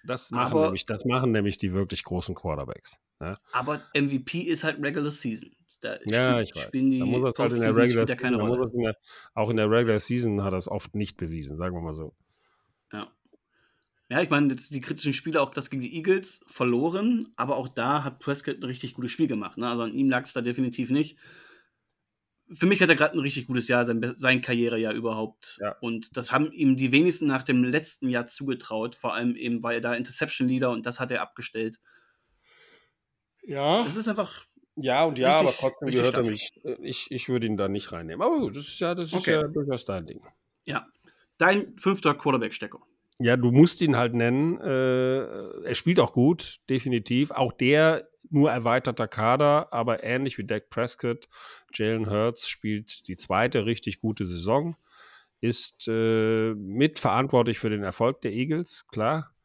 Das machen, aber, nämlich, das machen nämlich die wirklich großen Quarterbacks. Ja? Aber MVP ist halt Regular Season. Da ja, ich weiß. Da muss er halt in der Regular Season, in der, auch in der Regular Season hat er es oft nicht bewiesen, sagen wir mal so. Ja. Ja, ich meine, jetzt die kritischen Spiele, auch das gegen die Eagles, verloren, aber auch da hat Prescott ein richtig gutes Spiel gemacht. Ne? Also an ihm lag es da definitiv nicht. Für mich hat er gerade ein richtig gutes Jahr, sein, sein Karrierejahr überhaupt. Ja. Und das haben ihm die wenigsten nach dem letzten Jahr zugetraut. Vor allem eben, weil er da Interception Leader und das hat er abgestellt. Ja. Es ist einfach. Ja und ja, richtig, aber trotzdem gehört er mich. Ich, ich würde ihn da nicht reinnehmen. Aber gut, das ist ja, das ist okay. ja durchaus dein Ding. Ja. Dein fünfter Quarterback-Stecker. Ja, du musst ihn halt nennen. Äh, er spielt auch gut, definitiv. Auch der nur erweiterter Kader, aber ähnlich wie Dak Prescott, Jalen Hurts spielt die zweite richtig gute Saison, ist äh, mitverantwortlich für den Erfolg der Eagles, klar,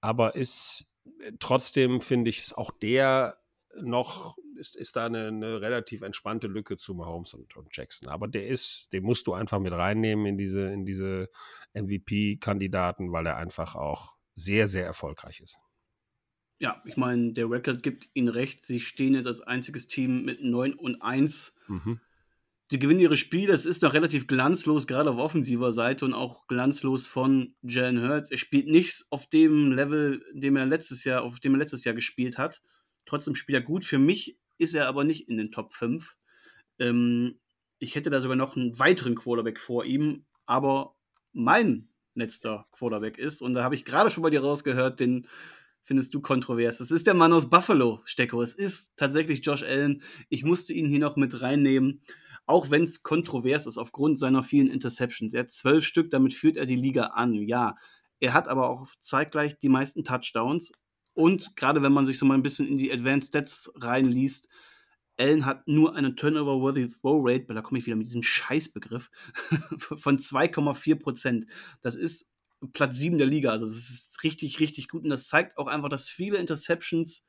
aber ist äh, trotzdem, finde ich, ist auch der noch ist, ist da eine, eine, relativ entspannte Lücke zu Mahomes und, und, Jackson. Aber der ist, den musst du einfach mit reinnehmen in diese, in diese MVP-Kandidaten, weil er einfach auch sehr, sehr erfolgreich ist. Ja, ich meine, der Record gibt ihnen recht. Sie stehen jetzt als einziges Team mit 9 und 1. Mhm. Die gewinnen ihre Spiele. Es ist noch relativ glanzlos, gerade auf offensiver Seite und auch glanzlos von Jalen Hurts. Er spielt nichts auf dem Level, dem er letztes Jahr, auf dem er letztes Jahr gespielt hat. Trotzdem spielt er gut. Für mich ist er aber nicht in den Top 5. Ähm, ich hätte da sogar noch einen weiteren Quarterback vor ihm, aber mein letzter Quarterback ist, und da habe ich gerade schon bei dir rausgehört, den findest du kontrovers. Es ist der Mann aus Buffalo, Stecko. Es ist tatsächlich Josh Allen. Ich musste ihn hier noch mit reinnehmen, auch wenn es kontrovers ist aufgrund seiner vielen Interceptions. Er hat zwölf Stück, damit führt er die Liga an. Ja, er hat aber auch zeitgleich die meisten Touchdowns und gerade wenn man sich so mal ein bisschen in die Advanced Stats reinliest, Allen hat nur eine Turnover-worthy Throw Rate, weil da komme ich wieder mit diesem Scheißbegriff, von 2,4 Prozent. Das ist Platz 7 der Liga. Also das ist richtig, richtig gut. Und das zeigt auch einfach, dass viele Interceptions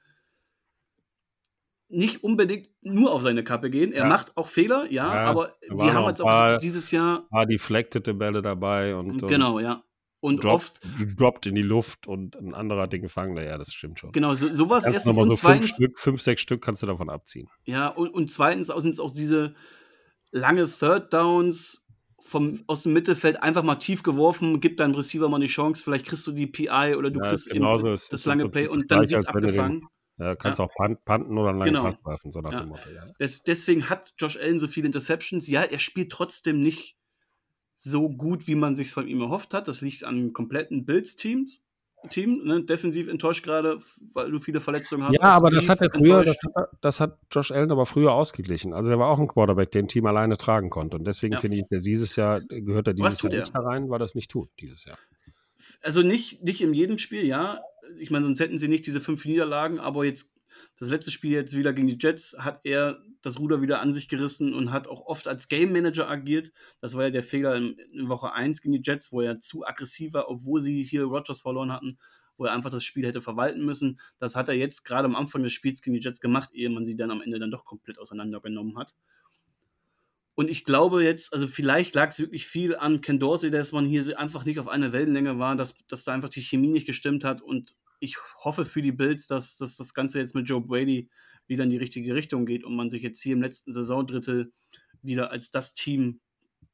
nicht unbedingt nur auf seine Kappe gehen. Er ja. macht auch Fehler, ja, ja aber wir haben jetzt auch dieses Jahr. War deflectete Bälle dabei und. Genau, ja. Und Drop, oft. Droppt in die Luft und ein anderer hat den gefangen. Ja, das stimmt schon. Genau, so, sowas erstens. Und so zweitens. Fünf, Stück, fünf, sechs Stück kannst du davon abziehen. Ja, und, und zweitens sind es auch diese lange Third Downs vom, aus dem Mittelfeld einfach mal tief geworfen, gibt deinem Receiver mal eine Chance. Vielleicht kriegst du die PI oder du ja, kriegst eben das, das lange Play und dann wird es abgefangen. Ja, kannst ja. auch panten oder einen langen genau. Pass werfen, so nach ja. dem Motto. Ja. Des, deswegen hat Josh Allen so viele Interceptions. Ja, er spielt trotzdem nicht so gut, wie man sich von ihm erhofft hat. Das liegt an kompletten Bills-Teams. Team, ne? defensiv enttäuscht gerade, weil du viele Verletzungen hast. Ja, aber das hat er früher, das hat, das hat, Josh Allen aber früher ausgeglichen. Also er war auch ein Quarterback, der ein Team alleine tragen konnte. Und deswegen ja. finde ich, dieses Jahr gehört er dieses Jahr nicht herein, weil das nicht tut, dieses Jahr. Also nicht, nicht in jedem Spiel, ja. Ich meine, sonst hätten sie nicht diese fünf Niederlagen, aber jetzt das letzte Spiel jetzt wieder gegen die Jets hat er das Ruder wieder an sich gerissen und hat auch oft als Game Manager agiert. Das war ja der Fehler in, in Woche 1 gegen die Jets, wo er zu aggressiv war, obwohl sie hier Rogers verloren hatten, wo er einfach das Spiel hätte verwalten müssen. Das hat er jetzt gerade am Anfang des Spiels gegen die Jets gemacht, ehe man sie dann am Ende dann doch komplett auseinandergenommen hat. Und ich glaube jetzt, also vielleicht lag es wirklich viel an Ken Dorsey, dass man hier einfach nicht auf einer Wellenlänge war, dass, dass da einfach die Chemie nicht gestimmt hat und ich hoffe für die Bills, dass, dass das Ganze jetzt mit Joe Brady wieder in die richtige Richtung geht und man sich jetzt hier im letzten Saisondrittel wieder als das Team,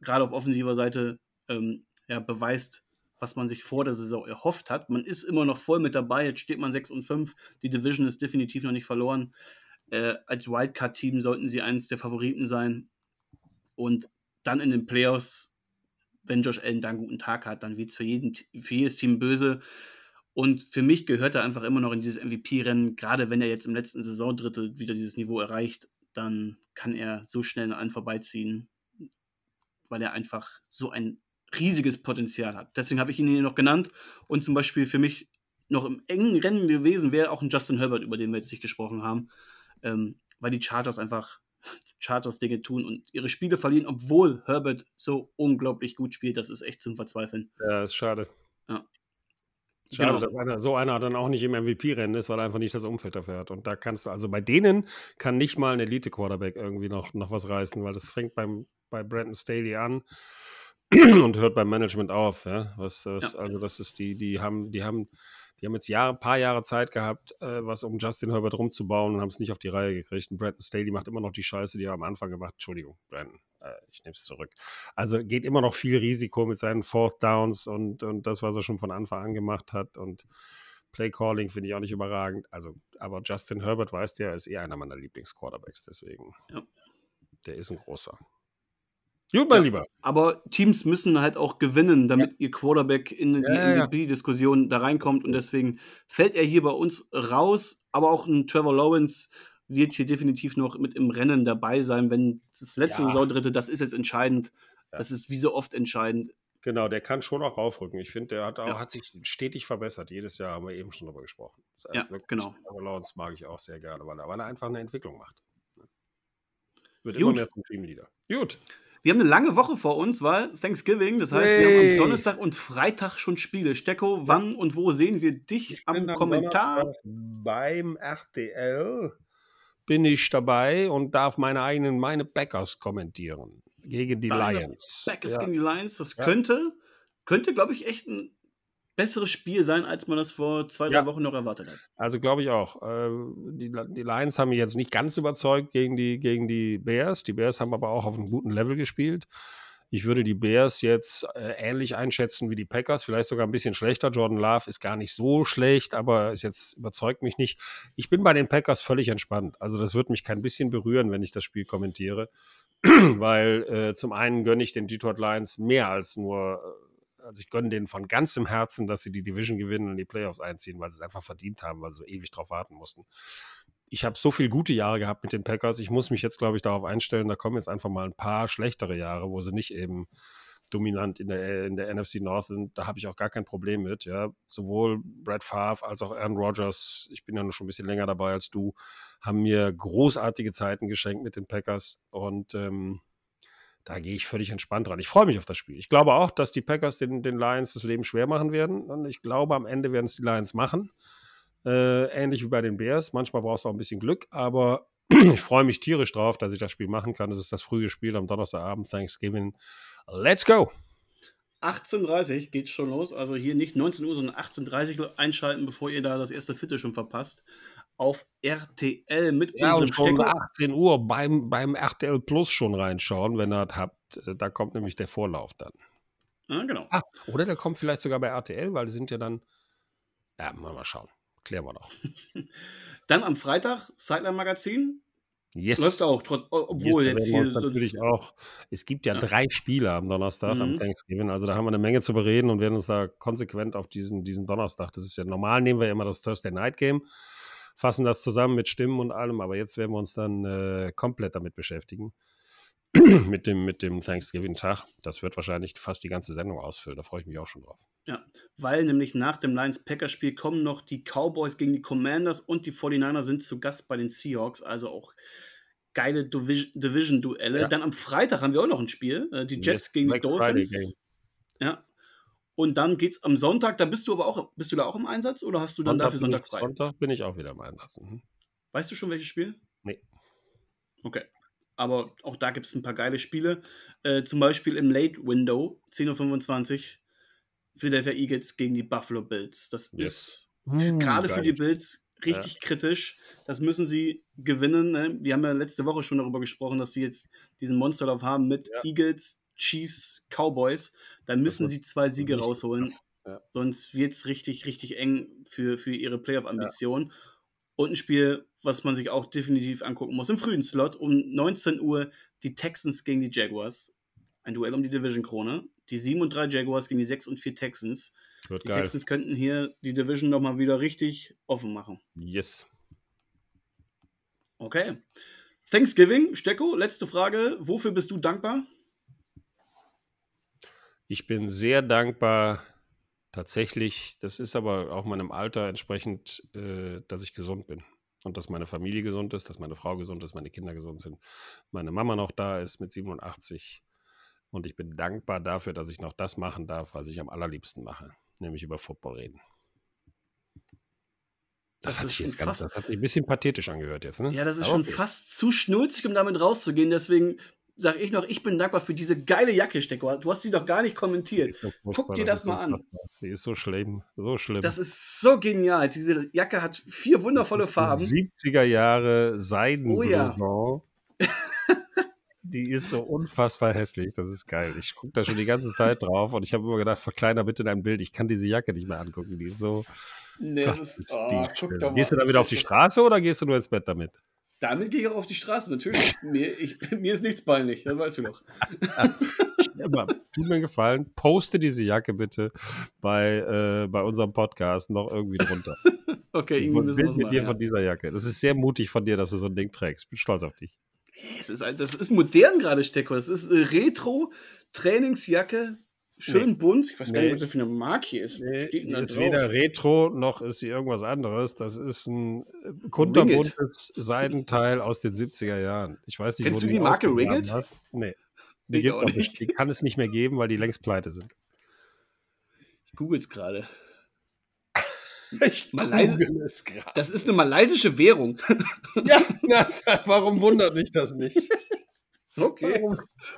gerade auf offensiver Seite, ähm, ja, beweist, was man sich vor der Saison erhofft hat. Man ist immer noch voll mit dabei, jetzt steht man 6 und 5, die Division ist definitiv noch nicht verloren. Äh, als Wildcard-Team sollten sie eines der Favoriten sein. Und dann in den Playoffs, wenn Josh Allen da einen guten Tag hat, dann wird es für, für jedes Team böse. Und für mich gehört er einfach immer noch in dieses MVP-Rennen, gerade wenn er jetzt im letzten Saisondrittel wieder dieses Niveau erreicht, dann kann er so schnell an vorbeiziehen, weil er einfach so ein riesiges Potenzial hat. Deswegen habe ich ihn hier noch genannt und zum Beispiel für mich noch im engen Rennen gewesen wäre auch ein Justin Herbert, über den wir jetzt nicht gesprochen haben, ähm, weil die Chargers einfach Chargers Dinge tun und ihre Spiele verlieren, obwohl Herbert so unglaublich gut spielt. Das ist echt zum Verzweifeln. Ja, ist schade. Ja. Schade, genau. dass einer, so einer dann auch nicht im MVP-Rennen ist, weil er einfach nicht das Umfeld dafür hat. Und da kannst du, also bei denen kann nicht mal ein Elite-Quarterback irgendwie noch, noch was reißen, weil das fängt beim, bei Brandon Staley an und hört beim Management auf. Ja? Was, was ja. Also das ist die, die haben, die haben die haben jetzt Jahre, ein paar Jahre Zeit gehabt, äh, was um Justin Herbert rumzubauen und haben es nicht auf die Reihe gekriegt. Und Brandon Staley macht immer noch die Scheiße, die er am Anfang gemacht hat. Entschuldigung, Brandon, äh, ich nehme es zurück. Also geht immer noch viel Risiko mit seinen Fourth Downs und, und das, was er schon von Anfang an gemacht hat. Und Play Calling finde ich auch nicht überragend. Also, aber Justin Herbert weiß der, ist eher einer meiner Lieblingsquarterbacks, deswegen. Ja. Der ist ein großer. Gut, mein ja, Lieber. Aber Teams müssen halt auch gewinnen, damit ja. ihr Quarterback in die ja, MVP-Diskussion da reinkommt. Und deswegen fällt er hier bei uns raus. Aber auch ein Trevor Lawrence wird hier definitiv noch mit im Rennen dabei sein, wenn das letzte Saison dritte, das ist jetzt entscheidend. Das ist wie so oft entscheidend. Genau, der kann schon auch raufrücken. Ich finde, der hat, auch, hat sich stetig verbessert. Jedes Jahr haben wir eben schon darüber gesprochen. Ja, genau. Trevor Lawrence mag ich auch sehr gerne, weil er, weil er einfach eine Entwicklung macht. Wird Gut. immer mehr zum Teamleader. Gut. Wir haben eine lange Woche vor uns, weil Thanksgiving, das heißt, hey. wir haben am Donnerstag und Freitag schon Spiele. Stecko, wann und wo sehen wir dich ich am Kommentar? Beim RTL bin ich dabei und darf meine eigenen, meine Backers kommentieren. Gegen die Deine Lions. Backers ja. gegen die Lions, das ja. könnte, könnte, glaube ich, echt ein besseres Spiel sein, als man das vor zwei, drei ja. Wochen noch erwartet hat. Also glaube ich auch. Äh, die, die, Lions haben mich jetzt nicht ganz überzeugt gegen die, gegen die Bears. Die Bears haben aber auch auf einem guten Level gespielt. Ich würde die Bears jetzt äh, ähnlich einschätzen wie die Packers, vielleicht sogar ein bisschen schlechter. Jordan Love ist gar nicht so schlecht, aber ist jetzt überzeugt mich nicht. Ich bin bei den Packers völlig entspannt. Also das wird mich kein bisschen berühren, wenn ich das Spiel kommentiere, weil äh, zum einen gönne ich den Detroit Lions mehr als nur äh, also ich gönne denen von ganzem Herzen, dass sie die Division gewinnen und die Playoffs einziehen, weil sie es einfach verdient haben, weil sie so ewig drauf warten mussten. Ich habe so viele gute Jahre gehabt mit den Packers. Ich muss mich jetzt, glaube ich, darauf einstellen, da kommen jetzt einfach mal ein paar schlechtere Jahre, wo sie nicht eben dominant in der, in der NFC North sind. Da habe ich auch gar kein Problem mit. Ja. Sowohl Brad Favre als auch Aaron Rodgers, ich bin ja noch schon ein bisschen länger dabei als du, haben mir großartige Zeiten geschenkt mit den Packers. Und ähm, da gehe ich völlig entspannt dran. Ich freue mich auf das Spiel. Ich glaube auch, dass die Packers den, den Lions das Leben schwer machen werden. Und ich glaube, am Ende werden es die Lions machen. Äh, ähnlich wie bei den Bears. Manchmal brauchst du auch ein bisschen Glück, aber ich freue mich tierisch drauf, dass ich das Spiel machen kann. Das ist das frühe Spiel am Donnerstagabend, Thanksgiving. Let's go! 18.30 geht schon los. Also hier nicht 19 Uhr, sondern 18.30 Uhr einschalten, bevor ihr da das erste Viertel schon verpasst auf RTL mit ja, unserem und schon Stecker. 18 Uhr beim, beim RTL Plus schon reinschauen, wenn ihr das habt. Äh, da kommt nämlich der Vorlauf dann. Ja, genau. Ah, oder der kommt vielleicht sogar bei RTL, weil die sind ja dann. Ja, mal, mal schauen. Klären wir doch. dann am Freitag Sideline Magazin. Yes. Läuft auch, trotz, obwohl jetzt, jetzt hier. Natürlich auch. Es gibt ja, ja, drei Spiele am Donnerstag, mhm. am Thanksgiving. Also da haben wir eine Menge zu bereden und werden uns da konsequent auf diesen, diesen Donnerstag. Das ist ja normal, nehmen wir ja immer das Thursday Night Game fassen das zusammen mit Stimmen und allem, aber jetzt werden wir uns dann äh, komplett damit beschäftigen. mit dem, mit dem Thanksgiving-Tag. Das wird wahrscheinlich fast die ganze Sendung ausfüllen. Da freue ich mich auch schon drauf. Ja, weil nämlich nach dem Lions-Packers-Spiel kommen noch die Cowboys gegen die Commanders und die 49er sind zu Gast bei den Seahawks. Also auch geile Division-Duelle. Ja. Dann am Freitag haben wir auch noch ein Spiel. Äh, die Jets yes, gegen die Dolphins. Ja, und dann geht's am Sonntag, da bist du aber auch, bist du da auch im Einsatz oder hast du dann Sonntag dafür Sonntag frei? Sonntag bin ich auch wieder im Einsatz. Mhm. Weißt du schon, welches Spiel? Nee. Okay. Aber auch da gibt es ein paar geile Spiele. Äh, zum Beispiel im Late Window, 10.25 Uhr, Philadelphia Eagles gegen die Buffalo Bills. Das yes. ist uh, gerade für die Bills richtig ja. kritisch. Das müssen sie gewinnen. Ne? Wir haben ja letzte Woche schon darüber gesprochen, dass sie jetzt diesen Monsterlauf haben mit ja. Eagles, Chiefs, Cowboys dann müssen sie zwei Siege rausholen. Ja. Sonst wird es richtig, richtig eng für, für ihre Playoff-Ambitionen. Ja. Und ein Spiel, was man sich auch definitiv angucken muss, im frühen Slot um 19 Uhr die Texans gegen die Jaguars. Ein Duell um die Division-Krone. Die 7 und 3 Jaguars gegen die 6 und 4 Texans. Wird die geil. Texans könnten hier die Division nochmal wieder richtig offen machen. Yes. Okay. Thanksgiving, Stecko, letzte Frage. Wofür bist du dankbar? Ich bin sehr dankbar, tatsächlich, das ist aber auch meinem Alter entsprechend, äh, dass ich gesund bin und dass meine Familie gesund ist, dass meine Frau gesund ist, meine Kinder gesund sind, meine Mama noch da ist mit 87 und ich bin dankbar dafür, dass ich noch das machen darf, was ich am allerliebsten mache, nämlich über Football reden. Das, das hat sich jetzt ganz, das hat sich ein bisschen pathetisch angehört jetzt, ne? Ja, das ist Aber schon okay. fast zu schnulzig, um damit rauszugehen. Deswegen sage ich noch, ich bin dankbar für diese geile Jacke, Stecko. Du hast sie doch gar nicht kommentiert. Guck dir das, das mal an. Die ist so schlimm, so schlimm. Das ist so genial. Diese Jacke hat vier wundervolle Farben. 70er Jahre Seidenblouson. Oh ja. die ist so unfassbar hässlich. Das ist geil. Ich gucke da schon die ganze Zeit drauf und ich habe immer gedacht, verkleiner bitte dein Bild. Ich kann diese Jacke nicht mehr angucken. Die ist so. Nee, Gott, ist, ist oh, gehst du damit auf die Straße oder gehst du nur ins Bett damit? Damit gehe ich auch auf die Straße, natürlich. mir, ich, mir ist nichts peinlich, das weißt du doch. Aber tu mir einen Gefallen, poste diese Jacke bitte bei, äh, bei unserem Podcast noch irgendwie drunter. okay, irgendwie müssen wir mit dir ja. von dieser Jacke. Das ist sehr mutig von dir, dass du so ein Ding trägst. Bin stolz auf dich. Es ist, das ist modern gerade, Stecko. Das ist äh, Retro-Trainingsjacke Schön nee. bunt. Ich weiß gar nicht, was das für eine Marke hier ist. Nee, ist weder Retro noch ist sie irgendwas anderes. Das ist ein äh, kunterbuntes Seidenteil aus den 70er Jahren. Ich weiß nicht, Kennst wo du die, die Marke Ringet? Hat. Nee. Die, gibt's auch nicht. die kann es nicht mehr geben, weil die längst pleite sind. Ich google es gerade. Ich Malaise es gerade. Das ist eine malaysische Währung. ja, das, warum wundert mich das nicht? Okay.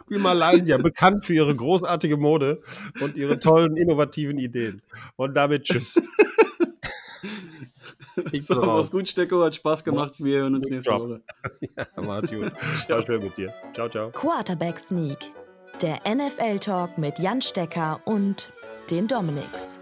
Wie Malaysia, bekannt für ihre großartige Mode und ihre tollen, innovativen Ideen. Und damit tschüss. Ich so, mach's gut, Stecko, hat Spaß gemacht. Wir hören uns nächste. Woche. ja, mach's gut. War schön mit dir. Ciao, ciao. Quarterback Sneak, der NFL-Talk mit Jan Stecker und den Dominics.